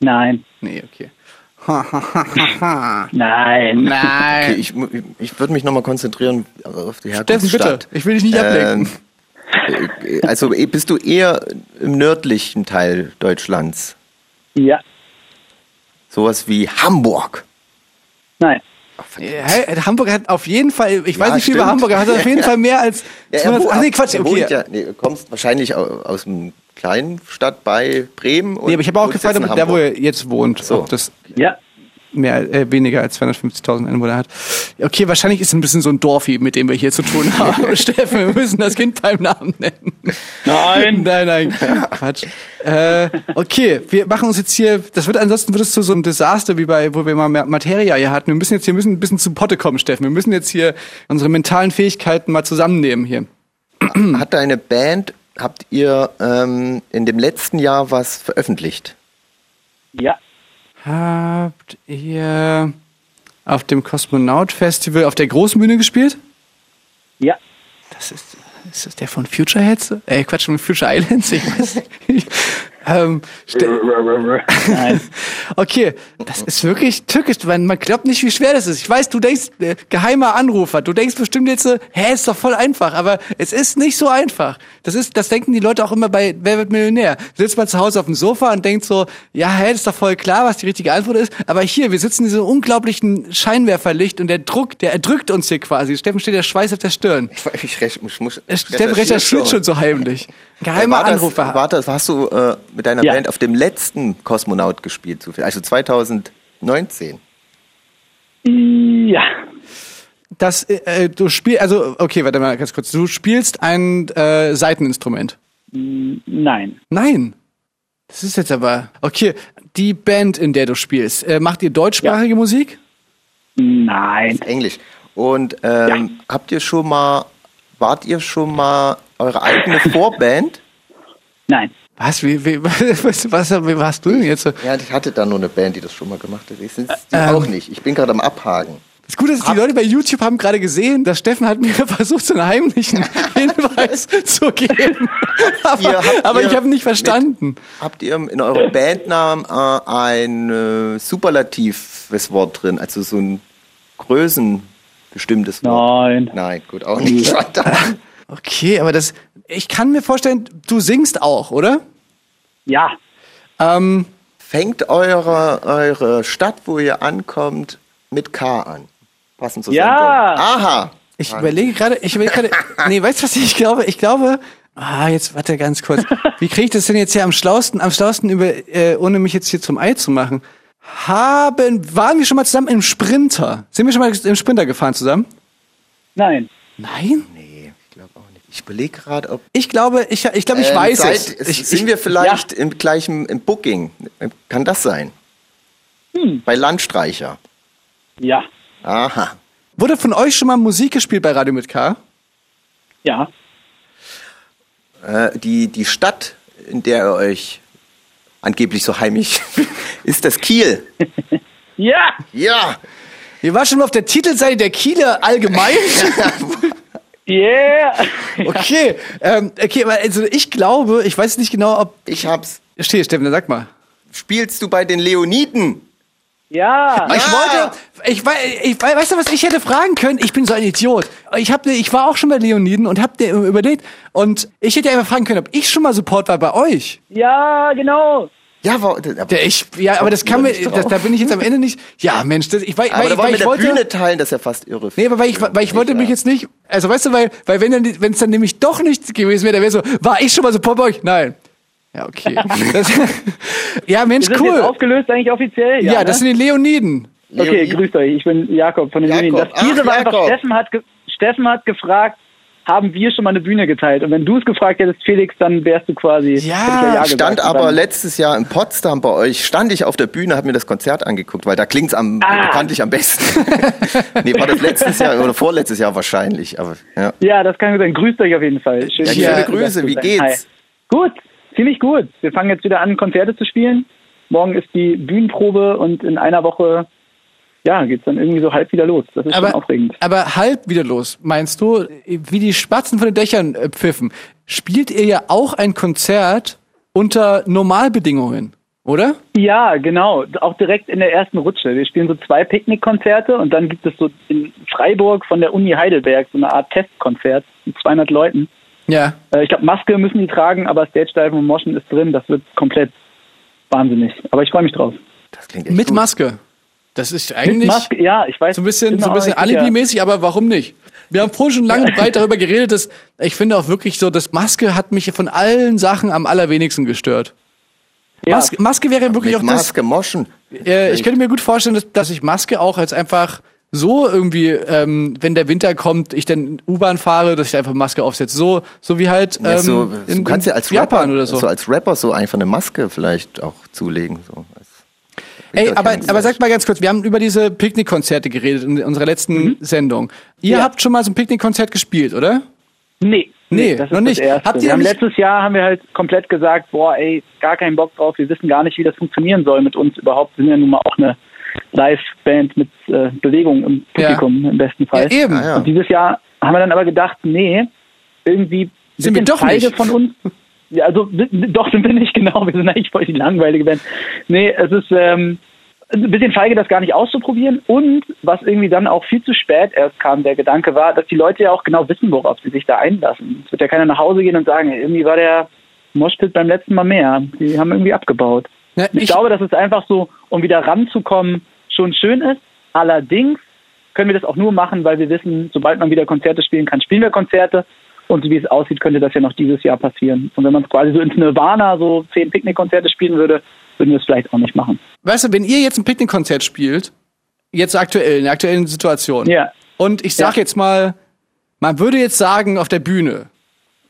Nein. Nee, okay. Ha, ha, ha, ha, ha. Nein. Okay, Nein. ich, ich würde mich nochmal konzentrieren auf die Steffen, bitte. Ich will dich nicht ablenken. Ähm, äh, also eh, bist du eher im nördlichen Teil Deutschlands? Ja. Sowas wie Hamburg. Nein. Hey, Hamburg hat auf jeden Fall, ich weiß Ja, nicht viel über. Hamburg, er hat auf jeden Fall mehr als Ja, 200, wo- Ach nee, Quatsch, okay. ja, nee, du kommst wahrscheinlich au- aus einem kleinen Stadt bei Bremen. Und nee, aber ich habe auch gefragt, der, wo er jetzt wohnt, So. Ja. Mehr, äh, weniger als 250.000 Einwohner hat. Okay, wahrscheinlich ist es ein bisschen so ein Dorfi, mit dem wir hier zu tun haben. Steffen, wir müssen das Kind beim Namen nennen. Nein. Nein, nein, Quatsch. Äh, okay, wir machen uns jetzt hier, das wird ansonsten wird es zu so einem Desaster wie bei, wo wir mal Ma- Materia hier hatten. Wir müssen jetzt hier müssen ein bisschen zu Potte kommen, Steffen. Wir müssen jetzt hier unsere mentalen Fähigkeiten mal zusammennehmen hier. Hat deine Band, habt ihr ähm, in dem letzten Jahr was veröffentlicht? Ja. Habt ihr auf dem Kosmonaut Festival auf der großen Bühne gespielt? Ja. Das ist, ist das der von Future Heads? Äh, Quatsch, von Future Islands? Ich weiß nicht. ähm. Okay, das ist wirklich tückisch. Man, man glaubt nicht, wie schwer das ist. Ich weiß, du denkst, äh, geheimer Anrufer, du denkst bestimmt jetzt so, hä, ist doch voll einfach, aber es ist nicht so einfach. Das ist, das denken die Leute auch immer bei Wer wird Millionär? Sitzt man zu Hause auf dem Sofa und denkt so, ja, hä, ist doch voll klar, was die richtige Antwort ist. Aber hier, wir sitzen in diesem unglaublichen Scheinwerferlicht und der Druck, der erdrückt uns hier quasi. Steffen steht der Schweiß auf der Stirn. Ich, ich, ich muss Steffen recherchiert schon so heimlich. Geheimer war das, Anrufer. War das, hast du äh, mit deiner Ja. Band auf dem letzten Kosmonaut gespielt, zufällig? also 2019? Ja. Das, äh, du spielst, also, okay, warte mal ganz kurz. Du spielst ein äh, Seiteninstrument. Nein. Nein. Das ist jetzt aber. Okay, die Band, in der du spielst, äh, macht ihr deutschsprachige Musik? Nein. Englisch. Und ähm, habt ihr schon mal, wart ihr schon mal eure eigene Vorband? Nein. Was? Wie, wie, was, was, wie warst du denn jetzt? Ja, ich hatte da nur eine Band, die das schon mal gemacht hat. Ich sind die Ähm. auch nicht. Ich bin gerade am Abhaken. Das Gute ist, die Leute bei YouTube haben gerade gesehen, dass Steffen hat mir versucht, so einen heimlichen Hinweis zu geben. Aber, aber ihr ich habe nicht verstanden. Habt ihr in eurem Bandnamen äh, ein äh, superlatives Wort drin, also so ein größenbestimmtes Wort? Nein. Nein, gut, auch nicht. Okay, aber das. Ich kann mir vorstellen, du singst auch, oder? Ja. Ähm, Fängt eure, eure Stadt, wo ihr ankommt, mit K an. Passend zur Ja. Sendung. Aha. Ich überlege gerade, ich überlege gerade, nee, weißt du was ich glaube? Ich glaube, ah, jetzt warte ganz kurz. Wie kriege ich das denn jetzt hier am schlausten, am schlausten über, äh, ohne mich jetzt hier zum Ei zu machen? Haben, waren wir schon mal zusammen im Sprinter? Sind wir schon mal im Sprinter gefahren zusammen? Nein. Nein? Nee, ich glaube auch nicht. Ich überlege gerade, ob. Ich glaube, ich, ich glaube, ich Ähm, weiß seid, es. Ich, sind ich, wir vielleicht im gleichen im Booking? Kann das sein? Hm. Bei Landstreicher. Ja. Aha. wurde von euch schon mal Musik gespielt bei Radio mit K? Ja. Äh, die, die Stadt, in der ihr euch angeblich so heimisch ist das Kiel. Ja. Ja. Ihr war schon mal auf der Titelseite der Kieler allgemein? Yeah. Okay, ähm, okay, also ich glaube, ich weiß nicht genau, ob. Ich hab's. Stehe, Steffen, dann sag mal. Spielst du bei den Leoniden? Ja. Ich wollte, ich, wei- ich, wei- weißt du, was ich hätte fragen können? Ich bin so ein Idiot. Ich hab, ich war auch schon bei Leoniden und hab dir überlegt und ich hätte einfach fragen können, ob ich schon mal Support war bei euch. Ja, genau. Ja, war, Der ich, ja, aber das kann mir, das, da bin ich jetzt am Ende nicht. Ja, Mensch, das, ich, weil, aber weil, da wollen weil wir ich der wollte, Bühne teilen, das ist ja fast irre. Nee, aber weil ich, weil ich wollte mich jetzt nicht, also weißt du, weil, weil wenn dann, wenn es dann nämlich doch nichts gewesen wäre, dann wäre so, war ich schon mal Support bei euch? Nein. Ja, okay. Das, ja, Mensch, Wir sind jetzt cool. aufgelöst eigentlich offiziell. Ja, ne? das sind die Leoniden. Okay, grüßt euch. Ich bin Jakob von den Jakob. Medien. Das Ach, Tiere war einfach, Jakob. Steffen hat, Steffen hat gefragt, haben wir schon mal eine Bühne geteilt? Und wenn du es gefragt hättest, Felix, dann wärst du quasi. Ja, gesagt. stand aber letztes Jahr in Potsdam bei euch, stand ich auf der Bühne, hab mir das Konzert angeguckt, weil da klingt's am Ah. bekanntlich am besten. nee, war das letztes Jahr oder vorletztes Jahr wahrscheinlich, aber ja. Ja, das kann gut sein. Grüßt euch auf jeden Fall. Schön, Ja, schöne zu Grüße, wie geht's? Hi. Gut, ziemlich gut. Wir fangen jetzt wieder an, Konzerte zu spielen. Morgen ist die Bühnenprobe und in einer Woche, ja, geht's dann irgendwie so halb wieder los. Das ist schon Aber, aufregend. aber halb wieder los, meinst du, wie die Spatzen von den Dächern äh, pfiffen, spielt ihr ja auch ein Konzert unter Normalbedingungen, oder? Ja, genau. Auch direkt in der ersten Rutsche. Wir spielen so zwei Picknickkonzerte und dann gibt es so in Freiburg von der Uni Heidelberg so eine Art Testkonzert mit 200 Leuten. Ja. Äh, Ich glaube, Maske müssen die tragen, aber Stage Dive und Moschen ist drin. Das wird komplett wahnsinnig. Aber ich freue mich drauf. Das klingt echt Mit gut. Maske. Das ist eigentlich Maske, ja, ich weiß. so ein bisschen, bin so ein bisschen. Alibi-mäßig, aber warum nicht? Wir haben vorhin schon lange und breit darüber geredet, dass ich finde auch wirklich so, dass Maske hat mich von allen Sachen am allerwenigsten gestört. Ja. Maske, Maske wäre wirklich Mit auch das, Maske moschen. Äh, ich könnte mir gut vorstellen, dass, dass ich Maske auch als einfach so irgendwie, ähm, wenn der Winter kommt, ich dann U-Bahn fahre, dass ich einfach Maske aufsetze. So, so wie halt ähm, Ja, so, in, du kannst ja als Japan Rapper, oder so. so als Rapper so einfach eine Maske vielleicht auch zulegen. So. Ey, aber, aber sagt mal ganz kurz, wir haben über diese Picknickkonzerte geredet in unserer letzten Mhm. Sendung. Ihr Ja. habt schon mal so ein Picknickkonzert gespielt, oder? Nee. Nee, das noch nicht. Habt ihr letztes Jahr haben wir halt komplett gesagt, boah, ey, gar keinen Bock drauf. Wir wissen gar nicht, wie das funktionieren soll mit uns überhaupt. Wir sind ja nun mal auch eine Live-Band mit äh, Bewegung im Ja. Publikum im besten Fall. Ja, eben. Ja. Und dieses Jahr haben wir dann aber gedacht, nee, irgendwie Sind wir doch feige nicht. von uns. Ja, also doch sind wir nicht genau. Wir sind eigentlich voll die langweilige Band. Nee, es ist ähm, ein bisschen feige, das gar nicht auszuprobieren. Und was irgendwie dann auch viel zu spät erst kam, der Gedanke war, dass die Leute ja auch genau wissen, worauf sie sich da einlassen. Es wird ja keiner nach Hause gehen und sagen, irgendwie war der Moshpit beim letzten Mal mehr. Die haben irgendwie abgebaut. Ja, Ich, ich- glaube, dass es einfach so, um wieder ranzukommen, schon schön ist. Allerdings können wir das auch nur machen, weil wir wissen, sobald man wieder Konzerte spielen kann, spielen wir Konzerte. Und wie es aussieht, könnte das ja noch dieses Jahr passieren. Und wenn man es quasi so ins Nirvana so zehn Picknickkonzerte spielen würde, würden wir es vielleicht auch nicht machen. Weißt du, wenn ihr jetzt ein Picknickkonzert spielt, jetzt aktuell, in der aktuellen Situation, Ja. und ich sag Ja. jetzt mal, man würde jetzt sagen auf der Bühne,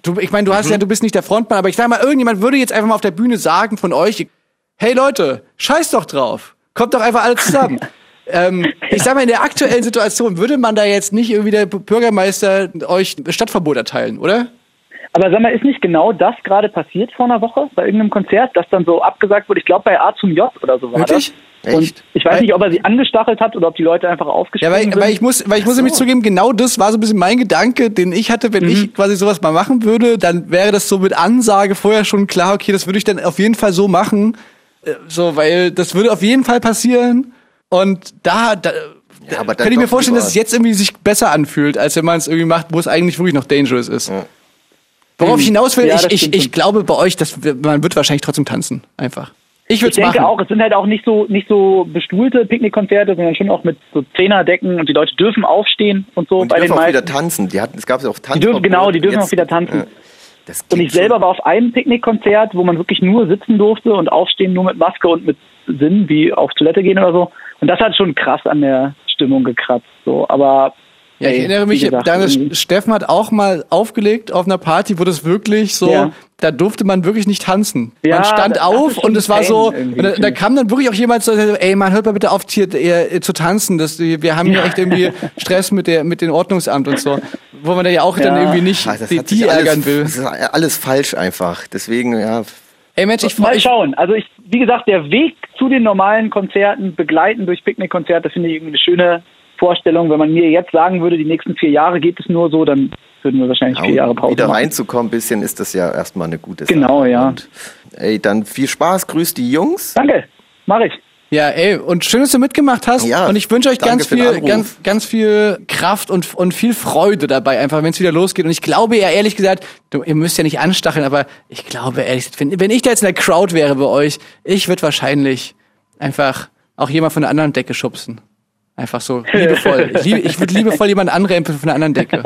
du, ich meine, du Mhm. hast ja, du bist nicht der Frontmann, aber ich sag mal, irgendjemand würde jetzt einfach mal auf der Bühne sagen von euch, hey Leute, scheiß doch drauf, kommt doch einfach alle zusammen. ähm, ich sag mal, in der aktuellen Situation würde man da jetzt nicht irgendwie der Bürgermeister euch Stadtverbot erteilen, oder? Aber sag mal, ist nicht genau das gerade passiert vor einer Woche bei irgendeinem Konzert, das dann so abgesagt wurde? Ich glaube bei A zum J oder so war Wirklich? das. Und Echt? ich weiß Weil- nicht, ob er sie angestachelt hat oder ob die Leute einfach Ja, aufgesprungen weil, sind. weil ich muss, weil ich muss nämlich zugeben, genau das war so ein bisschen mein Gedanke, den ich hatte, wenn ich quasi sowas mal machen würde, dann wäre das so mit Ansage vorher schon klar, okay, das würde ich dann auf jeden Fall so machen, äh, so, weil das würde auf jeden Fall passieren und da, da Ja, aber kann ich mir vorstellen, dass es jetzt irgendwie sich besser anfühlt, als wenn man es irgendwie macht, wo es eigentlich wirklich noch dangerous ist. Worauf ich hinaus will, Ja, ich, ich, ich glaube bei euch, dass wir- man wird wahrscheinlich trotzdem tanzen, einfach. Ich würde Ich es denke machen. auch, es sind halt auch nicht so nicht so bestuhlte Picknickkonzerte, sondern schon auch mit so Zehnerdecken und die Leute dürfen aufstehen und so Und die bei den dürfen auch wieder tanzen. Die hatten, es gab ja auch Tanz. Die dürfen genau, die dürfen auch wieder tanzen. Das Und ich selber war auf einem Picknickkonzert, wo man wirklich nur sitzen durfte und aufstehen nur mit Maske und mit Sinn, wie auf Toilette gehen oder so. Und das hat schon krass an der Stimmung gekratzt. So, aber Ja, ich ey, erinnere mich, gesagt, Steffen hat auch mal aufgelegt auf einer Party, wo das wirklich so, Ja. da durfte man wirklich nicht tanzen. Ja, man stand auf und es war so, da, da kam dann wirklich auch jemand so, ey man, hört mal bitte auf hier, äh, zu tanzen, das, wir haben hier echt irgendwie Stress mit der, mit dem Ordnungsamt und so, wo man da ja auch dann Ja. irgendwie nicht das die, die alles, ärgern will. Das ist alles falsch einfach. Deswegen, ja. Ey Mensch, ich, Mal schauen. Also ich, wie gesagt, der Weg zu den normalen Konzerten, begleiten durch Picknickkonzerte, finde ich irgendwie eine schöne Vorstellung. Wenn man mir jetzt sagen würde, die nächsten vier Jahre geht es nur so, dann würden wir wahrscheinlich vier Jahre um Pause wieder machen. reinzukommen, bisschen ist das ja erstmal eine gute Sache. Genau, ja. Und, ey, dann viel Spaß, grüß die Jungs. Danke, mache ich. Ja, ey, und schön, dass du mitgemacht hast. Ja, und ich wünsche euch ganz viel, ganz, ganz viel Kraft und, und viel Freude dabei, einfach wenn es wieder losgeht. Und ich glaube ja ehrlich gesagt, du, ihr müsst ja nicht anstacheln, aber ich glaube ehrlich, wenn, wenn ich da jetzt in der Crowd wäre bei euch, ich würde wahrscheinlich einfach auch jemand von der anderen Decke schubsen. Einfach so liebevoll. Ich, liebe, ich würde liebevoll jemanden anrempeln von der anderen Decke.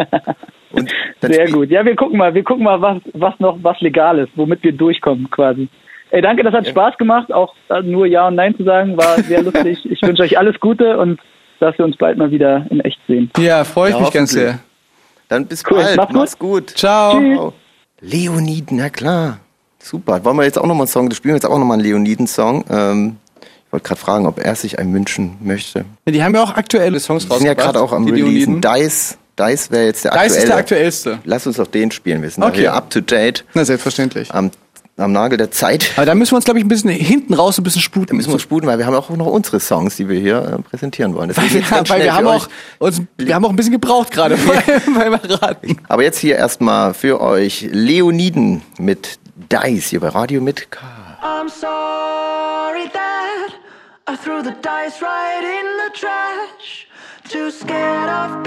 Sehr gut. Ja, wir gucken mal, wir gucken mal, was, was noch, was legal ist, womit wir durchkommen quasi. Ey, danke, das hat Spaß gemacht. Auch nur Ja und Nein zu sagen, war sehr lustig. Ich wünsche euch alles Gute und dass wir uns bald mal wieder in echt sehen. Ja, freue ich Ja, mich ganz sehr. Dann bis Cool, bald. mach's gut. Mach's gut. Ciao. Ciao. Leoniden, na klar. Super. Wollen wir jetzt auch nochmal einen Song, das spielen wir jetzt auch nochmal einen Leoniden-Song. Ähm, ich wollte gerade fragen, ob er sich einen wünschen möchte. Ja, Die haben ja auch aktuelle Songs Wir sind ja gerade auch am die Releasen. Dice, Dice wäre jetzt der Dice aktuelle. ist der aktuellste. Lass uns doch den spielen. Wir sind okay. Okay. hier up to date Na, selbstverständlich. am, am Nagel der Zeit. Aber da müssen wir uns, glaube ich, ein bisschen hinten raus ein bisschen sputen. Da müssen wir uns sputen, weil wir haben auch noch unsere Songs, die wir hier äh, präsentieren wollen. Weil wir, ganz weil wir haben auch uns, wir haben auch ein bisschen gebraucht gerade beim, beim Raten. Aber jetzt hier erstmal für euch Leoniden mit Dice hier bei Radio mit K. I'm sorry that I threw the dice right in the trash. Too scared of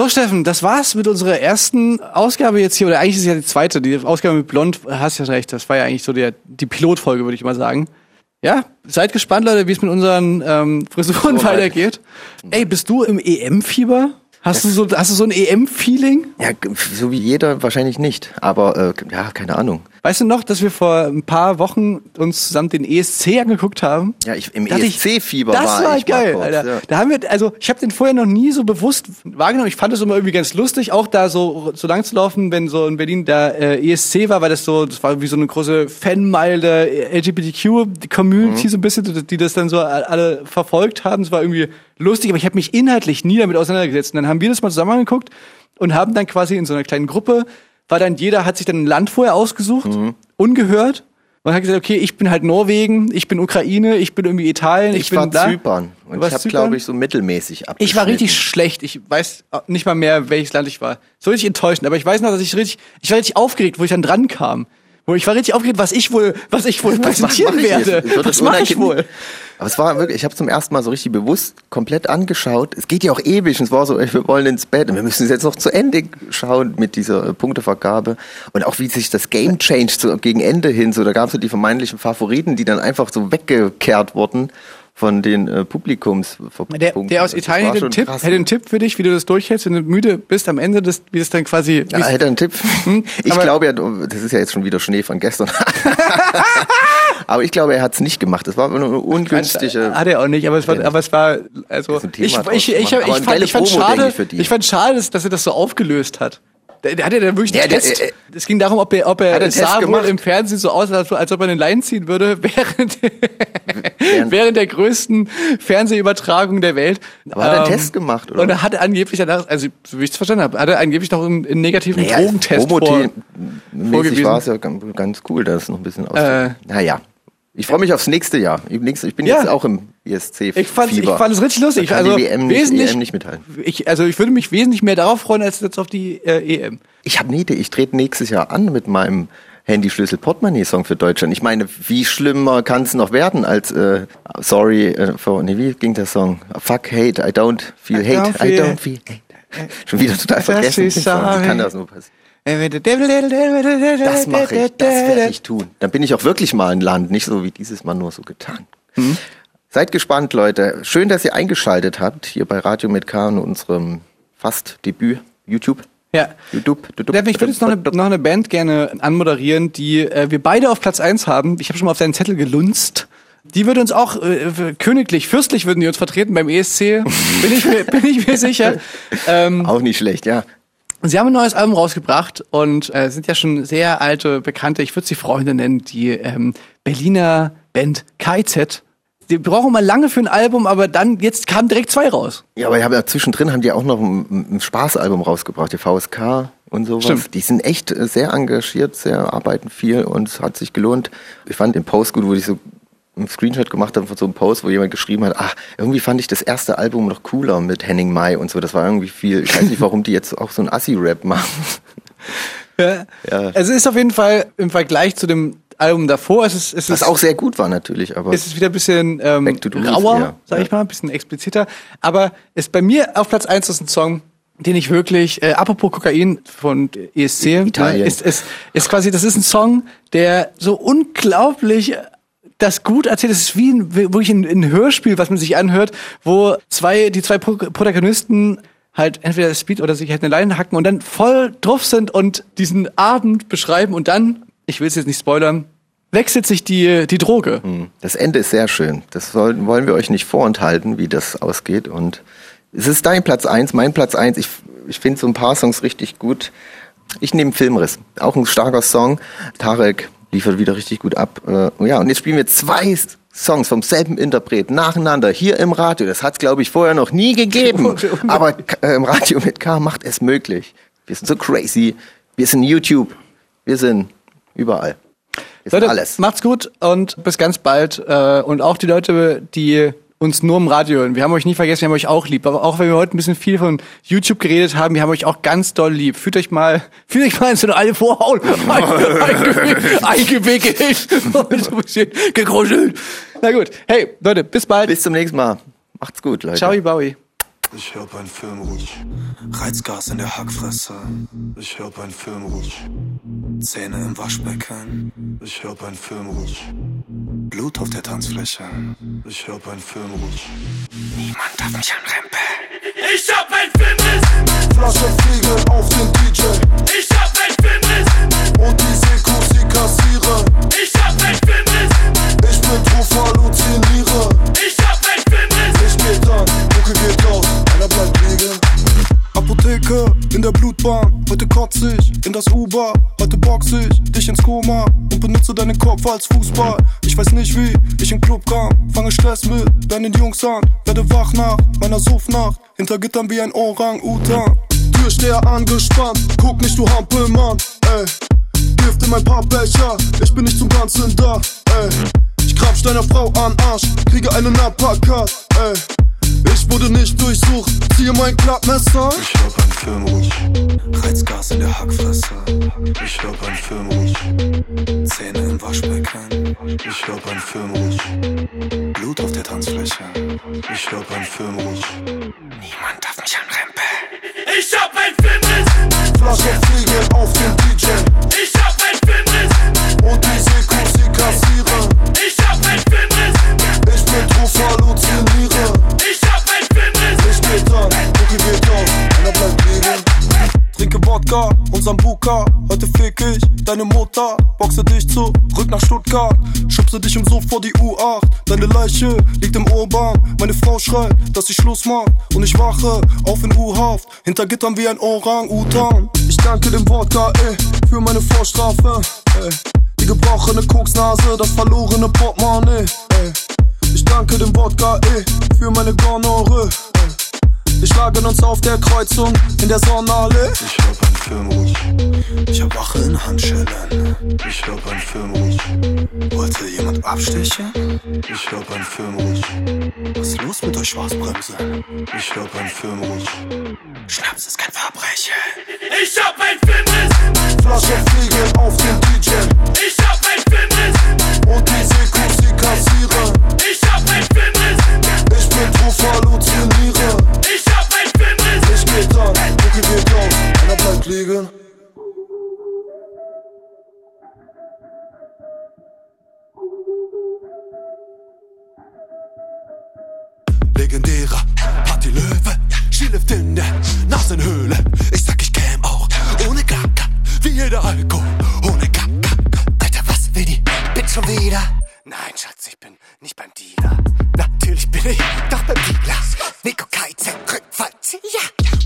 So, Steffen, das war's mit unserer ersten Ausgabe jetzt hier. Oder eigentlich ist es ja die zweite. Die Ausgabe mit Blond, hast ja recht. Das war ja eigentlich so der, die Pilotfolge, würde ich mal sagen. Ja, seid gespannt, Leute, wie es mit unseren ähm, Frisuren So, weitergeht. Ey, bist du im EM-Fieber? Hast du so, hast du so ein EM-Feeling? Ja, so wie jeder wahrscheinlich nicht. Aber äh, ja, keine Ahnung. Weißt du noch, dass wir vor ein paar Wochen uns zusammen den ESC angeguckt haben? Ja, ich, im Da ESC-Fieber Das war war ich mal geil, kurz, Alter. Ja. Da haben wir, also ich habe den vorher noch nie so bewusst wahrgenommen. Ich fand es immer irgendwie ganz lustig, auch da so so lang zu laufen, wenn so in Berlin der äh, ESC war, weil das so, das war wie so eine große Fanmeile der LGBTQ-Community Mhm. so ein bisschen, die- die das dann so alle verfolgt haben. Es war irgendwie lustig, aber ich habe mich inhaltlich nie damit auseinandergesetzt. Und dann haben wir das mal zusammen angeguckt und haben dann quasi in so einer kleinen Gruppe, war dann jeder hat sich dann ein Land vorher ausgesucht, Mhm. ungehört. Und hat gesagt, okay, ich bin halt Norwegen, ich bin Ukraine, ich bin irgendwie Italien, ich, Ich, bin war da. Zypern. Und ich habe, glaube ich, so mittelmäßig abgeschnitten. Ich war richtig schlecht. Ich weiß nicht mal mehr, welches Land ich war. So richtig enttäuschend. Aber ich weiß noch, dass ich richtig, ich war richtig aufgeregt, wo ich dann dran kam. Wo ich war richtig aufgeregt, was ich wohl, was ich wohl präsentieren mach ich werde. Was mache ich wohl? Aber es war wirklich, ich habe zum ersten Mal so richtig bewusst komplett angeschaut. Es geht ja auch ewig. Und es war so, wir wollen ins Bett und wir müssen es jetzt noch zu Ende schauen mit dieser äh, Punktevergabe. Und auch wie sich das Game changed so gegen Ende hin. So, da gab es so die vermeintlichen Favoriten, die dann einfach so weggekehrt wurden. von den äh, Publikums. Der, der aus Italien hätte einen, Tipp, hätte einen Tipp für dich, wie du das durchhältst, wenn du müde bist am Ende, des, wie das dann quasi. Ja, hätte einen Tipp. Ich Aber- glaube ja, das ist ja jetzt schon wieder Schnee von gestern. aber ich glaube, er hat es nicht gemacht. Das war nur eine ungünstige. Hat er auch nicht, aber es war, aber es war, also ich, ich, ich, ich, fand, ich fand schade, ich, fand schade, dass er das so aufgelöst hat. Der, der hatte ja dann wirklich Ja, einen der- Test. äh, äh, es ging darum, ob er, ob Hat er einen Test sah wohl im Fernsehen so aus, als, als ob er eine Line ziehen würde, während, Während- während der größten Fernsehübertragung der Welt. Aber hat er einen Ähm, Test gemacht, oder? Und er hatte angeblich danach, also so wie ich es verstanden habe, hat er angeblich noch einen, einen negativen Naja, Drogentest vor. Vorgewiesen. war es ja ganz, cool, dass es noch ein bisschen aus. Äh. naja. Ich freue mich aufs nächste Jahr. Ich, bin Ja. jetzt auch im ESC. Ich fand, ich fand es richtig lustig. Da kann also die WM nicht, wesentlich, EM nicht mithalten. Ich, also ich würde mich wesentlich mehr darauf freuen, als jetzt auf die äh, EM. Ich habe eine Idee. Ich trete nächstes Jahr an mit meinem Handyschlüssel Portemonnaie-Song für Deutschland. Ich meine, wie schlimmer kann es noch werden als äh, Sorry, äh, for, nee, wie ging der Song? Fuck hate, I don't feel I hate, don't I feel- don't feel hate. Schon wieder total vergessen. Song. Wie kann das nur passieren? Das mache ich, das werde ich tun. Dann bin ich auch wirklich mal ein Land, nicht so wie dieses Mal nur so getan. Mhm. Seid gespannt, Leute. Schön, dass ihr eingeschaltet habt hier bei Radio mit K und unserem fast Debüt YouTube. Ja. YouTube. YouTube. Steffen, ich würde jetzt noch eine, noch eine Band gerne anmoderieren, die äh, wir beide auf Platz eins haben. Ich habe schon mal auf deinen Zettel gelunzt. Die würde uns auch äh, königlich, fürstlich würden die uns vertreten beim ESC. Bin ich mir, bin ich mir sicher. Ähm, Auch nicht schlecht, ja. Sie haben ein neues Album rausgebracht und äh, sind ja schon sehr alte Bekannte, ich würde sie Freunde nennen, die ähm, Berliner Band KZ. Die brauchen mal lange für ein Album, aber dann, jetzt kamen direkt zwei raus. Ja, aber ich habe ja zwischendrin haben die auch noch ein, ein Spaßalbum rausgebracht, die VSK und sowas. Stimmt. Die sind echt äh, sehr engagiert, sehr arbeiten viel und es hat sich gelohnt. Ich fand den Post gut, wo ich so einen Screenshot gemacht habe von so einem Post, wo jemand geschrieben hat, ach, irgendwie fand ich das erste Album noch cooler mit Henning Mai und so. Das war irgendwie viel. Ich weiß nicht, warum die jetzt auch so ein Assi-Rap machen. Ja. Ja. Es ist auf jeden Fall im Vergleich zu dem Album davor, es ist, es Was ist, auch sehr gut war natürlich, aber es ist wieder ein bisschen ähm, rauer, ja. sag ich mal, ein bisschen expliziter. Aber ist bei mir auf Platz eins ist ein Song, den ich wirklich, äh, apropos Kokain von ESC, Italien. ne, ist, ist, ist quasi, das ist ein Song, der so unglaublich das gut erzählt. Es ist wie ein, wirklich ein, ein Hörspiel, was man sich anhört, wo zwei, die zwei Pro Protagonisten halt entweder Speed oder sich halt eine Leine hacken und dann voll drauf sind und diesen Abend beschreiben und dann, ich will es jetzt nicht spoilern, wechselt sich die, die Droge. Das Ende ist sehr schön. Das sollten, wollen wir euch nicht vorenthalten, wie das ausgeht. Und es ist dein Platz eins, mein Platz eins. Ich, ich finde so ein paar Songs richtig gut. Ich nehme Filmriss. Auch ein starker Song. Tarek liefert wieder richtig gut ab. Äh, ja, und jetzt spielen wir zwei Songs vom selben Interpret nacheinander hier im Radio. Das hat es, glaube ich, vorher noch nie gegeben. Aber äh, im Radio mit K macht es möglich. Wir sind so crazy. Wir sind YouTube. Wir sind überall. Wir sind Leute, alles. macht's gut und bis ganz bald. Äh, und auch die Leute, die uns nur im Radio hören. Wir haben euch nie vergessen, wir haben euch auch lieb. Aber auch wenn wir heute ein bisschen viel von YouTube geredet haben, wir haben euch auch ganz doll lieb. Fühlt euch mal, fühlt euch mal in so eine alte Vorhaut einge- eingewickelt und so ein bisschen. Na gut. Hey, Leute, bis bald. Bis zum nächsten Mal. Macht's gut, Leute. Ciao, Bowie. Ich hör beim Film ruhig. Reizgas in der Hackfresse. Ich hör beim Film ruhig. Zähne im Waschbecken. Ich hör beim Film ruhig. Blut auf der Tanzfläche. Ich hör beim Film ruhig. Niemand darf mich anrempeln. Ich hab ein Filmriss, Flasche Fliegen auf den DJ. ich hab ein Filmriss, Und die Sekos, die kassieren. ich hab ein Filmriss, Ich bin drauf, halluziniere. ich hab ein Filmriss. Licht geht an, Mucke geht aus, einer bleibt liegen. Apotheke in der Blutbahn, heute kotze ich in das Uber, heute box ich dich ins Koma und benutze deinen Kopf als Fußball. Ich weiß nicht wie ich in Club kam, fange Stress mit deinen Jungs an, werde wach nach meiner Suffnacht, hinter Gittern wie ein Orang-Utan. Türsteher angespannt, guck nicht du Hampelmann, ey. Gift in mein Pappbecher, ich bin nicht zum Ganzen da, ey. Ich krapsch deiner Frau an Arsch, kriege einen Uppercut, ey. Ich wurde nicht durchsucht, ziehe mein Klappmesser. Ich beim Film ruhig. Reizgas in der Hackfresse. Ich beim Film ruhig. Zähne im Waschbecken. Ich beim Film ruhig. Blut auf der Tanzfläche. Ich beim Film ruhig. Niemand darf mich anrempeln. Ich hab ein Filmriss, Flasche Fliegen auf den DJ. ich hab ein Filmriss, Und die Sekos, die kassieren. ich hab ein Filmriss, Ich bin drauf, Mucki wird laut, einer bleibt liegen. Trinke Wodka und Sambuka. Heute fick ich deine Mutter. Boxe dich zurück nach Stuttgart. Schubse dich im Suff vor die U8. Deine Leiche liegt im Urban. Meine Frau schreit, dass ich Schluss mach. Und ich wache auf in U-Haft. Hinter Gittern wie ein Orang-Utan. Ich danke dem Wodka, ey, für meine Vorstrafe. Ey. Die gebrochene Koksnase, das verlorene Portemonnaie. Ey. Ich danke dem Wodka, ey, für meine Gonorrhoe. Wir schlagen uns auf der Kreuzung in der Sonnenallee. Ich hab ein Firmus, ich hab Wache in Handschellen. Ich hab ein Firmus, wollte jemand abstechen? Ich hab ein Firmus, was ist los mit euch Schwarzbremse? Ich hab ein Firmus, Schnaps ist kein Verbrechen. Ich hab ein Filmriss, Flasche fliegen auf den DJ. ich ein Filmriss, Und die Sekus, die kassieren. ich hab ein Filmriss, Ich bin drauf, halluziniere. ich hab ein Filmriss. Ich geh dann, Mucki wird laut, einer bleibt liegen. Legendärer Party Löwe, Skilift in der Nasenhöhle. Ich sag, ich käm auch ohne Gaga, wie jeder Alkohol, schon wieder? Nein, Schatz, ich bin nicht beim Dealer. Natürlich bin ich doch beim Dealer. Nico Keize, Rückfallzieher.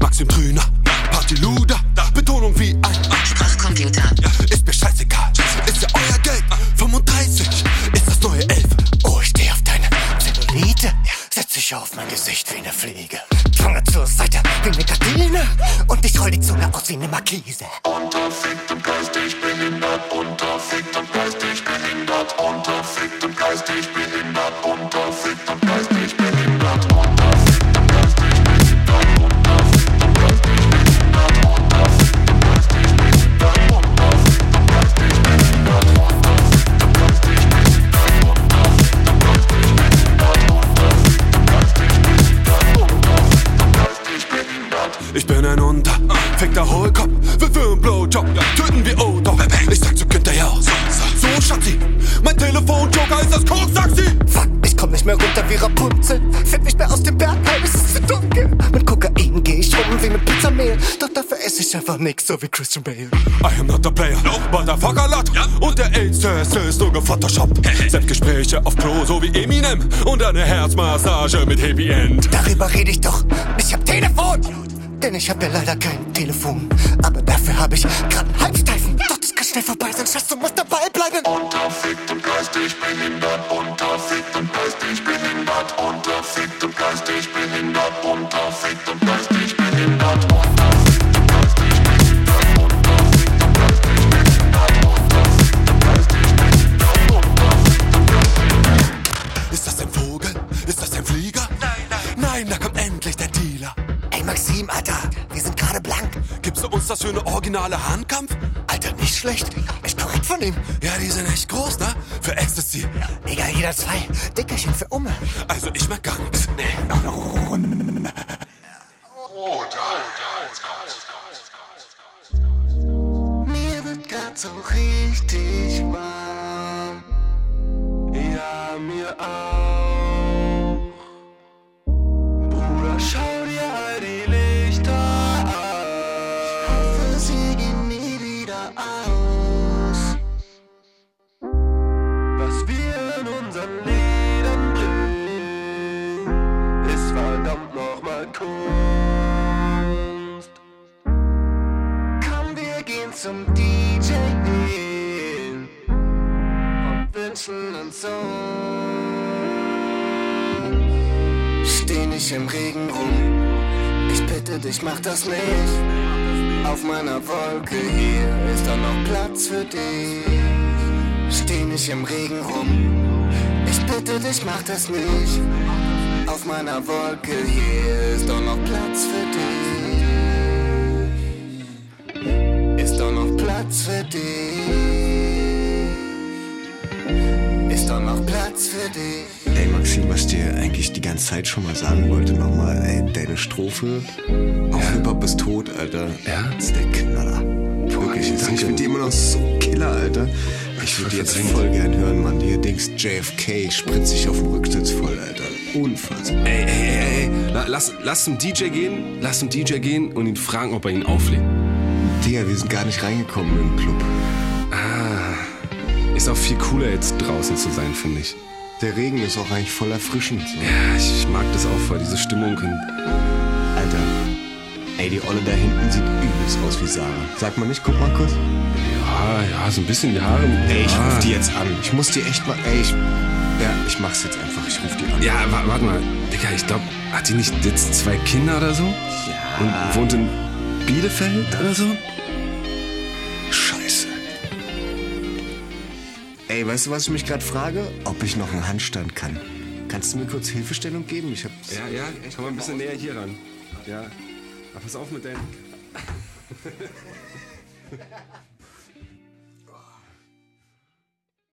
Maxim Trüner, Party Luder, Betonung wie ein Sprachcomputer. Ist mir scheißegal, ist ja euer Geld. 35 ist das neue 11. Oh, ich steh auf deine Zellulite. Setz dich auf mein Gesicht wie eine Fliege. Fange zur Seite wie eine Gardine. Und ich roll die Zunge aus wie eine Markise. Unterfickt und geistig behindert, unterfickt und geistig einfach nix, so wie Christian Bale. I am not a player, but a fucker lot. Und der AIDS-Test ist nur gefotoshoppt. Selbstgespräche auf Klo, so wie Eminem. Und eine Herzmassage mit Happy End. Darüber rede ich doch, ich hab Telefon. Denn ich hab ja leider kein Telefon. Aber dafür hab ich grad einen Halbsteifen. Doch das kann schnell vorbei sein, Schatz, du musst dabei bleiben. Schlecht. Ist korrekt von ihm. Ja, die sind echt groß, ne? Für Ecstasy. Egal, jeder zwei. Dickerchen für Umme. Bitte dich, mach das nicht. Auf meiner Wolke hier ist doch noch Platz für dich. Steh nicht im Regen rum, ich bitte dich, mach das nicht. Auf meiner Wolke hier ist doch noch Platz für dich. Ist doch noch Platz für dich. Ist doch noch Platz für dich. Ey Maxim, was ich dir eigentlich die ganze Zeit schon mal sagen wollte nochmal, ey, deine Strophe auf Hip-Hop ist tot, Alter. Ja? Das ist der Knaller. Voll wirklich. Ich finde die immer noch so killer, Alter. Ich würde jetzt voll gern hören, Mann. Hier Dings JFK spritzt sich auf dem Rücksitz voll, Alter. Unfassbar. Ey, ey, ey, ey. La- Lass, lass zum DJ gehen, lass zum DJ gehen und ihn fragen, ob er ihn auflegt. Digga, wir sind gar nicht reingekommen im Club. Ah, ist auch viel cooler jetzt draußen zu sein, finde ich. Der Regen ist auch eigentlich voll erfrischend. So. Ja, ich, ich mag das auch voll, diese Stimmung. Alter, ey, die Olle da hinten sieht übelst aus wie Sarah. Sag mal nicht, guck mal kurz. ja, ja, so ein bisschen die Haare. Ey, ich ja. ruf die jetzt an. Ich muss die echt mal. Ey, ich. Ja, ich mach's jetzt einfach. Ich ruf die an. Ja, wa- warte mal. Digga, ich glaube, hat die nicht jetzt zwei Kinder oder so? Ja. Und wohnt in Bielefeld oder so? Ey, weißt du, was ich mich gerade frage? Ob ich noch einen Handstand kann. Kannst du mir kurz Hilfestellung geben? Ich hab. Ja, ja, komm mal ein bisschen näher hier ran. Ja. Aber pass auf mit deinen.